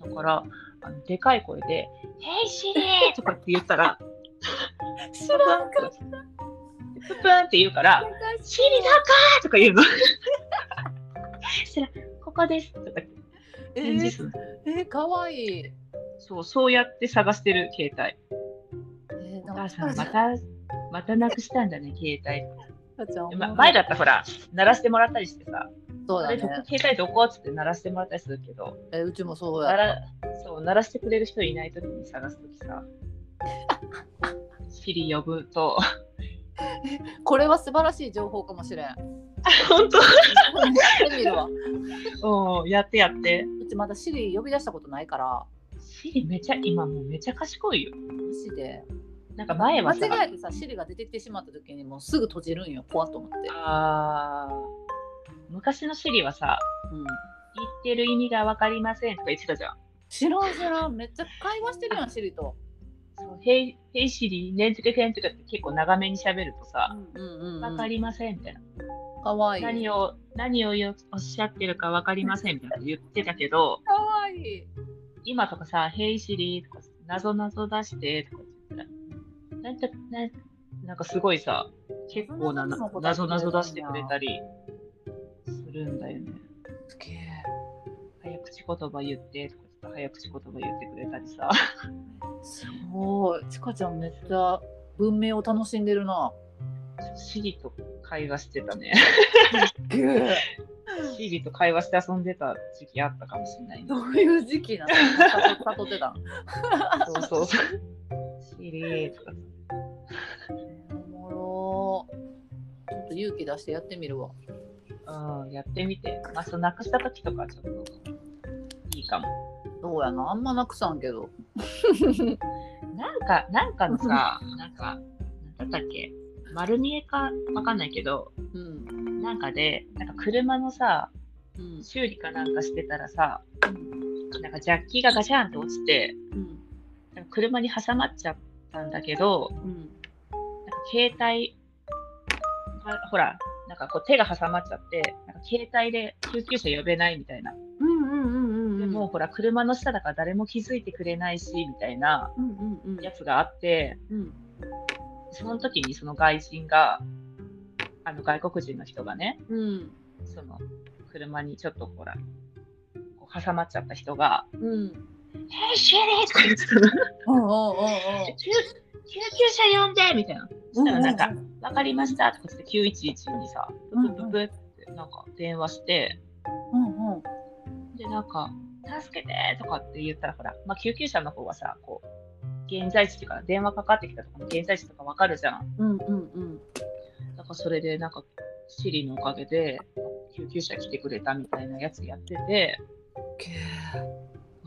だから、あのでかい声で、ヘイシリーとかって言ったら、知ププンって、ププンって言うから、シリだかーとか言うの。そしたら、ここですとかえ返事する。の。えー、かわい。い、えそう、そうやって探してる携帯。ー、お母さん、また、またなくしたんだね、携帯。前だったらほら、鳴らしてもらったりしてさ、そうだね。携帯どこ？っつって鳴らしてもらったりするけど、えうちもそうや。そう鳴らしてくれる人いないときに探すときさ、シリ呼ぶと、これは素晴らしい情報かもしれん 本当？やってみるわうんやってやって。うちまだシリ呼び出したことないからシリめちゃ、今もうめちゃ賢いよ。マジでなんか前はさ、間違えてさシリが出てきてしまった時にもうすぐ閉じるんよ怖っと思って、あー昔のシリはさ、うん、言っってる意味がわかりませんとか言ってたじゃん。知らん知らん。めっちゃ会話してるやん、シリと。そう、ヘイ、ヘイシリ、ねんつけけんとかって結構長めに喋るとさ、うんうんうん。わかりませんみたいな。かわいい。何を、何をおっしゃってるかわかりませんみたいな言ってたけど、かわいい。今とかさ、ヘイシリとか、なぞなぞ出してとか言ってたら、なんか、なんなんかすごいさ、結構なななぞなぞ出してくれたりするんだよね。すげえ。早口言葉言ってとか言って早口言葉言ってくれたりさ。すごい。ちかちゃんめっちゃ文明を楽しんでるな。シリと会話してたね。シリと会話して遊んでた時期あったかもしれないね。どういう時期なの？悟ってたんそうそうそう。シリとか。おもろちょっと勇気出してやってみるわ。うん、やってみて。まあ、なくした時とかちょっといいかも。どうやなあんまなくさんけど。なんか、なんかのさ、なんか、なんだったっけ、丸見えかわかんないけど、うん。なんかで、なんか車のさ、うん。修理かなんかしてたらさ、なんかジャッキがガシャンって落ちて、うん。なんか車に挟まっちゃったんだけど、うん。なんか携帯が、ほら、なんかこう手が挟まっちゃって、なんか携帯で救急車呼べないみたいな。うんうんもうほら、車の下だから誰も気づいてくれないし、みたいな。やつがあって、うん。その時にその外人が、あの外国人の人がね、うん。その車にちょっとほら、こう挟まっちゃった人が、うん。シェリーとか言ってた救救急車呼んでみたいな。そしたらなんか、わかりましたとか言って911にさ、ププププってなんか電話して、うんうん。で、なんか、助けてとかって言ったら、ほら、まあ、救急車の方はさ、こう、現在地っていうか、電話かかってきたとかの現在地とかわかるじゃん。うんうんうん。だからそれで、なんか、シリのおかげで、救急車来てくれたみたいなやつやってて、け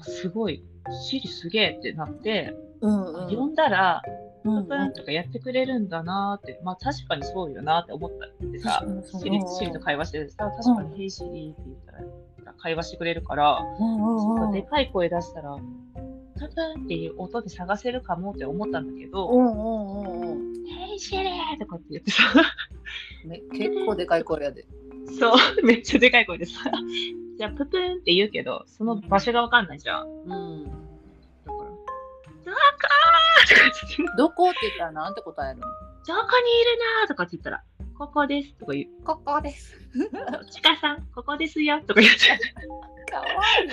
すごい、シリすげえってなって、うんあ呼んだら、うんプンとかやってくれるんだなーって、まあ確かにそうよなって思ったってさ、シリシリと会話しててさ、確かに、ヘイシリって言ったら、会話してくれるから、そうかでかい声出したら、ププンっていう音で探せるかもって思ったんだけど、うんうん。ヘイシリーとかって言ってさ、め結構でかい声やで。そう、めっちゃでかい声でさ、じゃあププンって言うけど、その場所がわかんないじゃん。うん。だから、どこーとか言って、どこって言ったらなんて答えるのどこにいるなーとかって言ったら、ここですとか言う。ここです。ちかさん、ここですよとか言って。かわいい。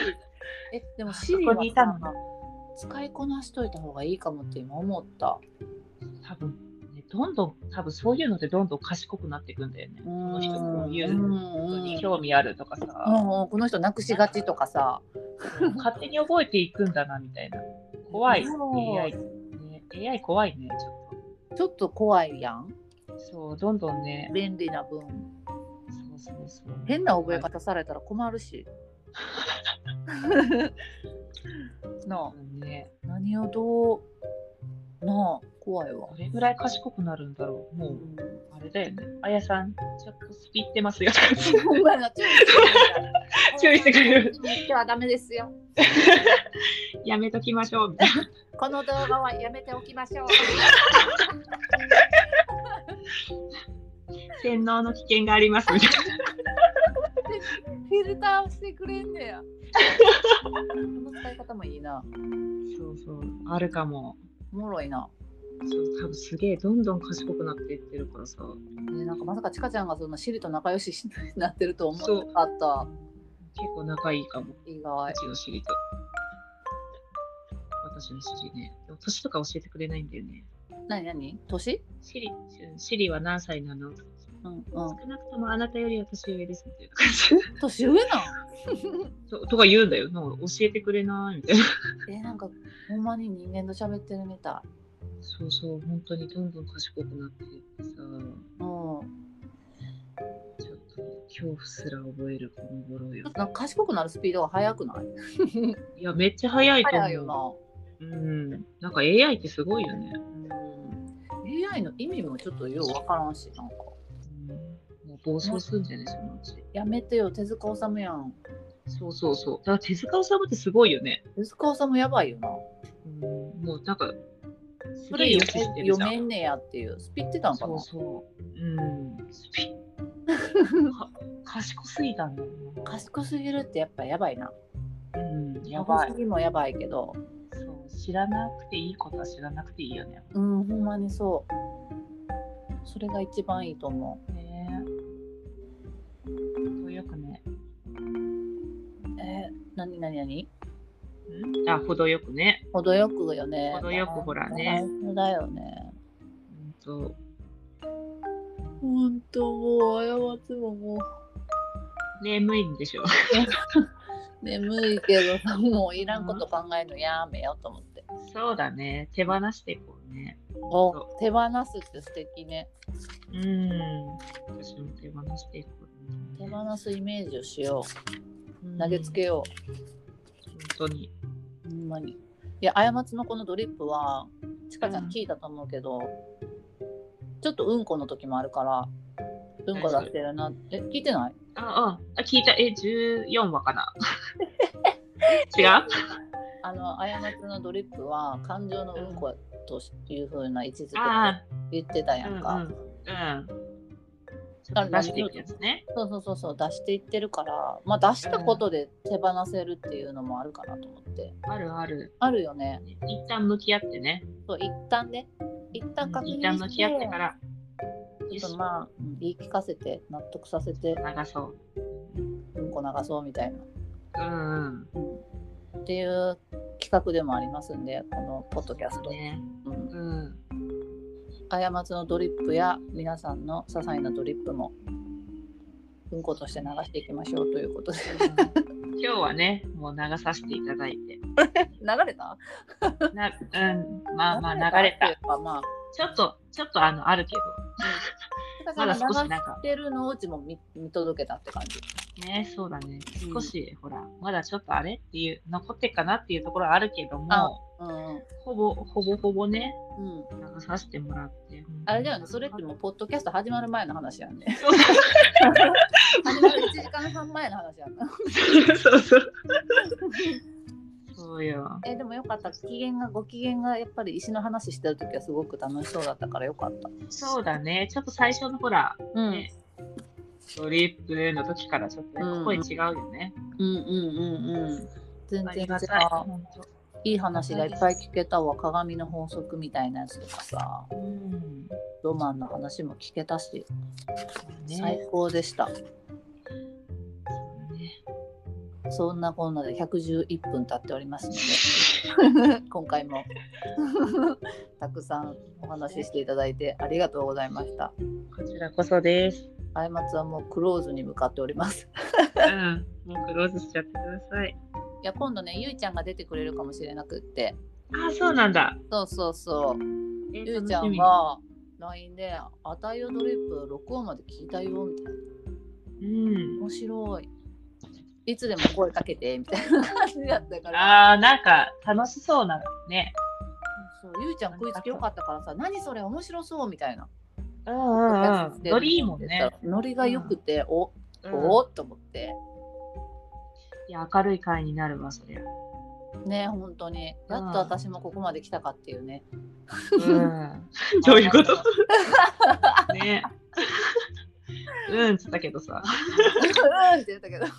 え、でもシリはここにいたのさ使いこなしといた方がいいかもって今思った。多分、ね、どんどん、多分そういうのでどんどん賢くなっていくんだよね。この人こういうのに興味あるとかさ、この人なくしがちとかさ。勝手に覚えていくんだなみたいな。怖い。AI、ね。AI 怖いね、ちょっちょっと怖いやん。と。そう、どんどんね。便利な分。そうそうそう。変な覚え方されたら困るし。なあ、ね。何をどう？なあ、怖いわど。れぐらい賢くなるんだろう。もう、うんあれだよね。あやさん、ちょっとスピってますよ注意して 注意してくれる。言ってはダメですよ。やめときましょう。この動画はやめておきましょう。洗脳の危険がありますみたいな。フィルターしてくれんねや。この使い方もいいな。そうそう、あるかも。おもろいな。そう、多分すげえどんどん賢くなっていってるからさ。ね、なんかまさかちかちゃんがそんなシリと仲良しになってると思ってなかった。結構仲いいかも。意外う。ちのシリと。私のシリね。年とか教えてくれないんだよね。何何？年？シリ、シリは何歳なの？うんうん。少なくともあなたよりは年上ですみたいな感じ。年上なん？ととか言うんだよ。なんか教えてくれない？みたいな。え、なんかほんまに人間と喋ってるみたい。そうそう、本当にどんどん賢くなっていってさ、うん。ちょっと恐怖すら覚えるこの頃よなんか賢くなるスピードが速くない？いや、めっちゃ早いと思う。よな。うん。なんか AI ってすごいよね。うん。AI の意味もちょっとようわからんし、なんか。うん、もう暴走するんじゃねそのうち。やめてよ、手塚治虫やん。そうそうそう。だから手塚治虫ってすごいよね。手塚治虫やばいよな。うん、もうなんか、すそれよししてめ読るじゃん。めんねやっていう。スピってたんかな？そうそう。うん。スピ か賢すぎたんだよな。賢すぎるってやっぱやばいな。うん、やばい賢す。ぎもやばいけど。知らなくていいことは知らなくていいよね。うん、ほんまにそう。それが一番いいと思ねえ。よくね。う。えー、なになになにん？あ、程よくね。程よくよね。程よくほらね。だよね。うんと、ほんともう、過ちもも眠いんでしょ。う、眠いけどさ、もういらんこと考えるのやめようと思って。そうだね。手放していこうね。おそ手放すって素敵ね。うん。私も手放していこう、手ね。放すイメージをしようんう。投げつけよ本当に。う。ほんまに。いや、過ちのこのドリップは、ちかちゃうんん聞いたと思うけど、ちょっとうんこの時もあるから、うんこ出してるな。え、聞いてない？あ、あ、あ聞いた。え、14話かな 違う？あの、過ちのドリップは、感情のうんこというふうな位置づけ言ってたあ、やんか。うんうん。うん。出していくやつね。そうそうそうそう、出していってるから、まあ出したことで手放せるっていうのもあるかなと思って。あるある。あるよね。一旦向き合ってね。そう、一旦ね。一旦確認して。一旦向き合ってから、ちょっとまあ、うん言い聞かせて、納得させて、流そう。うんこ流そうみたいな。うんうん。うんっていう企画でもありますんで、このポッドキャスト。ね。うんうん。過ちのドリップや皆さんの些細なドリップも、うんことして流していきましょうということで。今日はね、もう流させていただいて。流れた？なうん、まあまあ流れた。っていうかまあ、ちょっと、ちょっとあの、あるけまだ少しなんかてるのをうちも見見届けたって感じ。ど、ね、そうだね。うん少し、ほら、まだちょっとあれっていう、残ってっかなっていうところはあるけどあも、うんほぼ、ほぼほぼね、うん。流させてもらって。あれだよね、それってもう、ポッドキャスト始まる前の話やんね。そう始まる1時間半前の話やんな。そうそう。そうよ。えでもよかった。機嫌が、ご機嫌がやっぱり石の話してるときはすごく楽しそうだったからよかった。そうだね。ちょっと最初のほら、うん。ねドリップの時からちょっとやっぱ声違うよね。うんうんうんうん。全あ然違。う。いい話がいっぱい聞けたわ。鏡の法則みたいなやつとかさ、うん。ロマンの話も聞けたし、ね最高でした。そんなこんなで111分経っておりますので、今回も たくさんお話ししていただいてありがとうございました。こちらこそです。過ちはもうクローズに向かっております。うん。もうクローズしちゃってください。いや、今度ね、ゆいちゃんが出てくれるかもしれなくって、あ、そうなんだ。そうそうそう、えゆいちゃんが LINE で、あたいよドリップ録音まで聞いたよ、みたいな。うん。面白い。いつでも声かけて、みたいな感じだったから。ああ、なんか楽しそうなね。そうゆいちゃん食いつきよかったからさ、何それ面白そうみたいな。うんうんうん。ノリいいもんね。。ノリが良くて、お、うんおーっと思って。いや、明るい会になるわ、そりゃ。ね、本当に。やっと私もここまで来たかっていうね。うん。どういうこと？ね。うんっつったけどさ。うんって言ったけど。ゆ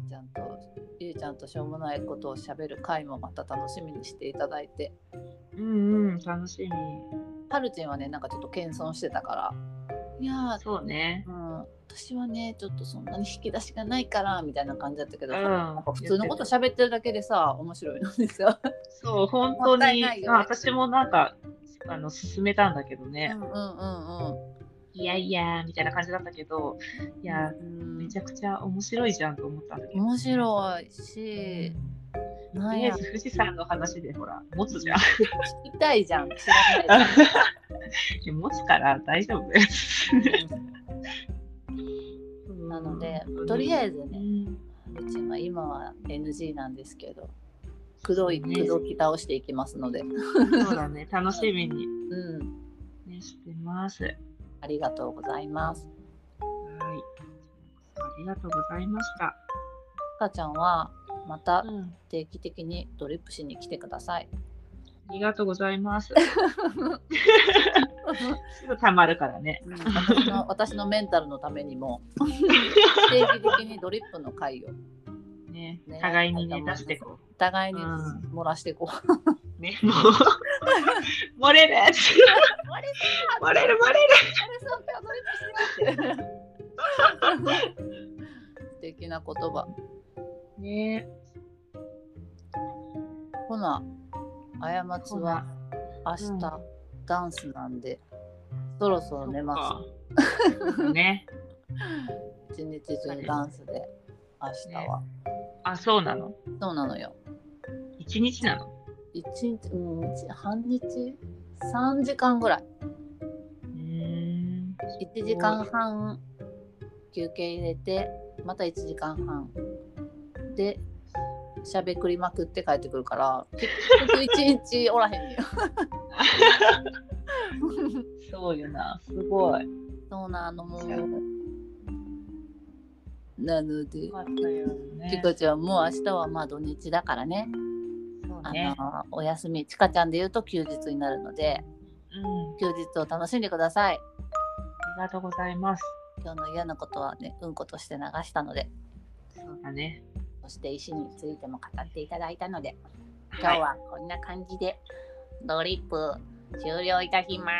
いちゃんと、ゆいちゃんとしょうもないことをしゃべる回もまた楽しみにしていただいて。うんうん、楽しみ。はるちんはね、なんかちょっと謙遜してたから。いやー、そうね。うん、私はね、ちょっとそんなに引き出しがないから、みたいな感じだったけど、うんなんか普通のこと喋ってるだけでさ、面白いのですよ。そう、本も当に。まあ私もなんか、あの、進めたんだけどうね。んうんうんうん。いやいや、みたいな感じだったけど、いや、うんめちゃくちゃ面白いじゃんと思ったんだけど。面白いし、とりあえず富士山の話でほら、持つじゃん。聞きたいじゃん、知らない持つから大丈夫だよ。ゃん。なので、とりあえずうね、んうちは今は NG なんですけど、口説い、ね口説き倒していきますので、そうだね、楽しみに、うん、ね、してます。はい。ありがとうございます。ありがとうございました。かちゃんはまたうん、定期的にドリップしに来てください。ありがとうございます。すぐたまるからね。私の私のメンタルのためにも 定期的にドリップの回をねね互いにね、出していこお互いにうん漏らしていこう。う。ね、もう、漏れるやつ。漏れる、漏れる。素敵な言葉。ねほな、過ちは明日、うんダンスなんで、そろそろ寝ます。ね。す。一日中ダンスで、明日は。あ、そうなの？そうなのよ。一日なの？一日、うん、一半日 ?3 時間ぐらい。うーん。1時間半休憩入れて、また1時間半。で、しゃべくりまくって帰ってくるから、結局一日おらへんねよ。そうよな、すごい。そうなのもう。なのでよ、かったよねちかちゃんもう明日はまあ土日だからね。あそうね。のお休み、ちかちゃんで言うと休日になるので、うん。休日を楽しんでください。ありがとうございます。今日の嫌なことはね、うんことして流したので、そうだね。そして石についても語っていただいたので、今日ははこんな感じでドリップ終了いたしま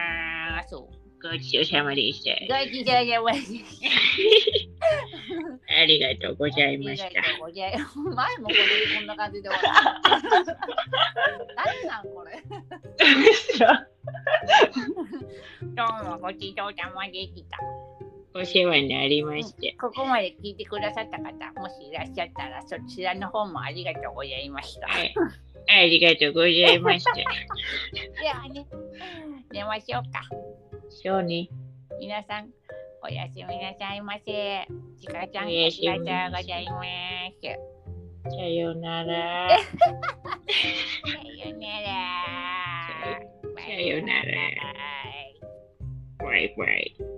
す。ごちそうさまでした。ちそうさまでした。ありがとうございました。前もこれこんな感じで終わった。誰なんこれ。どうもごちそうさまでした。お世話になりまして。ここまで聞いてくださった方、もしいらっしゃったら、そちらの方もありがとうございました。はいありがとうございました。ではね、寝ましょうか。そうね。皆さん、おやすみなさいませ。ちかちゃん、ありがとうございます。さようなら。さよなら。さよなら。バイバイ。